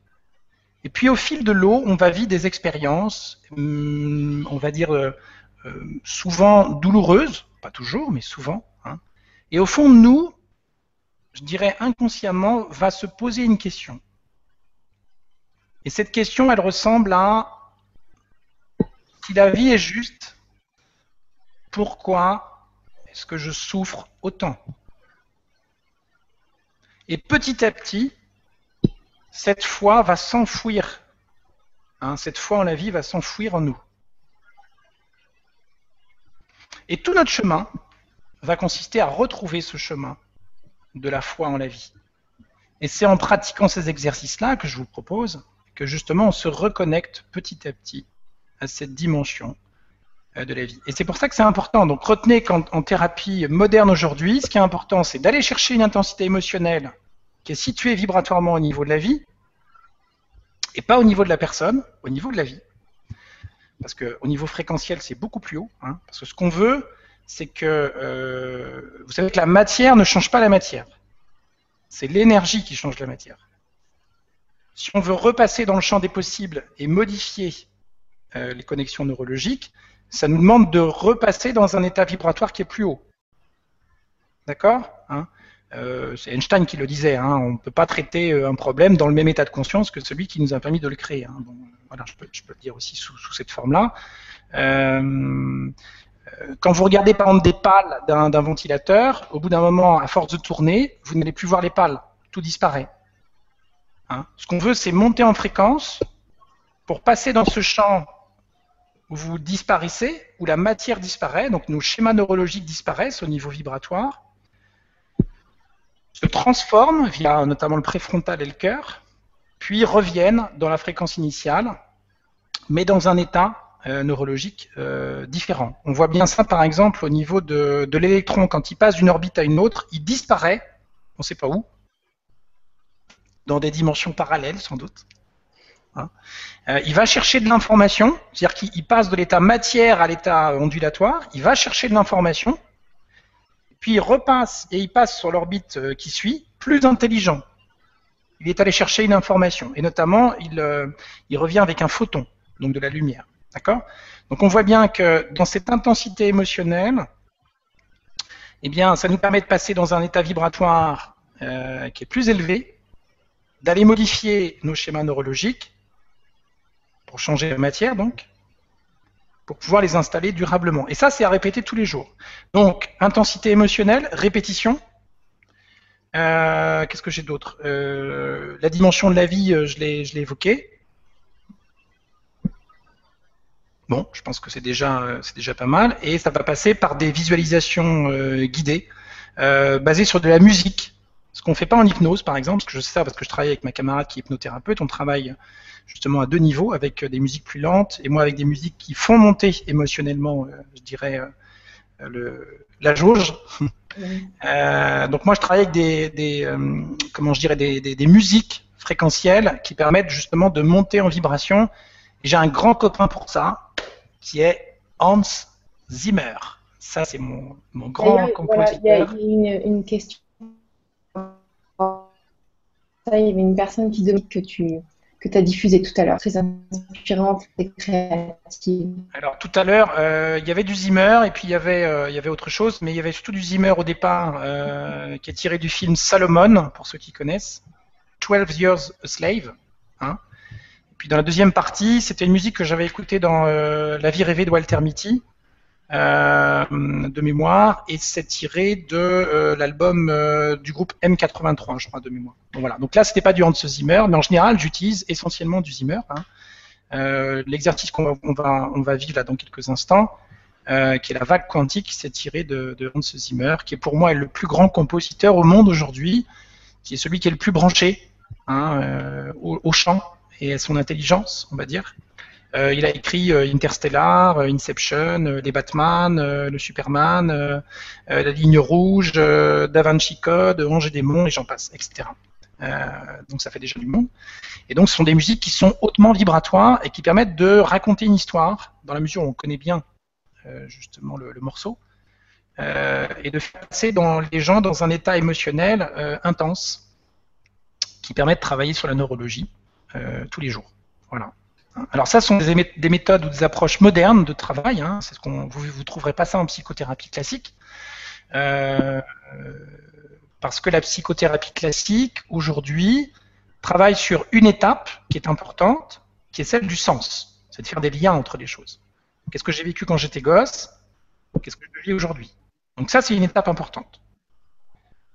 Et puis au fil de l'eau, on va vivre des expériences, hum, on va dire euh, euh, souvent douloureuses, pas toujours, mais souvent. Hein. Et au fond de nous, je dirais inconsciemment, va se poser une question. Et cette question, elle ressemble à si la vie est juste, pourquoi est-ce que je souffre autant? Et petit à petit, cette foi va s'enfouir. Hein, cette foi en la vie va s'enfouir en nous. Et tout notre chemin va consister à retrouver ce chemin de la foi en la vie. Et c'est en pratiquant ces exercices-là que je vous propose que justement on se reconnecte petit à petit à cette dimension euh, de la vie. Et c'est pour ça que c'est important. Donc retenez qu'en thérapie moderne aujourd'hui, ce qui est important, c'est d'aller chercher une intensité émotionnelle qui est située vibratoirement au niveau de la vie, et pas au niveau de la personne, au niveau de la vie. Parce qu'au niveau fréquentiel, c'est beaucoup plus haut. Hein. parce que ce qu'on veut, c'est que euh, vous savez que la matière ne change pas la matière. C'est l'énergie qui change la matière. Si on veut repasser dans le champ des possibles et modifier euh, les connexions neurologiques, ça nous demande de repasser dans un état vibratoire qui est plus haut. D'accord hein? Euh, C'est Einstein qui le disait, hein, on ne peut pas traiter euh, un problème dans le même état de conscience que celui qui nous a permis de le créer. Hein. voilà, je peux, le dire aussi sous, cette forme-là. Quand vous regardez par exemple des pales d'un ventilateur, au bout d'un moment, à force de tourner, vous n'allez plus voir les pales, tout disparaît. Ce qu'on veut, c'est monter en fréquence pour passer dans ce champ où vous disparaissez, où la matière disparaît, donc nos schémas neurologiques disparaissent au niveau vibratoire, se transforment via notamment le préfrontal et le cœur, puis reviennent dans la fréquence initiale, mais dans un état euh, neurologique euh, différent. On voit bien ça par exemple au niveau de l'électron, quand il passe d'une orbite à une autre, il disparaît, on ne sait pas où, dans des dimensions parallèles sans doute. Hein. Euh, il va chercher de l'information, c'est-à-dire qu'il passe de l'état matière à l'état ondulatoire, il va chercher de l'information, puis il repasse et il passe sur l'orbite euh, qui suit, plus intelligent. Il est allé chercher une information, et notamment il, euh, il revient avec un photon, donc de la lumière. D'accord? Donc on voit bien que dans cette intensité émotionnelle, eh bien, ça nous permet de passer dans un état vibratoire qui est plus élevé, d'aller modifier nos schémas neurologiques, pour changer la matière donc, pour pouvoir les installer durablement. Et ça, c'est à répéter tous les jours. Donc, intensité émotionnelle, répétition. Euh, qu'est-ce que j'ai d'autre? Euh, La dimension de la vie, euh, je l'ai évoqué. Bon, je pense que c'est déjà, c'est déjà pas mal. Et ça va passer par des visualisations guidées, basées sur de la musique. Ce qu'on ne fait pas en hypnose, par exemple, parce que je sais ça parce que je travaille avec ma camarade qui est hypnothérapeute. On travaille justement à deux niveaux, avec euh, des musiques plus lentes et moi avec des musiques qui font monter émotionnellement, euh, je dirais, euh, le, la jauge. donc moi je travaille avec des, comment je dirais, des, des, musiques fréquentielles qui permettent justement de monter en vibration. J'ai un grand copain pour ça, qui est Hans Zimmer. Ça, c'est mon, mon grand compositeur. il y a une, une question. Il y avait une personne qui que tu as diffusée tout à l'heure, très inspirante et créative. Alors tout à l'heure, euh, il y avait du Zimmer et puis il y avait, euh, il y avait autre chose, mais il y avait surtout du Zimmer au départ, euh, qui est tiré du film Salomon, pour ceux qui connaissent, 12 Years a Slave. Hein. Puis dans la deuxième partie, c'était une musique que j'avais écoutée dans La vie rêvée de Walter Mitty, de mémoire, et c'est tiré de euh, l'album euh, du groupe M83, je crois, de mémoire. Donc, voilà. Donc là, c'était pas du Hans Zimmer, mais en général, j'utilise essentiellement du Zimmer. Hein. L'exercice qu'on va, vivre là dans quelques instants, qui est la vague quantique, c'est tiré de, de, Hans Zimmer, qui est pour moi le plus grand compositeur au monde aujourd'hui, qui est celui qui est le plus branché hein, au, au chant et à son intelligence, on va dire. Euh, il a écrit euh, Interstellar, euh, Inception, les Batman, le Superman, la Ligne Rouge, Da Vinci Code, Ange et Démon, et j'en passe, etc. donc ça fait déjà du monde. Et donc ce sont des musiques qui sont hautement vibratoires et qui permettent de raconter une histoire, dans la mesure où on connaît bien justement le, morceau, et de faire passer dans les gens dans un état émotionnel intense, qui permet de travailler sur la neurologie tous les jours. Voilà. Alors ça, ce sont des, méthodes ou des approches modernes de travail. Hein. Vous ne trouverez pas ça en psychothérapie classique. Euh, parce que la psychothérapie classique, aujourd'hui, travaille sur une étape qui est importante, qui est celle du sens. C'est de faire des liens entre les choses. Qu'est-ce que j'ai vécu quand j'étais gosse? Qu'est-ce que je vis aujourd'hui? Donc ça, c'est une étape importante.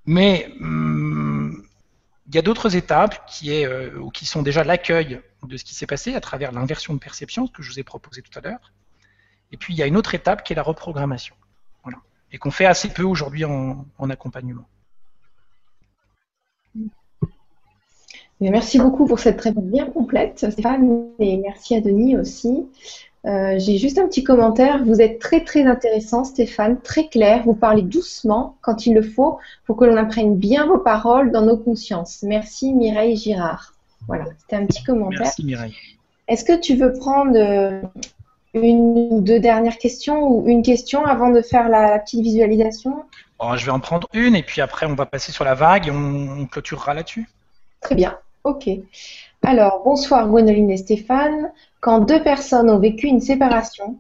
Mais hum, il y a d'autres étapes qui, est, euh, qui sont déjà l'accueil de ce qui s'est passé à travers l'inversion de perception, ce que je vous ai proposé tout à l'heure. Et puis il y a une autre étape qui est la reprogrammation. Voilà. Et qu'on fait assez peu aujourd'hui en, accompagnement. Merci beaucoup pour cette réponse bien complète, Stéphane, et merci à Denis aussi. Euh, j'ai juste un petit commentaire. Vous êtes très très intéressant, Stéphane, très clair. Vous parlez doucement quand il le faut pour que l'on apprenne bien vos paroles dans nos consciences. Merci Mireille Girard. Voilà, c'était un petit commentaire. Merci Mireille. Est-ce que tu veux prendre euh, une ou deux dernières questions ou une question avant de faire la, petite visualisation? Oh, Je vais en prendre une et puis après on va passer sur la vague et on, clôturera là-dessus. Très bien, ok. Alors, bonsoir Gwenoline et Stéphane quand deux personnes ont vécu une séparation,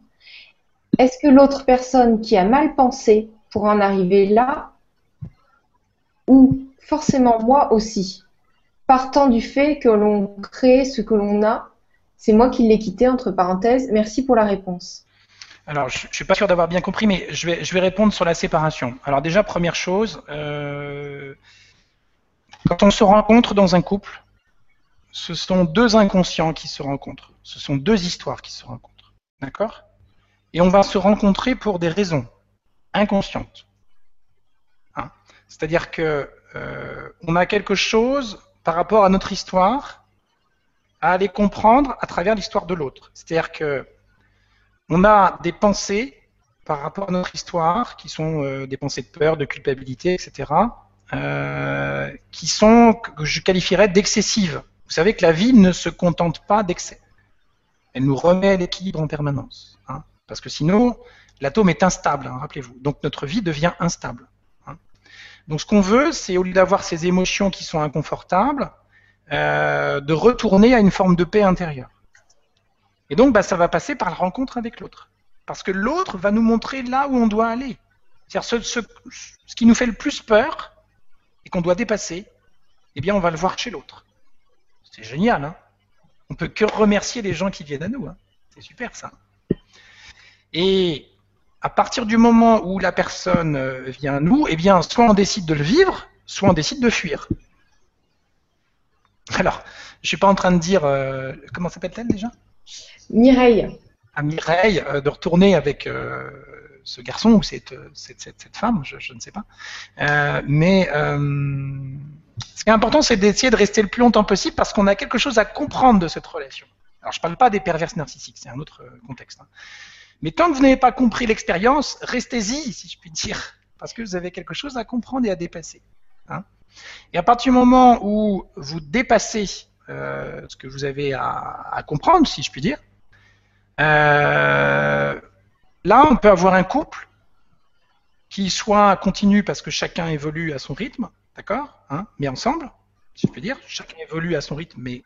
est-ce que l'autre personne qui a mal pensé pour en arriver là, ou forcément moi aussi, partant du fait que l'on crée ce que l'on a, c'est moi qui l'ai quitté, entre parenthèses, merci pour la réponse. Alors, je ne suis pas sûr d'avoir bien compris, mais je vais, répondre sur la séparation. Alors déjà, première chose, euh, quand on se rencontre dans un couple, ce sont deux inconscients qui se rencontrent. Ce sont deux histoires qui se rencontrent. D'accord? Et on va se rencontrer pour des raisons inconscientes. Hein? C'est-à-dire que euh, on a quelque chose par rapport à notre histoire à aller comprendre à travers l'histoire de l'autre. C'est-à-dire que on a des pensées par rapport à notre histoire qui sont euh, des pensées de peur, de culpabilité, etc. Euh, qui sont que je qualifierais d'excessives. Vous savez que la vie ne se contente pas d'excès elle nous remet l'équilibre en permanence. Hein. parce que sinon, l'atome est instable, hein, rappelez-vous. Donc notre vie devient instable. Donc ce qu'on veut, c'est au lieu d'avoir ces émotions qui sont inconfortables, euh, de retourner à une forme de paix intérieure. Et donc bah, ça va passer par la rencontre avec l'autre. Parce que l'autre va nous montrer là où on doit aller. C'est-à-dire ce, ce, ce, qui nous fait le plus peur et qu'on doit dépasser, eh bien on va le voir chez l'autre. C'est génial, hein on peut que remercier les gens qui viennent à nous. Hein. C'est super ça. Et à partir du moment où la personne euh, vient à nous, eh bien, soit on décide de le vivre, soit on décide de fuir. Alors, je suis pas en train de dire euh, comment s'appelle-t-elle déjà? Mireille. À Mireille euh, de retourner avec ce garçon ou cette, cette, femme, je, ne sais pas. mais ce qui est important, c'est d'essayer de rester le plus longtemps possible parce qu'on a quelque chose à comprendre de cette relation. Alors, je ne parle pas des perverses narcissiques, c'est un autre contexte. Hein. Mais tant que vous n'avez pas compris l'expérience, restez-y, si je puis dire, parce que vous avez quelque chose à comprendre et à dépasser. Hein. Et à partir du moment où vous dépassez euh, ce que vous avez à, comprendre, si je puis dire, euh, là, on peut avoir un couple qui soit continue parce que chacun évolue à son rythme, D'accord hein Mais ensemble, si je peux dire, chacun évolue à son rythme, mais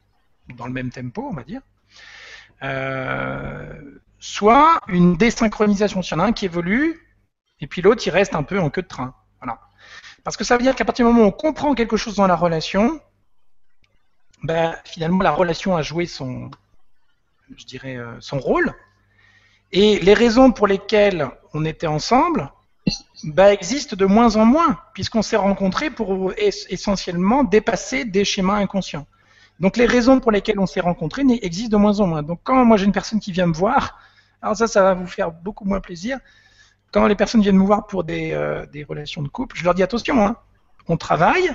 dans le même tempo, on va dire. Euh, soit une désynchronisation. S'il y en a un qui évolue, et puis l'autre, il reste un peu en queue de train. Voilà. Parce que ça veut dire qu'à partir du moment où on comprend quelque chose dans la relation, ben, finalement, la relation a joué son, je dirais, euh, son rôle. Et les raisons pour lesquelles on était ensemble ben, existent de moins en moins, puisqu'on s'est rencontrés pour essentiellement dépasser des schémas inconscients. Donc les raisons pour lesquelles on s'est rencontrés existent de moins en moins. Donc quand moi j'ai une personne qui vient me voir, alors ça, ça va vous faire beaucoup moins plaisir. Quand les personnes viennent me voir pour des, euh, relations de couple, je leur dis attention, hein, on travaille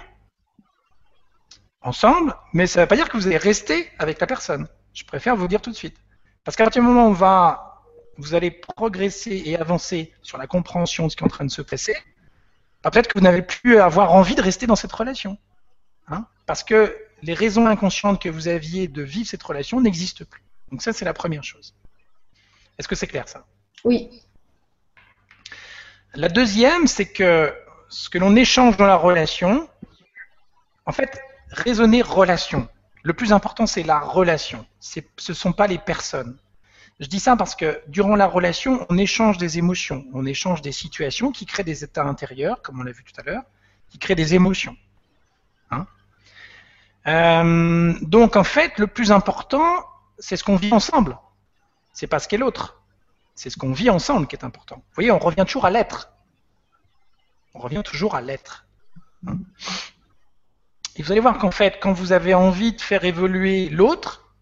ensemble, mais ça ne veut pas dire que vous allez rester avec la personne. Je préfère vous dire tout de suite. Parce qu'à partir du moment où on va, vous allez progresser et avancer sur la compréhension de ce qui est en train de se passer, bah, peut-être que vous n'avez plus avoir envie de rester dans cette relation. Hein parce que les raisons inconscientes que vous aviez de vivre cette relation n'existent plus. Donc ça, c'est la première chose. Est-ce que c'est clair ça? Oui. La deuxième, c'est que ce que l'on échange dans la relation, en fait, raisonner relation. Le plus important, c'est la relation. Ce ne sont pas les personnes. Je dis ça parce que durant la relation, on échange des émotions, on échange des situations qui créent des états intérieurs, comme on l'a vu tout à l'heure, qui créent des émotions. Euh, donc en fait, le plus important, c'est ce qu'on vit ensemble. C'est pas ce qu'est l'autre. C'est ce qu'on vit ensemble qui est important. Vous voyez, on revient toujours à l'être. On revient toujours à l'être. Et vous allez voir qu'en fait, quand vous avez envie de faire évoluer l'autre,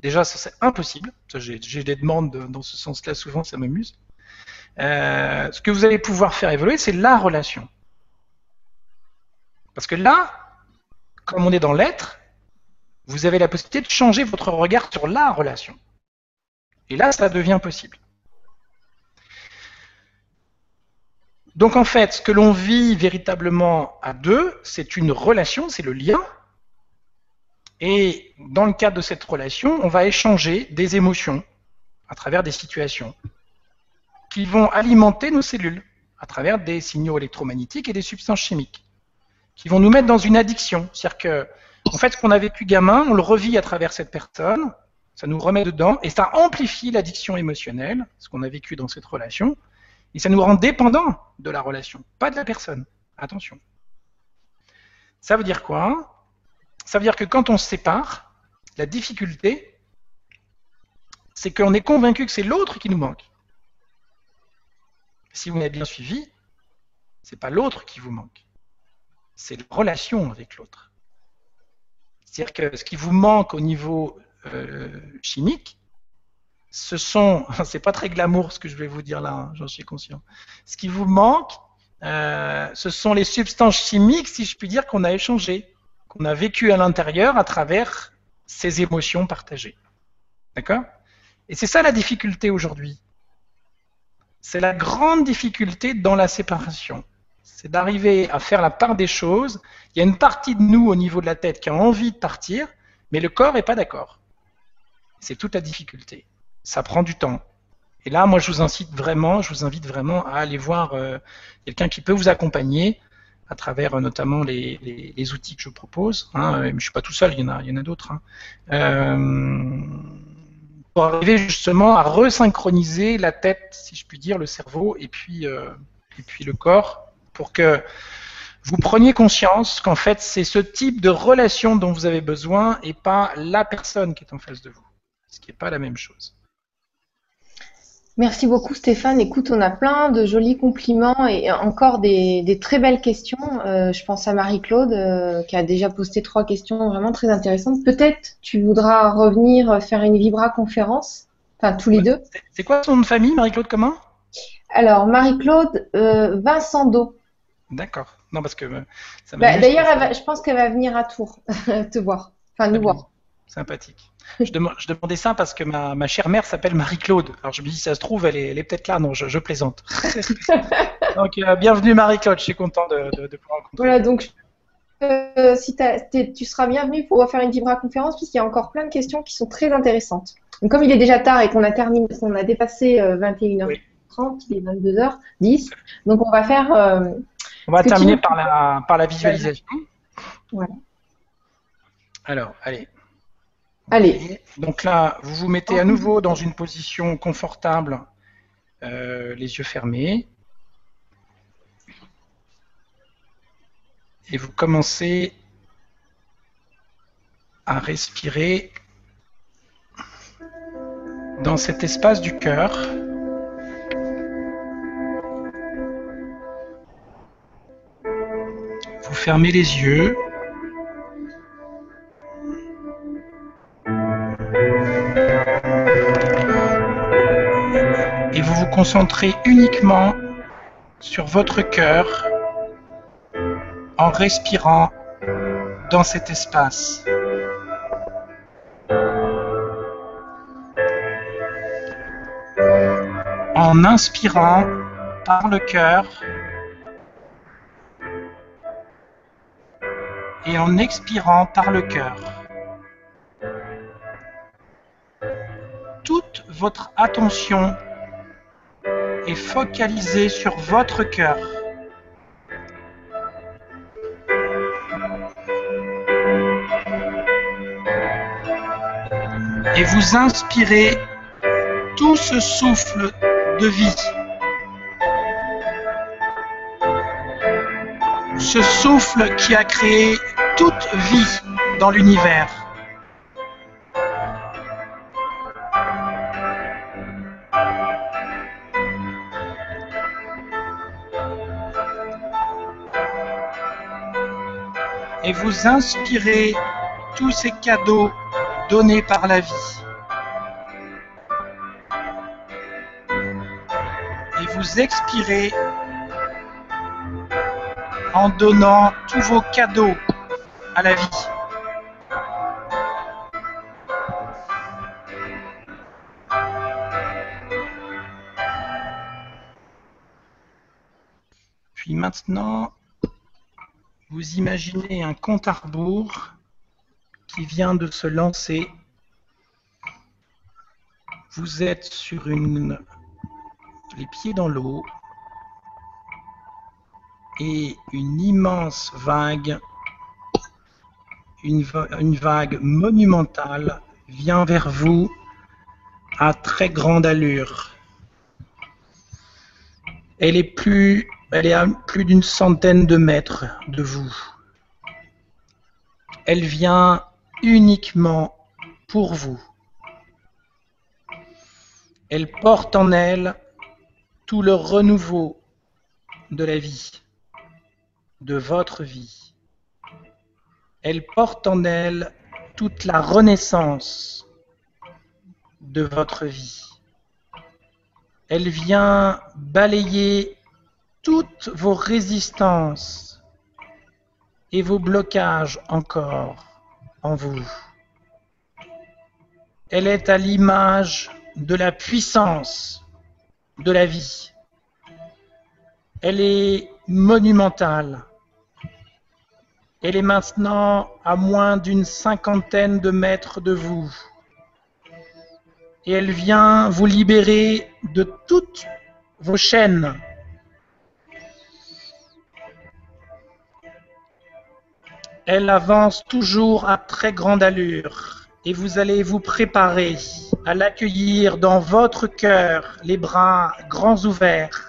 déjà c'est impossible. J'ai des demandes dans ce sens-là souvent, ça m'amuse. Euh, ce que vous allez pouvoir faire évoluer, c'est la relation. Parce que là, comme on est dans l'être, vous avez la possibilité de changer votre regard sur la relation. Et là, ça devient possible. Donc en fait, ce que l'on vit véritablement à deux, c'est une relation, c'est le lien. Et dans le cadre de cette relation, on va échanger des émotions à travers des situations qui vont alimenter nos cellules à travers des signaux électromagnétiques et des substances chimiques qui vont nous mettre dans une addiction. C'est-à-dire que, en fait, ce qu'on a vécu gamin, on le revit à travers cette personne, ça nous remet dedans, et ça amplifie l'addiction émotionnelle, ce qu'on a vécu dans cette relation, et ça nous rend dépendants de la relation, pas de la personne. Attention. Ça veut dire quoi? Ça veut dire que quand on se sépare, la difficulté, c'est qu'on est convaincu que c'est l'autre qui nous manque. Si vous m'avez bien suivi, c'est pas l'autre qui vous manque c'est la relation avec l'autre. C'est-à-dire que ce qui vous manque au niveau euh, chimique, ce sont, c'est pas très glamour ce que je vais vous dire là, hein, j'en suis conscient. Ce qui vous manque, euh, ce sont les substances chimiques, si je puis dire, qu'on a échangées, qu'on a vécues à l'intérieur à travers ces émotions partagées. D'accord? Et c'est ça la difficulté aujourd'hui. C'est la grande difficulté dans la séparation c'est d'arriver à faire la part des choses. Il y a une partie de nous au niveau de la tête qui a envie de partir, mais le corps n'est pas d'accord. C'est toute la difficulté. Ça prend du temps. Et là, moi, je vous incite vraiment, je vous invite vraiment à aller voir euh, quelqu'un qui peut vous accompagner à travers euh, notamment les, outils que je propose. Hein. je ne suis pas tout seul, il y en a, d'autres. Hein. Euh, pour arriver justement à resynchroniser la tête, si je puis dire, le cerveau et puis, et puis le corps pour que vous preniez conscience qu'en fait, c'est ce type de relation dont vous avez besoin et pas la personne qui est en face de vous, ce qui n'est pas la même chose. Merci beaucoup Stéphane. Écoute, on a plein de jolis compliments et encore des, très belles questions. Euh, je pense à Marie-Claude euh, qui a déjà posté trois questions vraiment très intéressantes. Peut-être tu voudras revenir faire une Vibra conférence, enfin tous les deux. C'est quoi ton nom de famille, Marie-Claude comment? Alors Marie-Claude euh, Vincent Do. D'accord. Non, parce que euh, bah, D'ailleurs, je pense qu'elle va venir à Tours te voir. Enfin, nous voir. Sympathique. je, demandais ça parce que ma, chère mère s'appelle Marie-Claude. Alors je me dis, ça se trouve, elle est, peut-être là. Non, je, plaisante. donc, euh, bienvenue Marie-Claude. Je suis content de, pouvoir rencontrer. Voilà, donc euh, si tu seras bienvenue pour faire une Vibra conférence, puisqu'il y a encore plein de questions qui sont très intéressantes. Donc, comme il est déjà tard et qu'on a terminé, qu'on a dépassé 21h30, il est 22h10, donc on va faire on va terminer par la, par la visualisation. Voilà. Alors, allez. Allez. Donc là, vous vous mettez à nouveau dans une position confortable, euh, les yeux fermés. Et vous commencez à respirer dans cet espace du cœur. Vous fermez les yeux. Et vous vous concentrez uniquement sur votre cœur en respirant dans cet espace. En inspirant par le cœur et en expirant par le cœur. Toute votre attention est focalisée sur votre cœur. Et vous inspirez tout ce souffle de vie. Ce souffle qui a créé toute vie dans l'univers. Et vous inspirez tous ces cadeaux donnés par la vie. Et vous expirez en donnant tous vos cadeaux à la vie. Puis maintenant, vous imaginez un compte à rebours qui vient de se lancer. Vous êtes sur une les pieds dans l'eau et une immense vague, une, va- une vague monumentale vient vers vous à très grande allure. Elle est elle est à plus d'une centaine de mètres de vous. Elle vient uniquement pour vous. Elle porte en elle tout le renouveau de la vie, de votre vie. Elle porte en elle toute la renaissance de votre vie. Elle vient balayer toutes vos résistances et vos blocages encore en vous. Elle est à l'image de la puissance de la vie. Elle est monumentale. Elle est maintenant à moins d'une cinquantaine de mètres de vous. Et elle vient vous libérer de toutes vos chaînes. Elle avance toujours à très grande allure et vous allez vous préparer à l'accueillir dans votre cœur, les bras grands ouverts.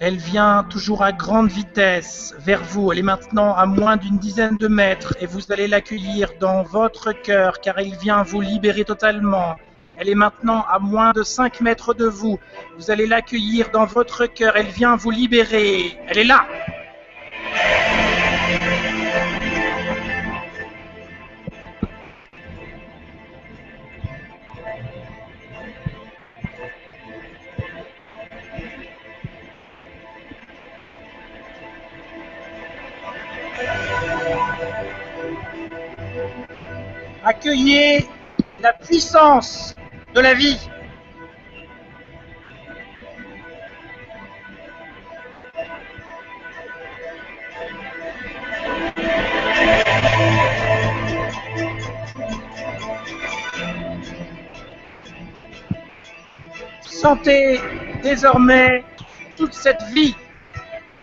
Elle vient toujours à grande vitesse vers vous. Elle est maintenant à moins d'une dizaine de mètres et vous allez l'accueillir dans votre cœur car elle vient vous libérer totalement. Elle est maintenant à moins de 5 mètres de vous. Vous allez l'accueillir dans votre cœur. Elle vient vous libérer. Elle est là. Accueillez la puissance de la vie. Sentez désormais toute cette vie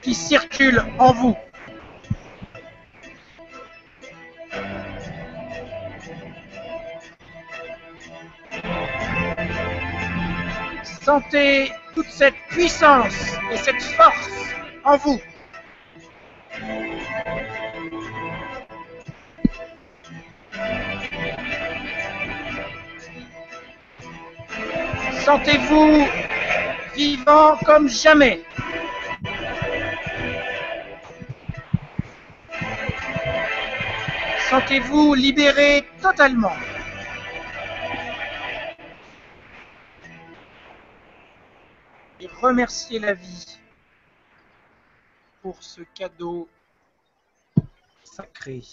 qui circule en vous. Sentez toute cette puissance et cette force en vous. Sentez-vous vivant comme jamais. Sentez-vous libéré totalement. Et remerciez la vie pour ce cadeau sacré.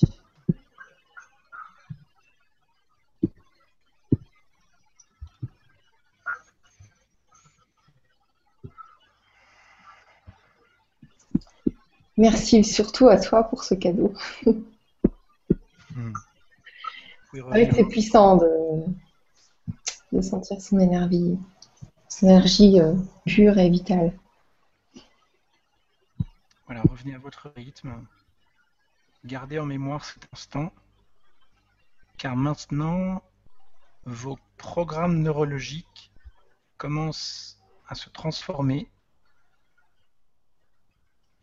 Merci surtout à toi pour ce cadeau. Oui, Avec revenez. c'est puissant de, de sentir son énergie, énergie euh, pure et vitale. Voilà, revenez à votre rythme. Gardez en mémoire cet instant, car maintenant, vos programmes neurologiques commencent à se transformer.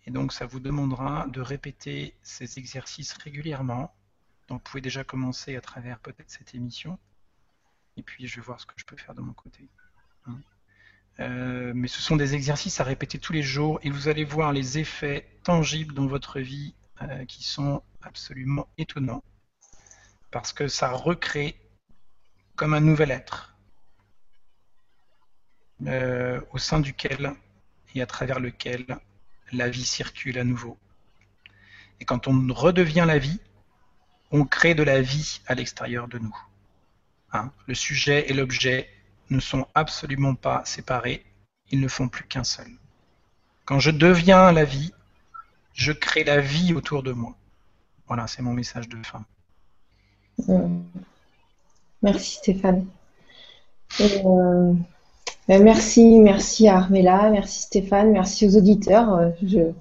Et donc, ça vous demandera de répéter ces exercices régulièrement. Donc, vous pouvez déjà commencer à travers peut-être cette émission. Et puis, je vais voir ce que je peux faire de mon côté. Hein. Euh, mais ce sont des exercices à répéter tous les jours et vous allez voir les effets tangibles dans votre vie euh, qui sont absolument étonnants parce que ça recrée comme un nouvel être euh, au sein duquel et à travers lequel la vie circule à nouveau. Et quand on redevient la vie, on crée de la vie à l'extérieur de nous. Hein, le sujet et l'objet ne sont absolument pas séparés, ils ne font plus qu'un seul. Quand je deviens la vie, je crée la vie autour de moi. Voilà, c'est mon message de fin. Euh, Merci Stéphane. Et, euh, ben, merci, merci à Armella, merci Stéphane, merci aux auditeurs. Euh, je-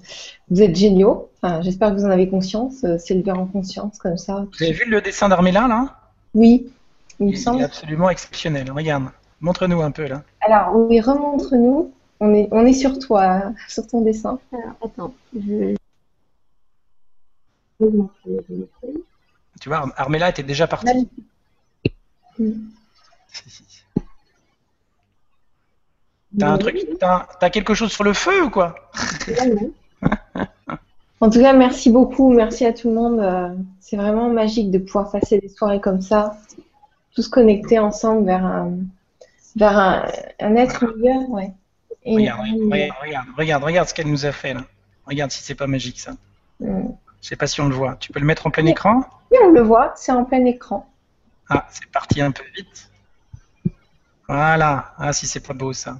vous êtes géniaux. Enfin, J'espère que vous en avez conscience. euh, C'est le verre en conscience comme ça. Vous avez vu le dessin d'Armella là? Oui, il me Il est semble. absolument exceptionnel. Regarde, montre-nous un peu là. Alors, oui, remontre-nous. On est, on est sur toi, sur ton dessin. Alors, attends, je... Tu vois, Armella était déjà partie. Si, si. T'as un truc, t'as t'as quelque chose sur le feu ou quoi? En tout cas, merci beaucoup. Merci à tout le monde. Euh, C'est vraiment magique de pouvoir passer des soirées comme ça, tous connectés ensemble vers un, vers un, un être meilleur. Ouais. Et- Regarde, regarde, regarde, regarde, regarde ce qu'elle nous a fait là. Regarde si c'est pas magique ça. Mm. Je sais pas si on le voit. Tu peux le mettre en plein écran? Oui, on le voit, c'est en plein écran. Ah, c'est parti un peu vite. Voilà. Ah, si c'est pas beau ça.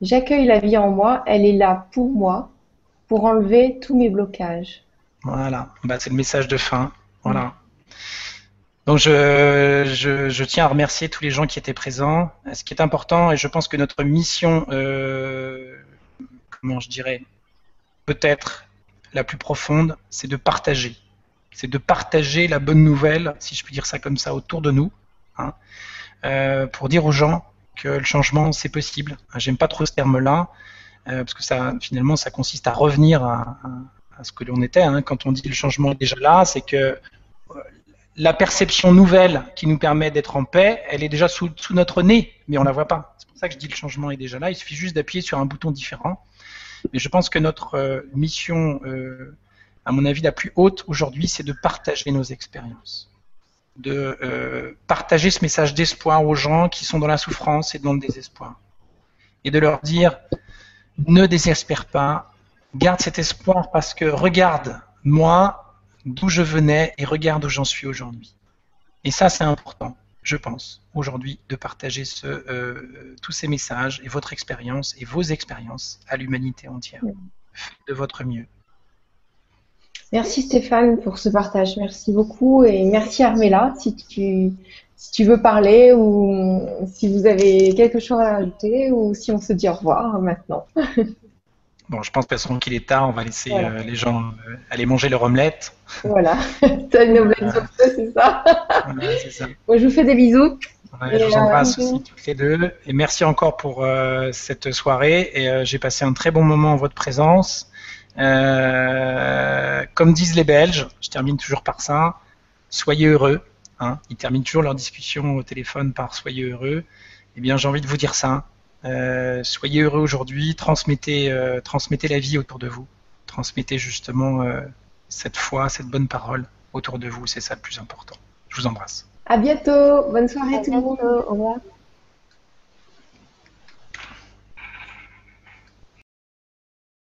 J'accueille la vie en moi. Elle est là pour moi, pour enlever tous mes blocages. Voilà. Bah, c'est le message de fin. Voilà. Donc je, je, tiens à remercier tous les gens qui étaient présents. Ce qui est important, et je pense que notre mission, euh, comment je dirais, peut-être la plus profonde, c'est de partager. C'est de partager la bonne nouvelle, si je puis dire ça comme ça, autour de nous, hein, euh, pour dire aux gens que le changement, c'est possible. J'aime pas trop ce terme-là, euh, parce que ça, finalement, ça consiste à revenir à, ce que l'on était. hein. Quand on dit le changement est déjà là, c'est que la perception nouvelle qui nous permet d'être en paix, elle est déjà sous, notre nez, mais on la voit pas. C'est pour ça que je dis le changement est déjà là. Il suffit juste d'appuyer sur un bouton différent. Mais je pense que notre euh, mission, euh, à mon avis, la plus haute aujourd'hui, c'est de partager nos expériences, de euh, partager ce message d'espoir aux gens qui sont dans la souffrance et dans le désespoir, et de leur dire ne désespère pas, garde cet espoir parce que regarde moi d'où je venais et regarde où j'en suis aujourd'hui. Et ça, c'est important, je pense, aujourd'hui, de partager ce, euh, tous ces messages et votre expérience et vos expériences à l'humanité entière. Faites de votre mieux. Merci Stéphane pour ce partage. Merci beaucoup. Et merci Armella, si tu, si tu veux parler ou si vous avez quelque chose à ajouter ou si on se dit au revoir maintenant. Bon, je pense façon qu'il est tard, on va laisser Voilà. euh, les gens euh, aller manger leur omelette. Voilà. T'as une blague sur ça, c'est ça. Voilà, c'est ça. Moi, je vous fais des bisous. Ouais, je vous embrasse aussi toutes les deux. Et merci encore pour cette soirée. Et j'ai passé un très bon moment en votre présence. comme disent les Belges, je termine toujours par ça, soyez heureux. Hein. Ils terminent toujours leur discussion au téléphone par soyez heureux. Eh bien, j'ai envie de vous dire ça. Euh, soyez heureux aujourd'hui, transmettez, euh, transmettez la vie autour de vous, transmettez justement euh, cette foi, cette bonne parole autour de vous, c'est ça le plus important. Je vous embrasse. À bientôt, bonne soirée tout le monde. Au revoir.